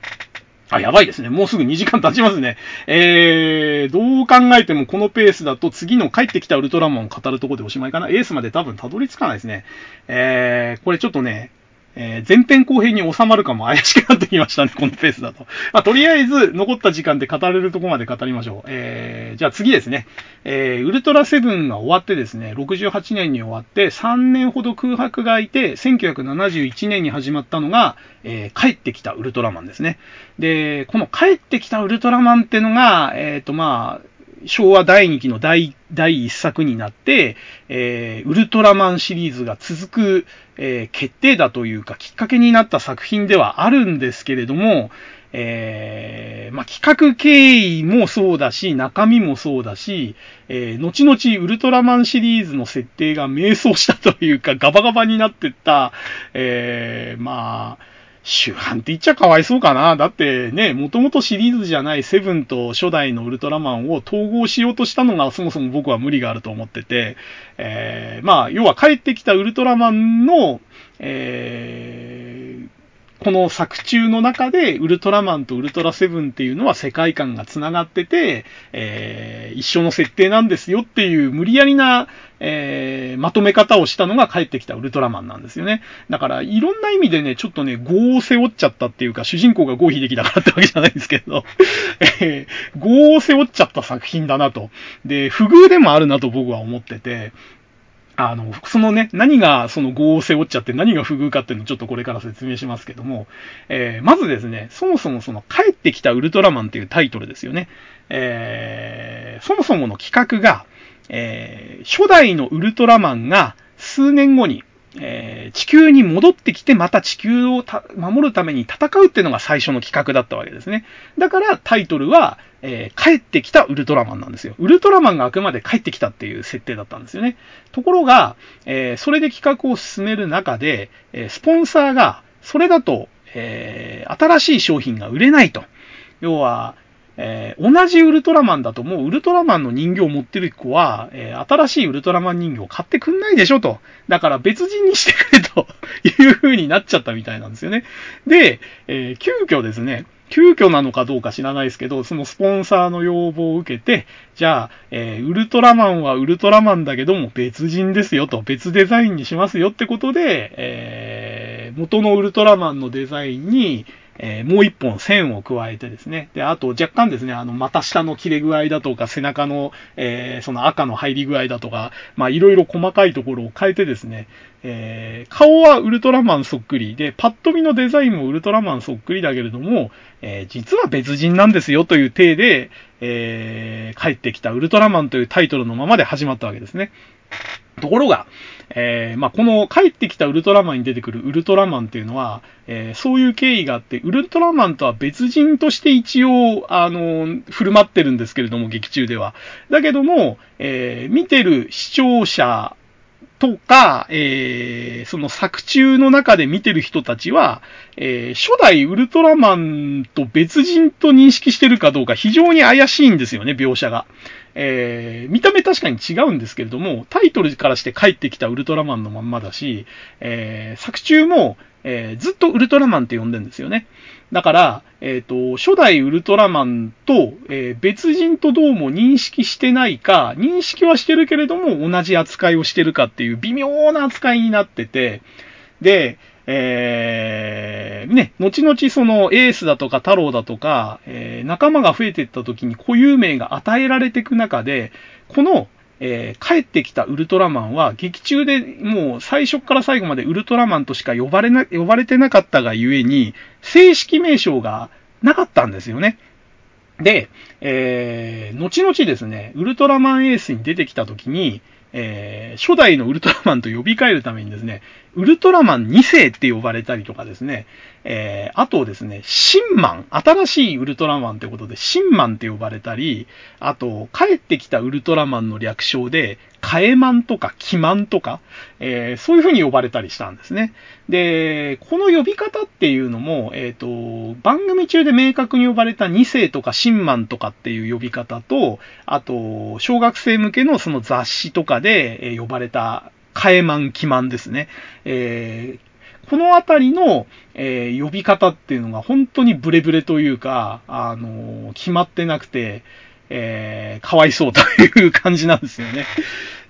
あ、やばいですね。もうすぐ2時間経ちますね。えー、どう考えてもこのペースだと次の帰ってきたウルトラマンを語るとこでおしまいかな。エースまで多分たどり着かないですね。えー、これちょっとね、えー、前編後編に収まるかも怪しくなってきましたね、このペースだと。<laughs> まあ、とりあえず、残った時間で語れるとこまで語りましょう。えー、じゃあ次ですね。えー、ウルトラセブンが終わってですね、68年に終わって、3年ほど空白が空いて、1971年に始まったのが、えー、帰ってきたウルトラマンですね。で、この帰ってきたウルトラマンってのが、えっ、ー、と、まあ、昭和第2期の第、第1作になって、えー、ウルトラマンシリーズが続く、えー、決定だというか、きっかけになった作品ではあるんですけれども、えー、まあ、企画経緯もそうだし、中身もそうだし、えー、後々ウルトラマンシリーズの設定が迷走したというか、ガバガバになってった、えー、まあ、主犯って言っちゃかわいそうかな。だってね、もともとシリーズじゃないセブンと初代のウルトラマンを統合しようとしたのがそもそも僕は無理があると思ってて、えー、まあ、要は帰ってきたウルトラマンの、えー、この作中の中で、ウルトラマンとウルトラセブンっていうのは世界観が繋がってて、えー、一緒の設定なんですよっていう無理やりな、えー、まとめ方をしたのが帰ってきたウルトラマンなんですよね。だから、いろんな意味でね、ちょっとね、業を背負っちゃったっていうか、主人公がゴーヒデキだからってわけじゃないんですけど、<laughs> えー、業を背負っちゃった作品だなと。で、不遇でもあるなと僕は思ってて、あの、そのね、何がその業を背負っちゃって何が不遇かっていうのをちょっとこれから説明しますけども、えー、まずですね、そもそもその帰ってきたウルトラマンっていうタイトルですよね。えー、そもそもの企画が、えー、初代のウルトラマンが数年後に、えー、地球に戻ってきてまた地球を守るために戦うっていうのが最初の企画だったわけですね。だからタイトルは、えー、帰ってきたウルトラマンなんですよ。ウルトラマンがあくまで帰ってきたっていう設定だったんですよね。ところが、えー、それで企画を進める中で、えスポンサーが、それだと、え新しい商品が売れないと。要は、えー、同じウルトラマンだともうウルトラマンの人形を持ってる子は、えー、新しいウルトラマン人形を買ってくんないでしょと。だから別人にしてくれという風になっちゃったみたいなんですよね。で、えー、急遽ですね、急遽なのかどうか知らないですけど、そのスポンサーの要望を受けて、じゃあ、えー、ウルトラマンはウルトラマンだけども別人ですよと、別デザインにしますよってことで、えー、元のウルトラマンのデザインに、えー、もう一本線を加えてですね。で、あと若干ですね、あの、股下の切れ具合だとか、背中の、えー、その赤の入り具合だとか、まあ、いろいろ細かいところを変えてですね、えー、顔はウルトラマンそっくりで、パッと見のデザインもウルトラマンそっくりだけれども、え、実は別人なんですよという体で、え、帰ってきたウルトラマンというタイトルのままで始まったわけですね。ところが、えー、まあ、この帰ってきたウルトラマンに出てくるウルトラマンっていうのは、えー、そういう経緯があって、ウルトラマンとは別人として一応、あの、振る舞ってるんですけれども、劇中では。だけども、えー、見てる視聴者とか、えー、その作中の中で見てる人たちは、えー、初代ウルトラマンと別人と認識してるかどうか非常に怪しいんですよね、描写が。えー、見た目確かに違うんですけれども、タイトルからして帰ってきたウルトラマンのまんまだし、えー、作中も、えー、ずっとウルトラマンって呼んでんですよね。だから、えっ、ー、と、初代ウルトラマンと、えー、別人とどうも認識してないか、認識はしてるけれども同じ扱いをしてるかっていう微妙な扱いになってて、で、えー、ね、後々そのエースだとか太郎だとか、えー、仲間が増えていった時に固有名が与えられていく中で、この、えー、帰ってきたウルトラマンは劇中でもう最初から最後までウルトラマンとしか呼ばれな、呼ばれてなかったがゆえに、正式名称がなかったんですよね。で、えー、後々ですね、ウルトラマンエースに出てきた時に、えー、初代のウルトラマンと呼び替えるためにですね、ウルトラマン2世って呼ばれたりとかですね、えー、あとですね、シンマン、新しいウルトラマンってことで、シンマンって呼ばれたり、あと、帰ってきたウルトラマンの略称で、カエマンとかキマンとか、えー、そういう風に呼ばれたりしたんですね。で、この呼び方っていうのも、えっ、ー、と、番組中で明確に呼ばれた2世とかシンマンとかっていう呼び方と、あと、小学生向けのその雑誌とかで呼ばれたカエマン、キマンですね。えー、このあたりの、えー、呼び方っていうのが本当にブレブレというか、あのー、決まってなくて、えー、かわいそうという感じなんですよね。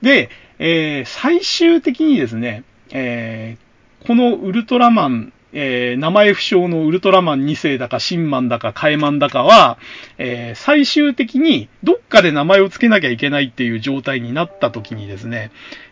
で、えー、最終的にですね、えー、このウルトラマン、えー、名前不詳のウルトラマン2世だか、シンマンだか、カエマンだかは、えー、最終的にどっかで名前を付けなきゃいけないっていう状態になった時にですね、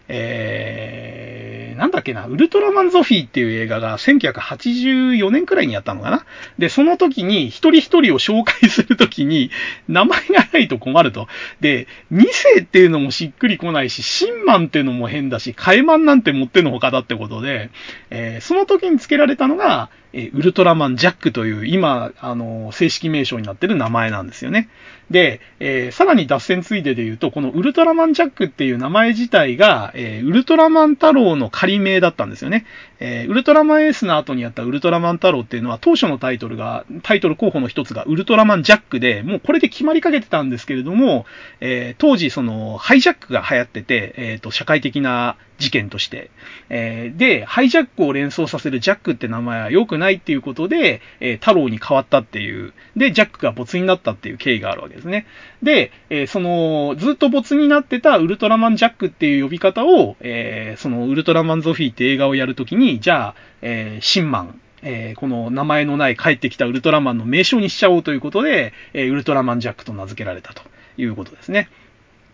えー、なんだっけな、ウルトラマンゾフィーっていう映画が1984年くらいにやったのかな？で、その時に一人一人を紹介するときに名前がないと困ると。で、2世っていうのもしっくりこないし、シンマンっていうのも変だし、カエマンなんて持ってのほかだってことで、えー、その時に付けられたのが、えウルトラマンジャックという今、あの、正式名称になってる名前なんですよね。で、えー、さらに脱線ついでで言うと、このウルトラマンジャックっていう名前自体が、えー、ウルトラマン太郎の仮名だったんですよね。えー、ウルトラマンエースの後にやったウルトラマン太郎っていうのは、当初のタイトルが、タイトル候補の一つがウルトラマンジャックで、もうこれで決まりかけてたんですけれども、え当時その、ハイジャックが流行ってて、えっ、と、社会的な事件として。えー、で、ハイジャックを連想させるジャックって名前は良くないっていうことで、えー、太郎に変わったっていう、で、ジャックが没になったっていう経緯があるわけですね。で、えー、その、ずっと没になってたウルトラマンジャックっていう呼び方を、えそのウルトラマンゾフィーって映画をやるときに、じゃあ、えシンマン、えー、この名前のない帰ってきたウルトラマンの名称にしちゃおうということで、えー、ウルトラマンジャックと名付けられたということですね。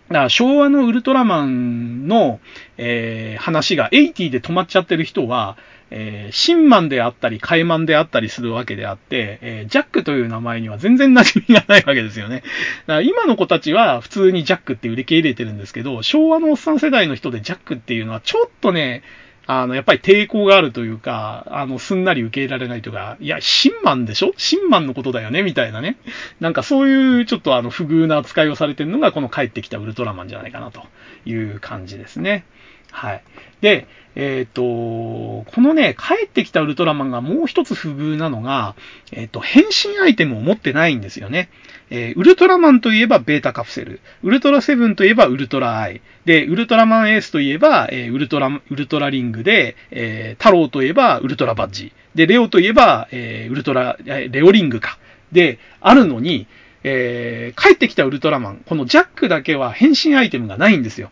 だから昭和のウルトラマンの、えー、話が80で止まっちゃってる人は、えー、シンマンであったり、カイマンであったりするわけであって、えー、ジャックという名前には全然馴染みがないわけですよね。だから今の子たちは普通にジャックって受け入れてるんですけど、昭和のおっさん世代の人でジャックっていうのはちょっとね、あの、やっぱり抵抗があるというか、あの、すんなり受け入れられないというか、いや、シンマンでしょ？シンマンのことだよね？みたいなね。なんかそういうちょっとあの、不遇な扱いをされてるのが、この帰ってきたウルトラマンじゃないかなという感じですね。はい。で、えっ、ー、と、このね、帰ってきたウルトラマンがもう一つ不遇なのが、えっ、ー、と、変身アイテムを持ってないんですよね。えー、ウルトラマンといえばベータカプセル。ウルトラセブンといえばウルトラアイ。で、ウルトラマンエースといえば、えウルトラ、ウルトラリングで、え太郎といえばウルトラバッジ。で、レオといえば、えウルトラ、えレオリングか。で、あるのに、え帰ってきたウルトラマン、このジャックだけは変身アイテムがないんですよ。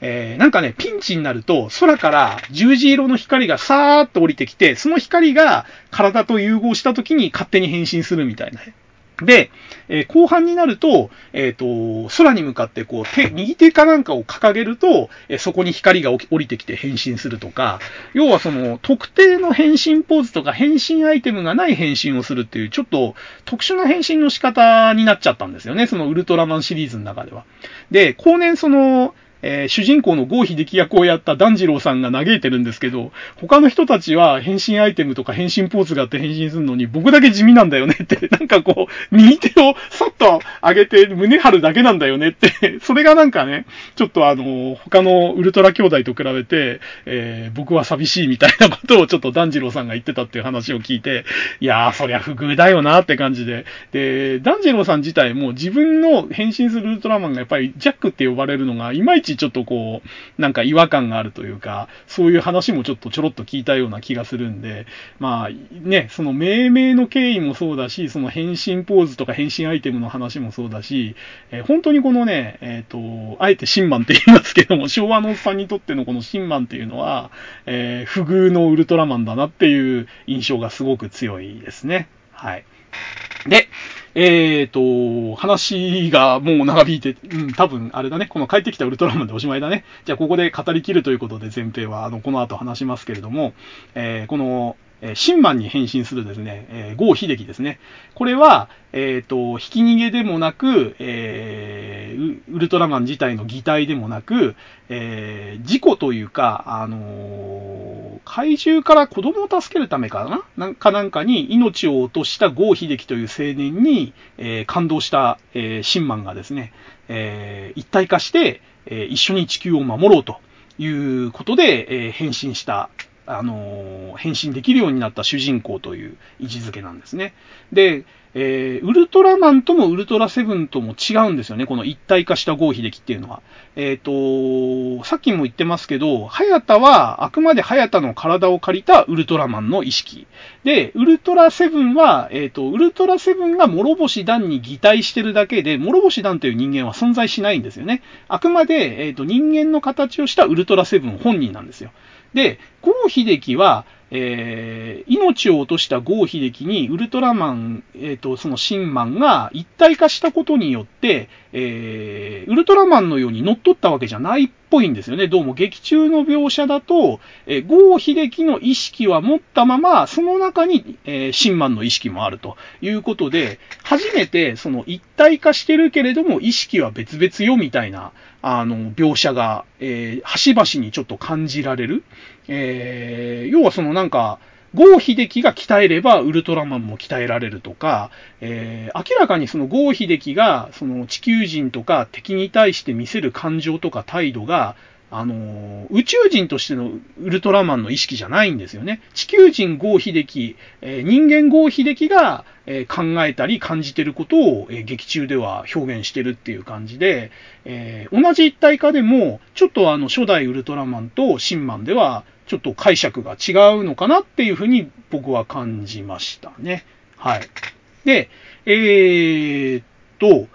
えー、なんかね、ピンチになると、空から十字色の光がさーっと降りてきて、その光が体と融合した時に勝手に変身するみたいな。で、えー、後半になると、えっ、ー、と、空に向かってこう、手、右手かなんかを掲げると、えー、そこに光が降りてきて変身するとか、要はその、特定の変身ポーズとか変身アイテムがない変身をするっていう、ちょっと特殊な変身の仕方になっちゃったんですよね。そのウルトラマンシリーズの中では。で、後年その、えー、主人公の郷秀樹役をやった團次郎さんが嘆いてるんですけど、他の人たちは変身アイテムとか変身ポーズがあって変身するのに、僕だけ地味なんだよねって、<laughs> なんかこう、右手をさっと上げて胸張るだけなんだよねって、それがなんかね、ちょっとあの、他のウルトラ兄弟と比べて、えー、僕は寂しいみたいなことをちょっと團次郎さんが言ってたっていう話を聞いて、いやー、そりゃ不遇だよなって感じで。で、團次郎さん自体も自分の変身するウルトラマンがやっぱりジャックって呼ばれるのが、いまいちちちょっとこう、なんか違和感があるというか、そういう話もちょっとちょろっと聞いたような気がするんで、まあね、その命名の経緯もそうだし、その変身ポーズとか変身アイテムの話もそうだし、えー、本当にこのね、えっ、ー、と、あえてシンマンって言いますけども、昭和のおっさんにとってのこのシンマンっていうのは、えー、不遇のウルトラマンだなっていう印象がすごく強いですね。はい。で、えっ、ー、と、話がもう長引いて、うん、多分あれだね、この帰ってきたウルトラマンでおしまいだね。じゃあここで語りきるということで前編は、あの、この後話しますけれども、えー、この、えー、シンマンに変身するですね、えー、ゴー秀樹ですね。これは、えっ、ー、と、ひき逃げでもなく、えー、ウルトラマン自体の擬態でもなく、えー、事故というか、あのー、怪獣から子供を助けるためかな？なんかなんかに命を落としたゴー秀樹という青年に、えー、感動した、えー、シンマンがですね、えー、一体化して、えー、一緒に地球を守ろうということで、えー、変身したあの、変身できるようになった主人公という位置づけなんですね。で、えー、ウルトラマンともウルトラセブンとも違うんですよね。この一体化した合秀樹っていうのは。えっ、ー、と、さっきも言ってますけど、ハヤタはあくまでハヤタの体を借りたウルトラマンの意識。で、ウルトラセブンは、えっ、ー、と、ウルトラセブンが諸星団に擬態してるだけで、諸星団という人間は存在しないんですよね。あくまで、えっ、と、人間の形をしたウルトラセブン本人なんですよ。で、郷秀樹は、えー、命を落とした郷秀樹にウルトラマン、え、ー、と、そのシンマンが一体化したことによって、えー、ウルトラマンのように乗っ取ったわけじゃないっぽいんですよね。どうも劇中の描写だと、えー、郷秀樹の意識は持ったまま、その中に、えー、シンマンの意識もあるということで、初めてその一体化してるけれども意識は別々よみたいな、あの、描写が、えー、端々にちょっと感じられる。えー、要はそのなんか、ゴー秀樹が鍛えればウルトラマンも鍛えられるとか、えー、明らかにそのゴー秀樹がその地球人とか敵に対して見せる感情とか態度が、あの、宇宙人としてのウルトラマンの意識じゃないんですよね。地球人ゴー秀樹、えー、人間ゴー秀樹が、えー、考えたり感じてることを、えー、劇中では表現してるっていう感じで、え同じ一体化でも、ちょっとあの初代ウルトラマンとシンマンでは、ちょっと解釈が違うのかなっていうふうに僕は感じましたね。はい。で、えー、っと、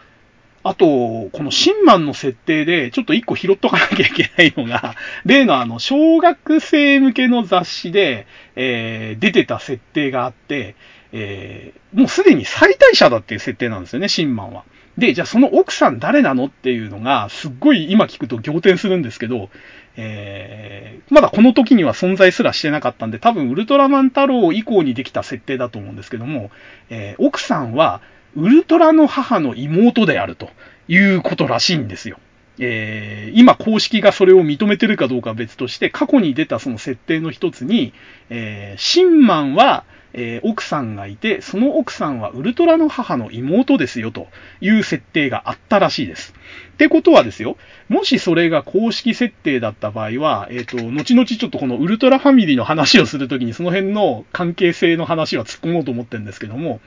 あと、このシンマンの設定で、ちょっと一個拾っとかなきゃいけないのが、<laughs> 例のあの、小学生向けの雑誌で、えー、出てた設定があって、えー、もうすでに最大者だっていう設定なんですよね、シンマンは。で、じゃあその奥さん誰なのっていうのが、すっごい今聞くと仰天するんですけど、えー、まだこの時には存在すらしてなかったんで、多分ウルトラマン太郎以降にできた設定だと思うんですけども、えー、奥さんは、ウルトラの母の妹であるということらしいんですよ。えー、今公式がそれを認めてるかどうかは別として、過去に出たその設定の一つに、えー、シンマンは、えー、奥さんがいて、その奥さんはウルトラの母の妹ですよという設定があったらしいです。ってことはですよ、もしそれが公式設定だった場合は、えっ、ー、と、後々ちょっとこのウルトラファミリーの話をするときにその辺の関係性の話は突っ込もうと思ってるんですけども、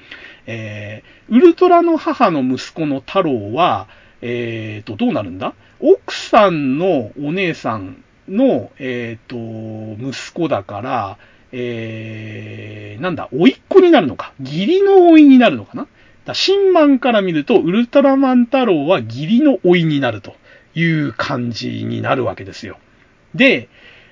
えー、ウルトラの母の息子の太郎は、えっ、ー、と、どうなるんだ？奥さんのお姉さんの、えっ、ー、と、息子だから、えー、なんだ、甥っ子になるのか？義理の甥になるのかな？だシンマンから見ると、ウルトラマン太郎は義理の甥になるという感じになるわけですよ。で、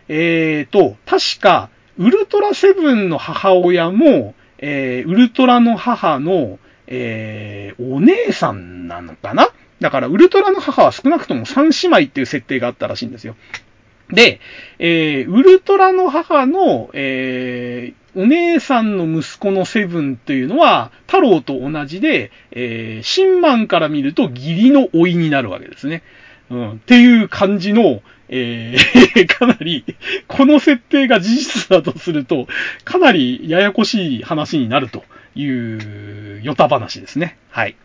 えーと、確か、ウルトラセブンの母親も、えー、ウルトラの母の、えー、お姉さんなのかな？だから、ウルトラの母は少なくとも三姉妹っていう設定があったらしいんですよ。で、えー、ウルトラの母の、えー、お姉さんの息子のセブンというのは、太郎と同じで、えー、シンマンから見ると義理の老いになるわけですね。うん、っていう感じの、えー、<laughs> かなり、この設定が事実だとすると、かなりややこしい話になるという、ヨタ話ですね。はい。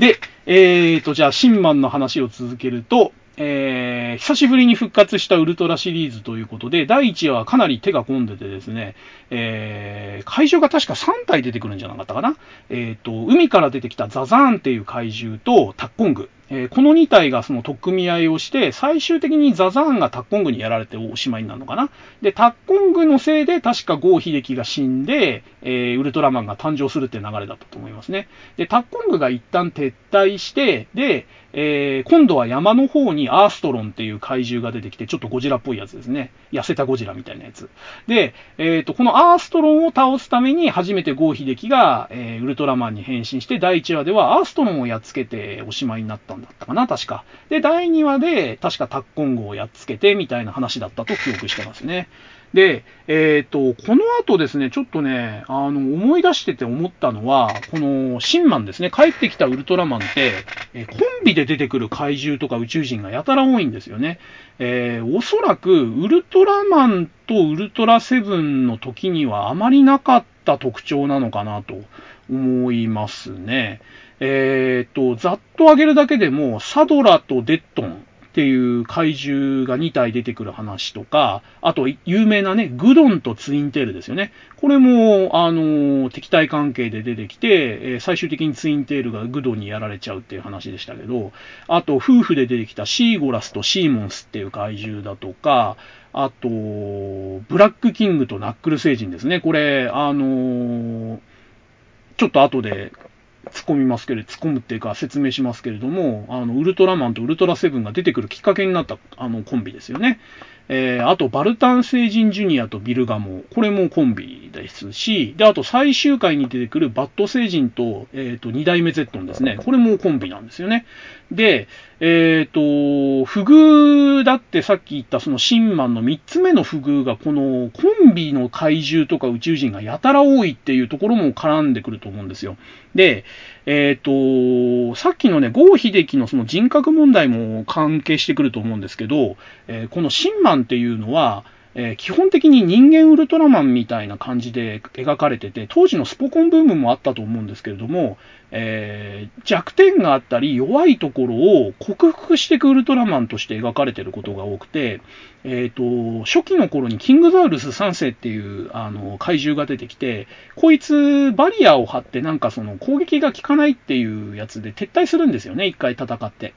で、えーと、じゃあ、シンマンの話を続けると、えー、久しぶりに復活したウルトラシリーズということで、第1話はかなり手が込んでてですね、えー、怪獣が確か3体出てくるんじゃなかったかな？えっ、ー、と、海から出てきたザザーンっていう怪獣とタッコング。えー、この2体がその取っ組み合いをして、最終的にザザーンがタッコングにやられておしまいになるのかな。で、タッコングのせいで確かゴー秀樹が死んで、えー、ウルトラマンが誕生するって流れだったと思いますね。で、タッコングが一旦撤退して、で、えー、今度は山の方にアーストロンっていう怪獣が出てきて、ちょっとゴジラっぽいやつですね。痩せたゴジラみたいなやつ。で、えっ、ー、と、このアーストロンを倒すために、初めてゴー秀樹が、えー、ウルトラマンに変身して、第1話ではアーストロンをやっつけておしまいになったんだったかな、確か。で、第2話で、確かタッコングをやっつけて、みたいな話だったと記憶してますね。で、えっ、ー、と、この後ですね、ちょっとね、あの、思い出してて思ったのは、この、シンマンですね、帰ってきたウルトラマンって、えコンビで出てくる怪獣とか宇宙人がやたら多いんですよね。えー、おそらく、ウルトラマンとウルトラセブンの時にはあまりなかった特徴なのかなと思いますね。えっ、ー、と、ざっと挙げるだけでも、サドラとデッドン、っていう怪獣が2体出てくる話とか、あと有名なね、グドンとツインテールですよね。これも、あの、敵対関係で出てきて、え最終的にツインテールがグドンにやられちゃうっていう話でしたけど、あと夫婦で出てきたシーゴラスとシーモンスっていう怪獣だとか、あと、ブラックキングとナックル星人ですね。これ、あのちょっと後で突っ込みますけれど、突っ込むっていうか説明しますけれども、あの、ウルトラマンとウルトラセブンが出てくるきっかけになったあのコンビですよね。えー、あと、バルタン星人ジュニアとビルガモ。これもコンビですし、で、あと最終回に出てくるバッド星人と、えっ、ー、と、二代目ゼットンですね。これもコンビなんですよね。で、えっ、ー、と、不遇だってさっき言ったそのシンマンの三つ目の不遇が、このコンビの怪獣とか宇宙人がやたら多いっていうところも絡んでくると思うんですよ。で、えっ、ー、と、さっきのね、郷秀樹のその人格問題も関係してくると思うんですけど、えー、このシンマンっていうのは、えー、基本的に人間ウルトラマンみたいな感じで描かれてて、当時のスポコンブームもあったと思うんですけれども、えー、弱点があったり弱いところを克服していくウルトラマンとして描かれてることが多くて、えっ、ー、と、初期の頃にキングザウルス3世っていうあの怪獣が出てきて、こいつバリアを張ってなんかその攻撃が効かないっていうやつで撤退するんですよね、一回戦って。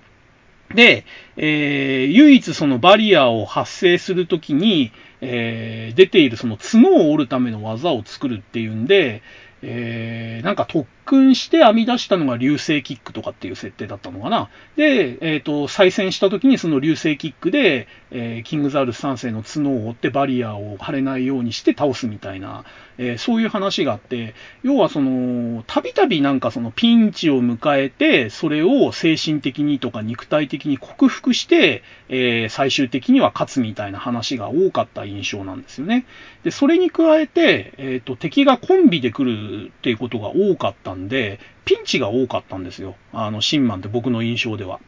で、えー、唯一そのバリアを発生するときに、えー、出ているその角を折るための技を作るっていうんで、えー、なんか特訓して編み出したのが流星キックとかっていう設定だったのかな。で、えっ、ー、と、再戦した時にその流星キックで、えー、キングザウルス3世の角を折ってバリアを張れないようにして倒すみたいな、えー、そういう話があって、要はその、たびたびなんかそのピンチを迎えて、それを精神的にとか肉体的に克服して、え最終的には勝つみたいな話が多かった印象なんですよね。で、それに加えて、えっ、と、敵がコンビで来るっていうことが多かったんで、ピンチが多かったんですよ。あの、シンマンって僕の印象では。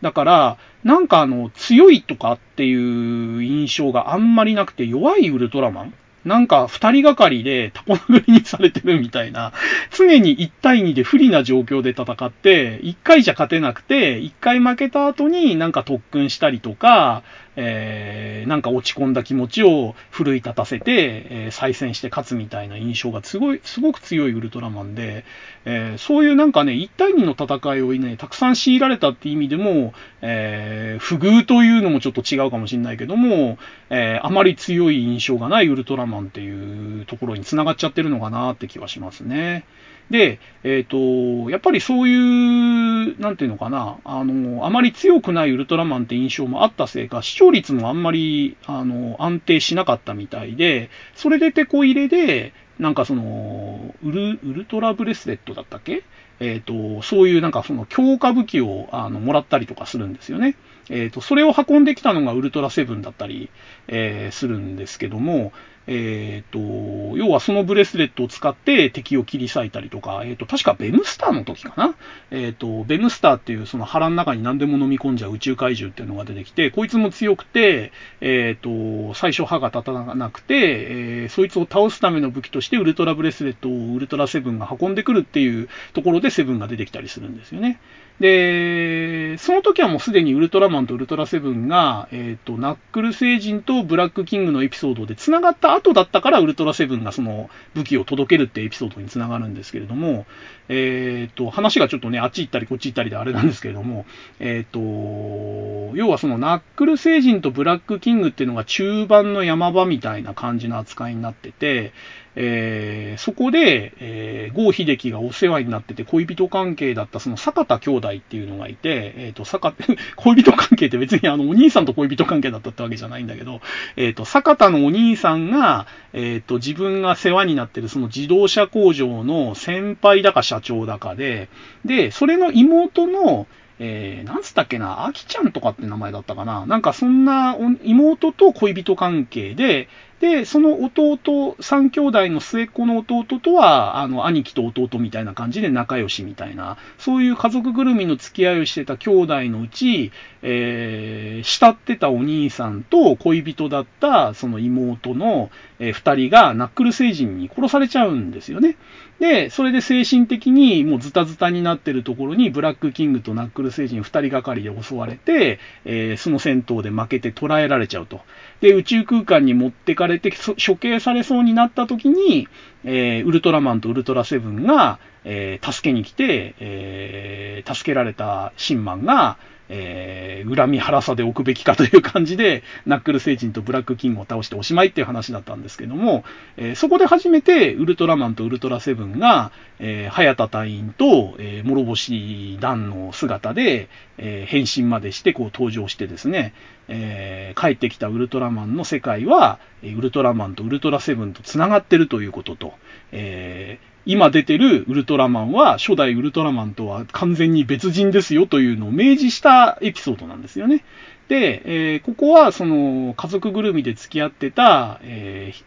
だから、なんかあの、強いとかっていう印象があんまりなくて、弱いウルトラマンなんか二人がかりでタコ殴りにされてるみたいな、常に1対2で不利な状況で戦って、1回じゃ勝てなくて、1回負けた後になんか特訓したりとか、えー、なんか落ち込んだ気持ちを奮い立たせて、えー、再戦して勝つみたいな印象がすごい、すごく強いウルトラマンで、えー、そういうなんかね、1対2の戦いをね、たくさん強いられたって意味でも、え、不遇というのもちょっと違うかもしれないけども、え、あまり強い印象がないウルトラマンっていうところに繋がっちゃってるのかなって気はしますね。で、えっ、ー、と、やっぱりそういう、なんていうのかな、あの、あまり強くないウルトラマンって印象もあったせいか、視聴率もあんまり、あの、安定しなかったみたいで、それでテこ入れで、なんかその、ウル、ウルトラブレスレットだったっけ？えっ、ー、と、そういうなんかその強化武器をあのもらったりとかするんですよね。えっ、ー、と、それを運んできたのがウルトラセブンだったり、えー、するんですけども、えっ、ー、と、要はそのブレスレットを使って敵を切り裂いたりとか、えっ、と、確かベムスターの時かな？えっ、と、ベムスターっていうその腹の中に何でも飲み込んじゃう宇宙怪獣っていうのが出てきて、こいつも強くて、えっ、と、最初歯が立たなくて、えそいつを倒すための武器としてウルトラブレスレットをウルトラセブンが運んでくるっていうところでセブンが出てきたりするんですよね。で、その時はもうすでにウルトラマンとウルトラセブンが、えっ、ー、と、ナックル星人とブラックキングのエピソードで繋がった後だったから、ウルトラセブンがその武器を届けるってエピソードに繋がるんですけれども、えっ、ー、と、話がちょっとね、あっち行ったりこっち行ったりであれなんですけれども、えっ、ー、と、要はそのナックル星人とブラックキングっていうのが中盤の山場みたいな感じの扱いになってて、えー、そこで、えー、郷秀樹がお世話になってて恋人関係だったその坂田兄弟っていうのがいて、えっ、ー、と、坂、<laughs> 恋人関係って別にあの、お兄さんと恋人関係だったってわけじゃないんだけど、えっ、と、坂田のお兄さんが、えっ、と、自分が世話になってるその自動車工場の先輩だか社長だかで、で、それの妹の、えー、なんつったっけな、あきちゃんとかって名前だったかな。なんかそんな妹と恋人関係で、で、その弟、三兄弟の末っ子の弟とは、あの、兄貴と弟みたいな感じで仲良しみたいな、そういう家族ぐるみの付き合いをしてた兄弟のうち、えー、慕ってたお兄さんと恋人だったその妹の、えー、二人がナックル星人に殺されちゃうんですよね。で、それで精神的にもうズタズタになってるところにブラックキングとナックル星人二人がかりで襲われて、えー、その戦闘で負けて捕らえられちゃうと。で、宇宙空間に持ってかれて処刑されそうになった時に、えー、ウルトラマンとウルトラセブンが、えー、助けに来て、えー、助けられたシンマンが、えー、恨み腹さで置くべきかという感じで、<laughs> ナックル星人とブラックキングを倒しておしまいっていう話だったんですけども、えー、そこで初めてウルトラマンとウルトラセブンが、えー、早田隊員と、えー、諸星団の姿で、えー、変身までしてこう登場してですね、えー、帰ってきたウルトラマンの世界は、ウルトラマンとウルトラセブンと繋がってるということと、えー、今出てるウルトラマンは初代ウルトラマンとは完全に別人ですよというのを明示したエピソードなんですよね。で、えー、ここはその家族ぐるみで付き合ってた、えー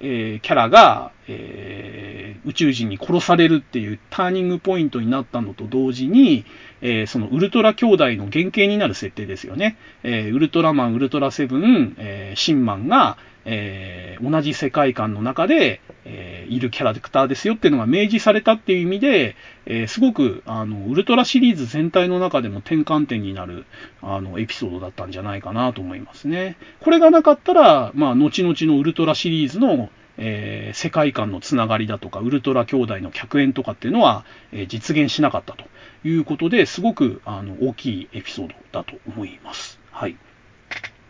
えー、キャラが、えー、宇宙人に殺されるっていうターニングポイントになったのと同時に、えー、そのウルトラ兄弟の原型になる設定ですよね。えウルトラマン、ウルトラセブン、えシンマンが、え同じ世界観の中で、えいるキャラクターですよっていうのが明示されたっていう意味で、えすごく、あの、ウルトラシリーズ全体の中でも転換点になる、あの、エピソードだったんじゃないかなと思いますね。これがなかったら、まあ、後々のウルトラシリーズの、えー、世界観のつながりだとか、ウルトラ兄弟の客演とかっていうのは、えー、実現しなかったということで、すごくあの大きいエピソードだと思います。はい。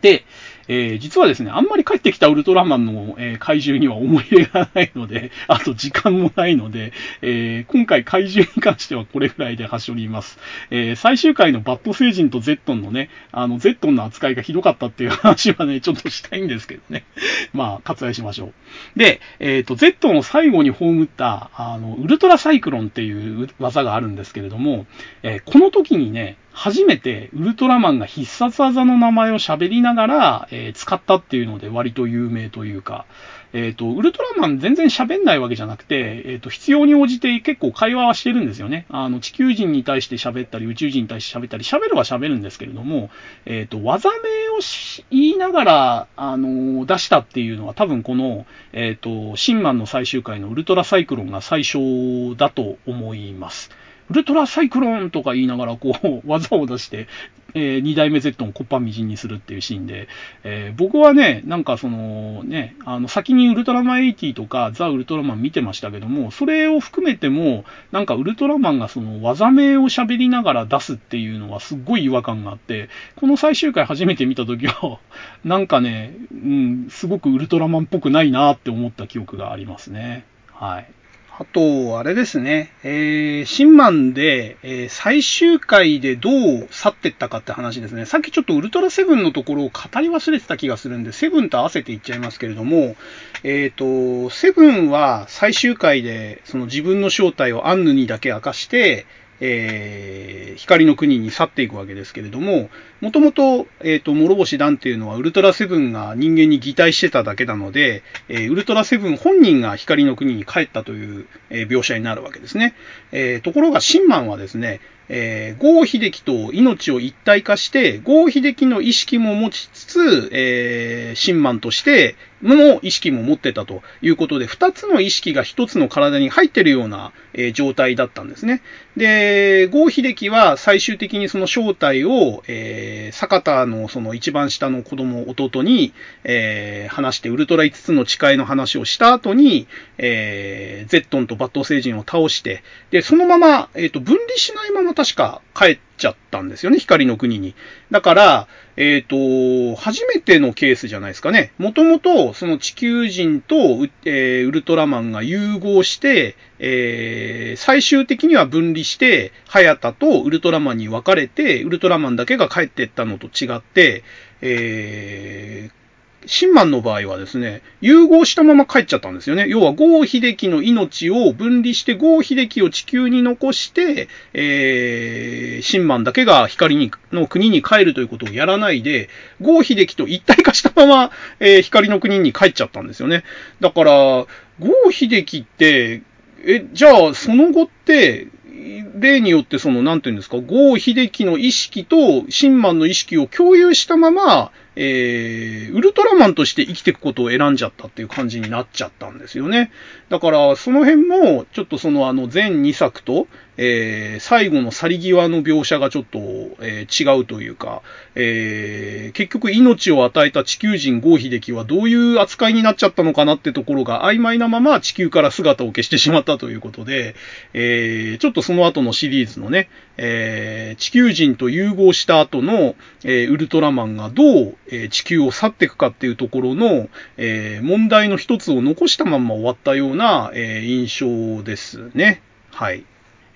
で、えー、実はですね、あんまり帰ってきたウルトラマンの、えー、怪獣には思い入れがないので、<laughs> あと時間もないので、えー、今回怪獣に関してはこれぐらいで端折ります。え最終回のバッド星人とゼットンのね、あの、ゼットンの扱いがひどかったっていう話はね、<laughs> ちょっとしたいんですけどね。<laughs> まあ、割愛しましょう。で、えっ、と、ゼットンを最後に葬った、あの、ウルトラサイクロンっていう技があるんですけれども、えこの時にね、初めてウルトラマンが必殺技の名前を喋りながら、えー、使ったっていうので割と有名というか、えっ、ー、と、ウルトラマン全然喋んないわけじゃなくて、えっ、ー、と、必要に応じて結構会話はしてるんですよね。あの、地球人に対して喋ったり、宇宙人に対して喋ったり、喋るは喋るんですけれども、えっ、と、技名を言いながら、あの、出したっていうのは多分この、えっ、と、シンマンの最終回のウルトラサイクロンが最初だと思います。ウルトラサイクロンとか言いながら、こう、<laughs> 技を出して、えー、2代目 Z をコッパみじんにするっていうシーンで、えー、僕はね、なんかその、ね、あの、先にウルトラマン80とかザ・ウルトラマン見てましたけども、それを含めても、なんかウルトラマンがその技名を喋りながら出すっていうのはすっごい違和感があって、この最終回初めて見た時は、<laughs> なんかね、うん、すごくウルトラマンっぽくないなって思った記憶がありますね。はい。あと、あれですね、えー、シンマンで、えー、最終回でどう去ってったかって話ですね。さっきちょっとウルトラセブンのところを語り忘れてた気がするんで、セブンと合わせて言っちゃいますけれども、えっ、ー、と、セブンは最終回で、その自分の正体をアンヌにだけ明かして、えー、光の国に去っていくわけですけれども、もともと、えっ、ー、と、諸星団っていうのはウルトラセブンが人間に擬態してただけなので、えー、ウルトラセブン本人が光の国に帰ったという、え描写になるわけですね。えところが、シンマンはですね、えー、ゴー秀樹と命を一体化して、ゴー秀樹の意識も持ちつつ、えー、シンマンとしての意識も持ってたということで、二つの意識が一つの体に入ってるような、え、状態だったんですね。で、ゴー秀樹は最終的にその正体を、えー、坂田のその一番下の子供、弟に、えー、話して、ウルトラ5つの誓いの話をした後に、えー、ゼットンとバット星人を倒して、で、そのまま、えっ、と、分離しないまま確か帰ってちゃったんですよね、光の国に。だから、えっ、ー、と、初めてのケースじゃないですかね。もともと、その地球人と、えー、ウルトラマンが融合して、えー、最終的には分離して、ハヤタとウルトラマンに分かれて、ウルトラマンだけが帰ってったのと違って、えー、シンマンの場合はですね、融合したまま帰っちゃったんですよね。要は、ゴー秀樹の命を分離して、ゴー秀樹を地球に残して、えー、シンマンだけが光にの国に帰るということをやらないで、ゴー秀樹と一体化したまま、えー、光の国に帰っちゃったんですよね。だから、ゴー秀樹って、え、じゃあ、その後って、例によってその、なんていうんですか、ゴー秀樹の意識とシンマンの意識を共有したまま、えー、ウルトラマンとして生きていくことを選んじゃったっていう感じになっちゃったんですよね。だから、その辺も、ちょっとそのあの、全2作と、えー、最後の去り際の描写がちょっと、えー、違うというか、えー、結局命を与えた地球人ゴーヒデキはどういう扱いになっちゃったのかなってところが曖昧なまま地球から姿を消してしまったということで、えー、ちょっとその後のシリーズのね、えー、地球人と融合した後の、えー、ウルトラマンがどう、えー、地球を去っていくかっていうところの、え、問題の一つを残したまま終わったような、え、印象ですね。はい。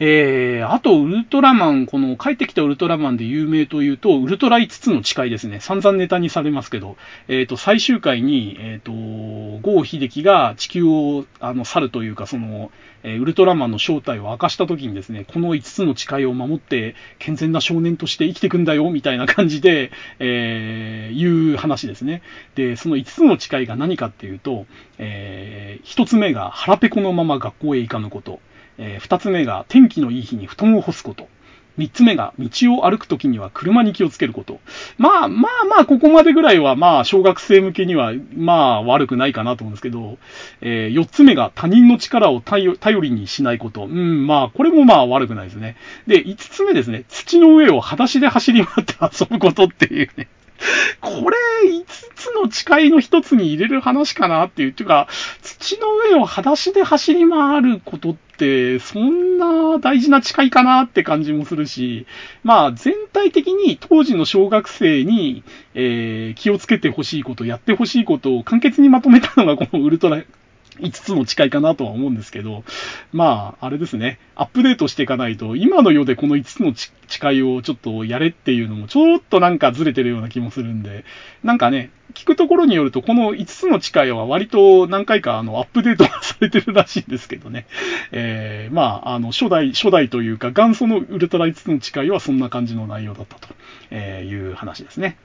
えー、あと、ウルトラマン、この帰ってきたウルトラマンで有名というと、ウルトラ5つの誓いですね。散々ネタにされますけど、えっ、ー、と、最終回に、えっ、ー、と、郷秀樹が地球をあの去るというか、その、えウルトラマンの正体を明かした時にですね、この5つの誓いを守って健全な少年として生きていくんだよ、みたいな感じで、えー、いう話ですね。で、その5つの誓いが何かっていうと、えー、1つ目が腹ペコのまま学校へ行かぬこと。えー、二つ目が天気のいい日に布団を干すこと。三つ目が道を歩くときには車に気をつけること。まあまあまあ、ここまでぐらいはまあ、小学生向けにはまあ悪くないかなと思うんですけど、えー、四つ目が他人の力を頼りにしないこと。うん、まあ、これもまあ悪くないですね。で、五つ目ですね。土の上を裸足で走り回って遊ぶことっていうね。<laughs> これ、5つの誓いの一つに入れる話かなっていう、っていうか、土の上を裸足で走り回ることって、そんな大事な誓いかなって感じもするし、まあ、全体的に当時の小学生に、えー、気をつけてほしいこと、やってほしいことを簡潔にまとめたのがこのウルトラ5つの誓いかなとは思うんですけど、まあ、あれですね、アップデートしていかないと、今の世でこの5つの誓いをちょっとやれっていうのも、ちょっとなんかずれてるような気もするんで、なんかね、聞くところによると、この5つの誓いは割と何回かあのアップデートされてるらしいんですけどね。えー、まあ、あの、初代、初代というか元祖のウルトラ5つの誓いはそんな感じの内容だったという話ですね。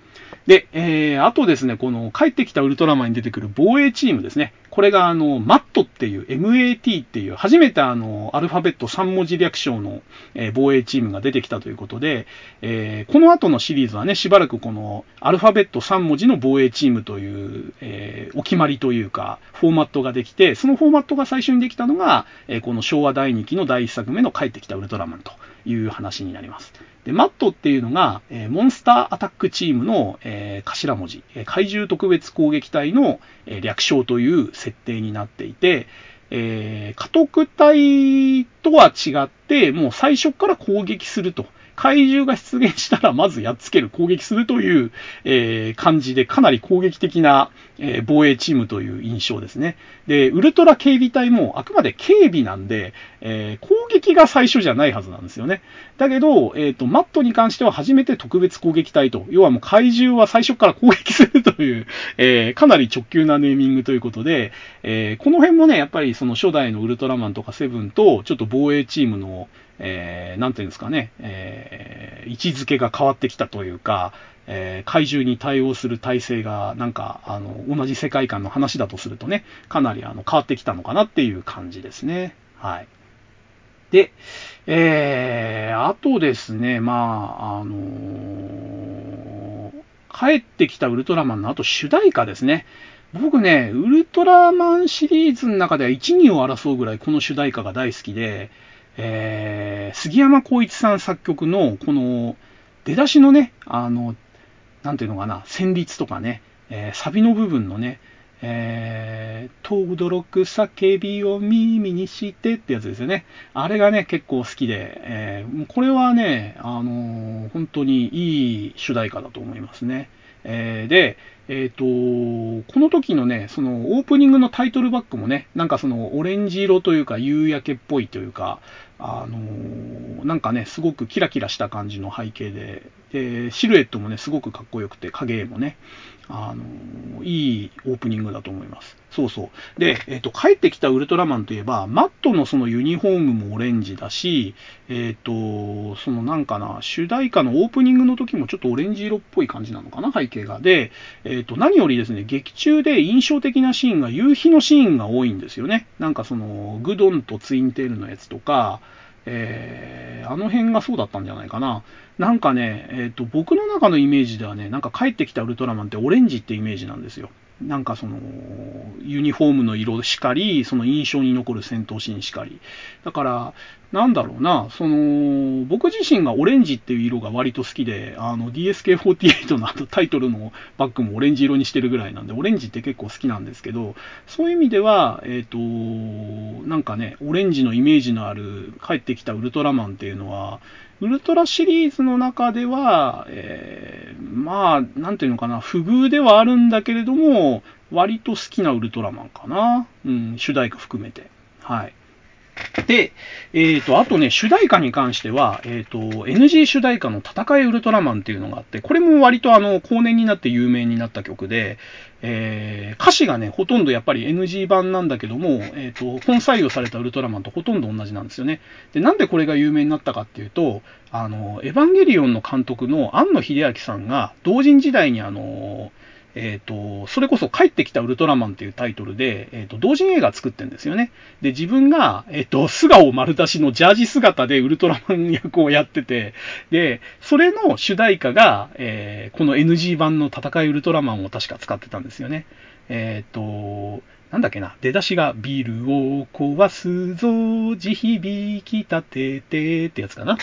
で、えー、あとですね、この帰ってきたウルトラマンに出てくる防衛チームですね。これがあの、マットっていう、MAT っていう、初めてあの、アルファベット3文字略称の、えー、防衛チームが出てきたということで、えー、この後のシリーズはね、しばらくこの、アルファベット3文字の防衛チームという、え、お決まりというか、フォーマットができて、そのフォーマットが最初にできたのが、え、この昭和第2期の第1作目の帰ってきたウルトラマンという話になります。で、マットっていうのが、え、モンスターアタックチームの、え、頭文字、え、怪獣特別攻撃隊の、え略称という設定になっていて、えー、家督隊とは違って、もう最初から攻撃すると。怪獣が出現したらまずやっつける、攻撃するという、えー、感じで、かなり攻撃的な、えー、防衛チームという印象ですね。で、ウルトラ警備隊もあくまで警備なんで、えー、攻撃が最初じゃないはずなんですよね。だけど、えっ、と、マットに関しては初めて特別攻撃隊と、要はもう怪獣は最初から攻撃するという、<laughs> えかなり直球なネーミングということで、えこの辺もね、やっぱりその初代のウルトラマンとかセブンと、ちょっと防衛チームの、えー、なんていうんですかね、えー、位置づけが変わってきたというか、えー、怪獣に対応する体制が、なんか、あの、同じ世界観の話だとするとね、かなりあの変わってきたのかなっていう感じですね。はい。で、えー、あとですね、まあ、あのー、帰ってきたウルトラマンのあと主題歌ですね。僕ね、ウルトラマンシリーズの中では1、2を争うぐらいこの主題歌が大好きで、えー、杉山浩一さん作曲の、この、出だしのね、あの、なんていうのかな、旋律とかね、えー、サビの部分のね、えー、とどろく叫びを耳にしてってやつですよね。あれがね、結構好きで、えー、これはね、あのー、本当にいい主題歌だと思いますね。えー、で、えっ、ー、と、この時のね、そのオープニングのタイトルバックもね、なんかそのオレンジ色というか夕焼けっぽいというか、あのー、なんかね、すごくキラキラした感じの背景で、で、シルエットもね、すごくかっこよくて、影絵もね、あの、いいオープニングだと思います。そうそう。で、えっ、ー、と、帰ってきたウルトラマンといえば、マットのそのユニフォームもオレンジだし、えっ、ー、と、そのなんかな、主題歌のオープニングの時もちょっとオレンジ色っぽい感じなのかな、背景が。で、えっ、と、何よりですね、劇中で印象的なシーンが夕日のシーンが多いんですよね。なんかその、グドンとツインテールのやつとか、えー、あの辺がそうだったんじゃないかな。なんかね、えっ、ー、と、僕の中のイメージではね、なんか帰ってきたウルトラマンってオレンジってイメージなんですよ。なんかその、ユニフォームの色しかり、その印象に残る戦闘シーンしかり。だから、なんだろうな、その、僕自身がオレンジっていう色が割と好きで、あの、DSK48 のあとタイトルのバッグもオレンジ色にしてるぐらいなんで、オレンジって結構好きなんですけど、そういう意味では、えっ、ー、と、なんかね、オレンジのイメージのある帰ってきたウルトラマンっていうのは、ウルトラシリーズの中では、えー、まあ、なんていうのかな、不遇ではあるんだけれども、割と好きなウルトラマンかな。うん、主題歌含めて。はい。で、えっ、ー、と、あとね、主題歌に関しては、えっ、ー、と、NG 主題歌の戦いウルトラマンっていうのがあって、これも割とあの、後年になって有名になった曲で、えー、歌詞がね、ほとんどやっぱり NG 版なんだけども、えっ、と、本採用されたウルトラマンとほとんど同じなんですよね。で、なんでこれが有名になったかっていうと、あの、エヴァンゲリオンの監督の庵野秀明さんが、同人時代にあの、えっ、ー、と、それこそ帰ってきたウルトラマンっていうタイトルで、えっ、ー、と、同人映画作ってんですよね。で、自分が、えっ、ー、と、素顔丸出しのジャージ姿でウルトラマン役をやってて、で、それの主題歌が、えこの NG 版の戦いウルトラマンを確か使ってたんですよね。えっ、と、なんだっけな、出だしが、ビルを壊すぞ、地響き立ててってやつかな。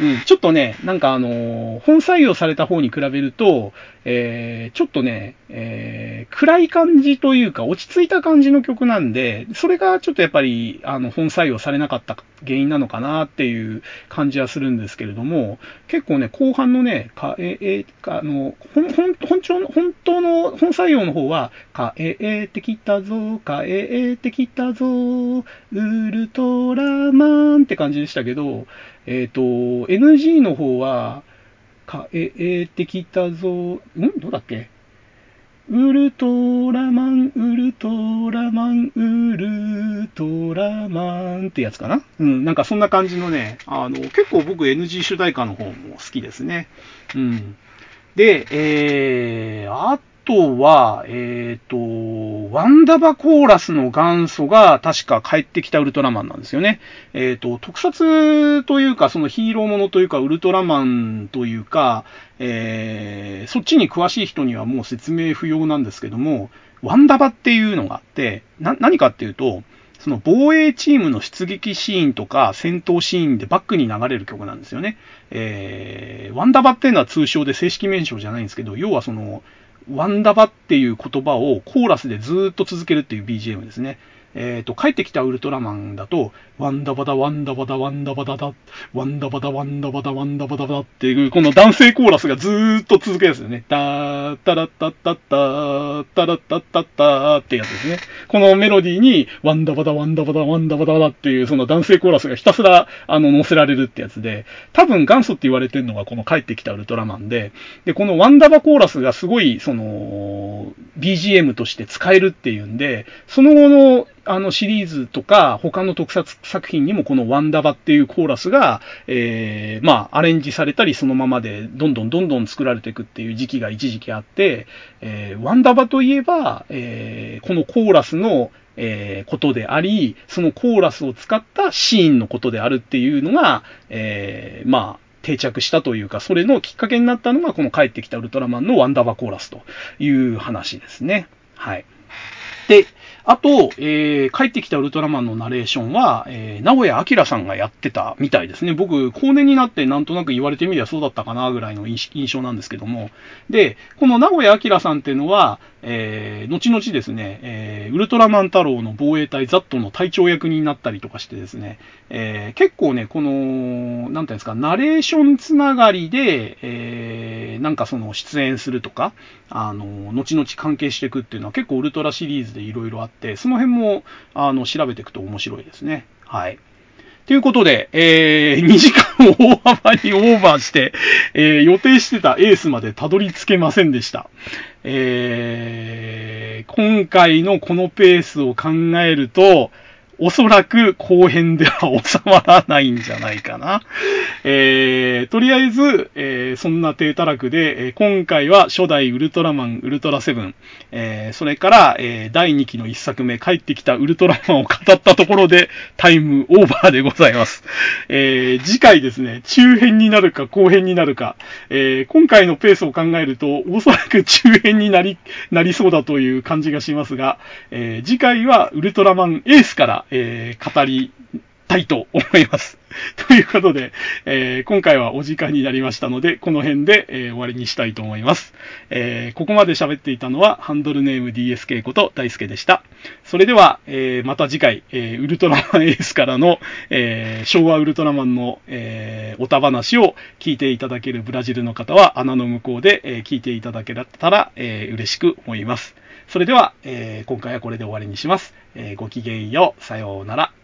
うん、ちょっとね、なんかあのー、本採用された方に比べると、えー、ちょっとね、えー、暗い感じというか、落ち着いた感じの曲なんで、それがちょっとやっぱり、あの、本採用されなかった原因なのかなっていう感じはするんですけれども、結構ね、後半のね、かえ、え、あの、本、本、本当の、本当の本採用の方は、かえてきたぞ、かえてきたぞ、ウルトラマンって感じでしたけど、えっ、ー、と、NG の方は、かえてきたぞ、ん？どうだっけ？ウルトラマン、ウルトラマン、ウルトラマンってやつかな？うん、なんかそんな感じのね、あの、結構僕 NG 主題歌の方も好きですね。うん。で、えー、あとは、えっ、ー、と、ワンダバコーラスの元祖が確か帰ってきたウルトラマンなんですよね。えっ、ー、と、特撮というか、そのヒーローものというか、ウルトラマンというか、えー、そっちに詳しい人にはもう説明不要なんですけども、ワンダバっていうのがあって、な、何かっていうと、その防衛チームの出撃シーンとか戦闘シーンでバックに流れる曲なんですよね。えー、ワンダバっていうのは通称で正式名称じゃないんですけど、要はその、ワンダバっていう言葉をコーラスでずっと続けるっていう BGM ですね。えっ、ー、と、帰ってきたウルトラマンだと、ワンダバダワンダバダワンダバダダ、ワンダバダワンダバダワンダバダダっていう、この男性コーラスがずーっと続けるんですね。タータラッタッタッター、タラッタッタッターってやつですね。このメロディーに、ワンダバダワンダバダワンダバダダっていう、その男性コーラスがひたすら、あの、乗せられるってやつで、多分元祖って言われてるのがこの帰ってきたウルトラマンで、で、このワンダバコーラスがすごい、その、BGM として使えるっていうんで、その後のあのシリーズとか、他の特撮作品にもこのワンダバっていうコーラスが、えー、まあ、アレンジされたり、そのままでどんどんどんどん作られていくっていう時期が一時期あって、えー、ワンダバといえば、えー、このコーラスの、えー、ことであり、そのコーラスを使ったシーンのことであるっていうのが、えー、まあ、定着したというか、それのきっかけになったのが、この帰ってきたウルトラマンのワンダバコーラスという話ですね。はい。で、あと、えー、帰ってきたウルトラマンのナレーションは、えー、名古屋明さんがやってたみたいですね。僕、後年になってなんとなく言われてみりゃそうだったかなぐらいの印象なんですけども。で、この名古屋明さんっていうのは、えー、後々ですね、えー、ウルトラマン太郎の防衛隊ザットの隊長役になったりとかしてですね、えー、結構ね、この、なんていうんですか、ナレーションつながりで、えー、なんかその出演するとか、あの、後々関係していくっていうのは結構ウルトラシリーズでいろいろあって、その辺も、あの、調べていくと面白いですね。はい。ということで、えー、2時間を大幅にオーバーして、えー、予定してたエースまでたどり着けませんでした。えー、今回のこのペースを考えると、おそらく後編では収まらないんじゃないかな。えー、とりあえず、えー、そんな低たらくで、えー、今回は初代ウルトラマンウルトラセブン、えー、それから、えー、第2期の1作目帰ってきたウルトラマンを語ったところでタイムオーバーでございます。えー、次回ですね、中編になるか後編になるか、えー、今回のペースを考えると、おそらく中編になり、なりそうだという感じがしますが、えー、次回はウルトラマンエースから、えー、語りたいと思います。<laughs> ということで、えー、今回はお時間になりましたので、この辺で、えー、終わりにしたいと思います。えー、ここまで喋っていたのは、ハンドルネーム DSK こと大輔でした。それでは、え、また次回、え、ウルトラマンエースからの、え、昭和ウルトラマンの、え、おた話を聞いていただけるブラジルの方は、穴の向こうで、え、聞いていただけたら、え、嬉しく思います。それでは、えー、今回はこれで終わりにします。えー、ごきげんよう。さようなら。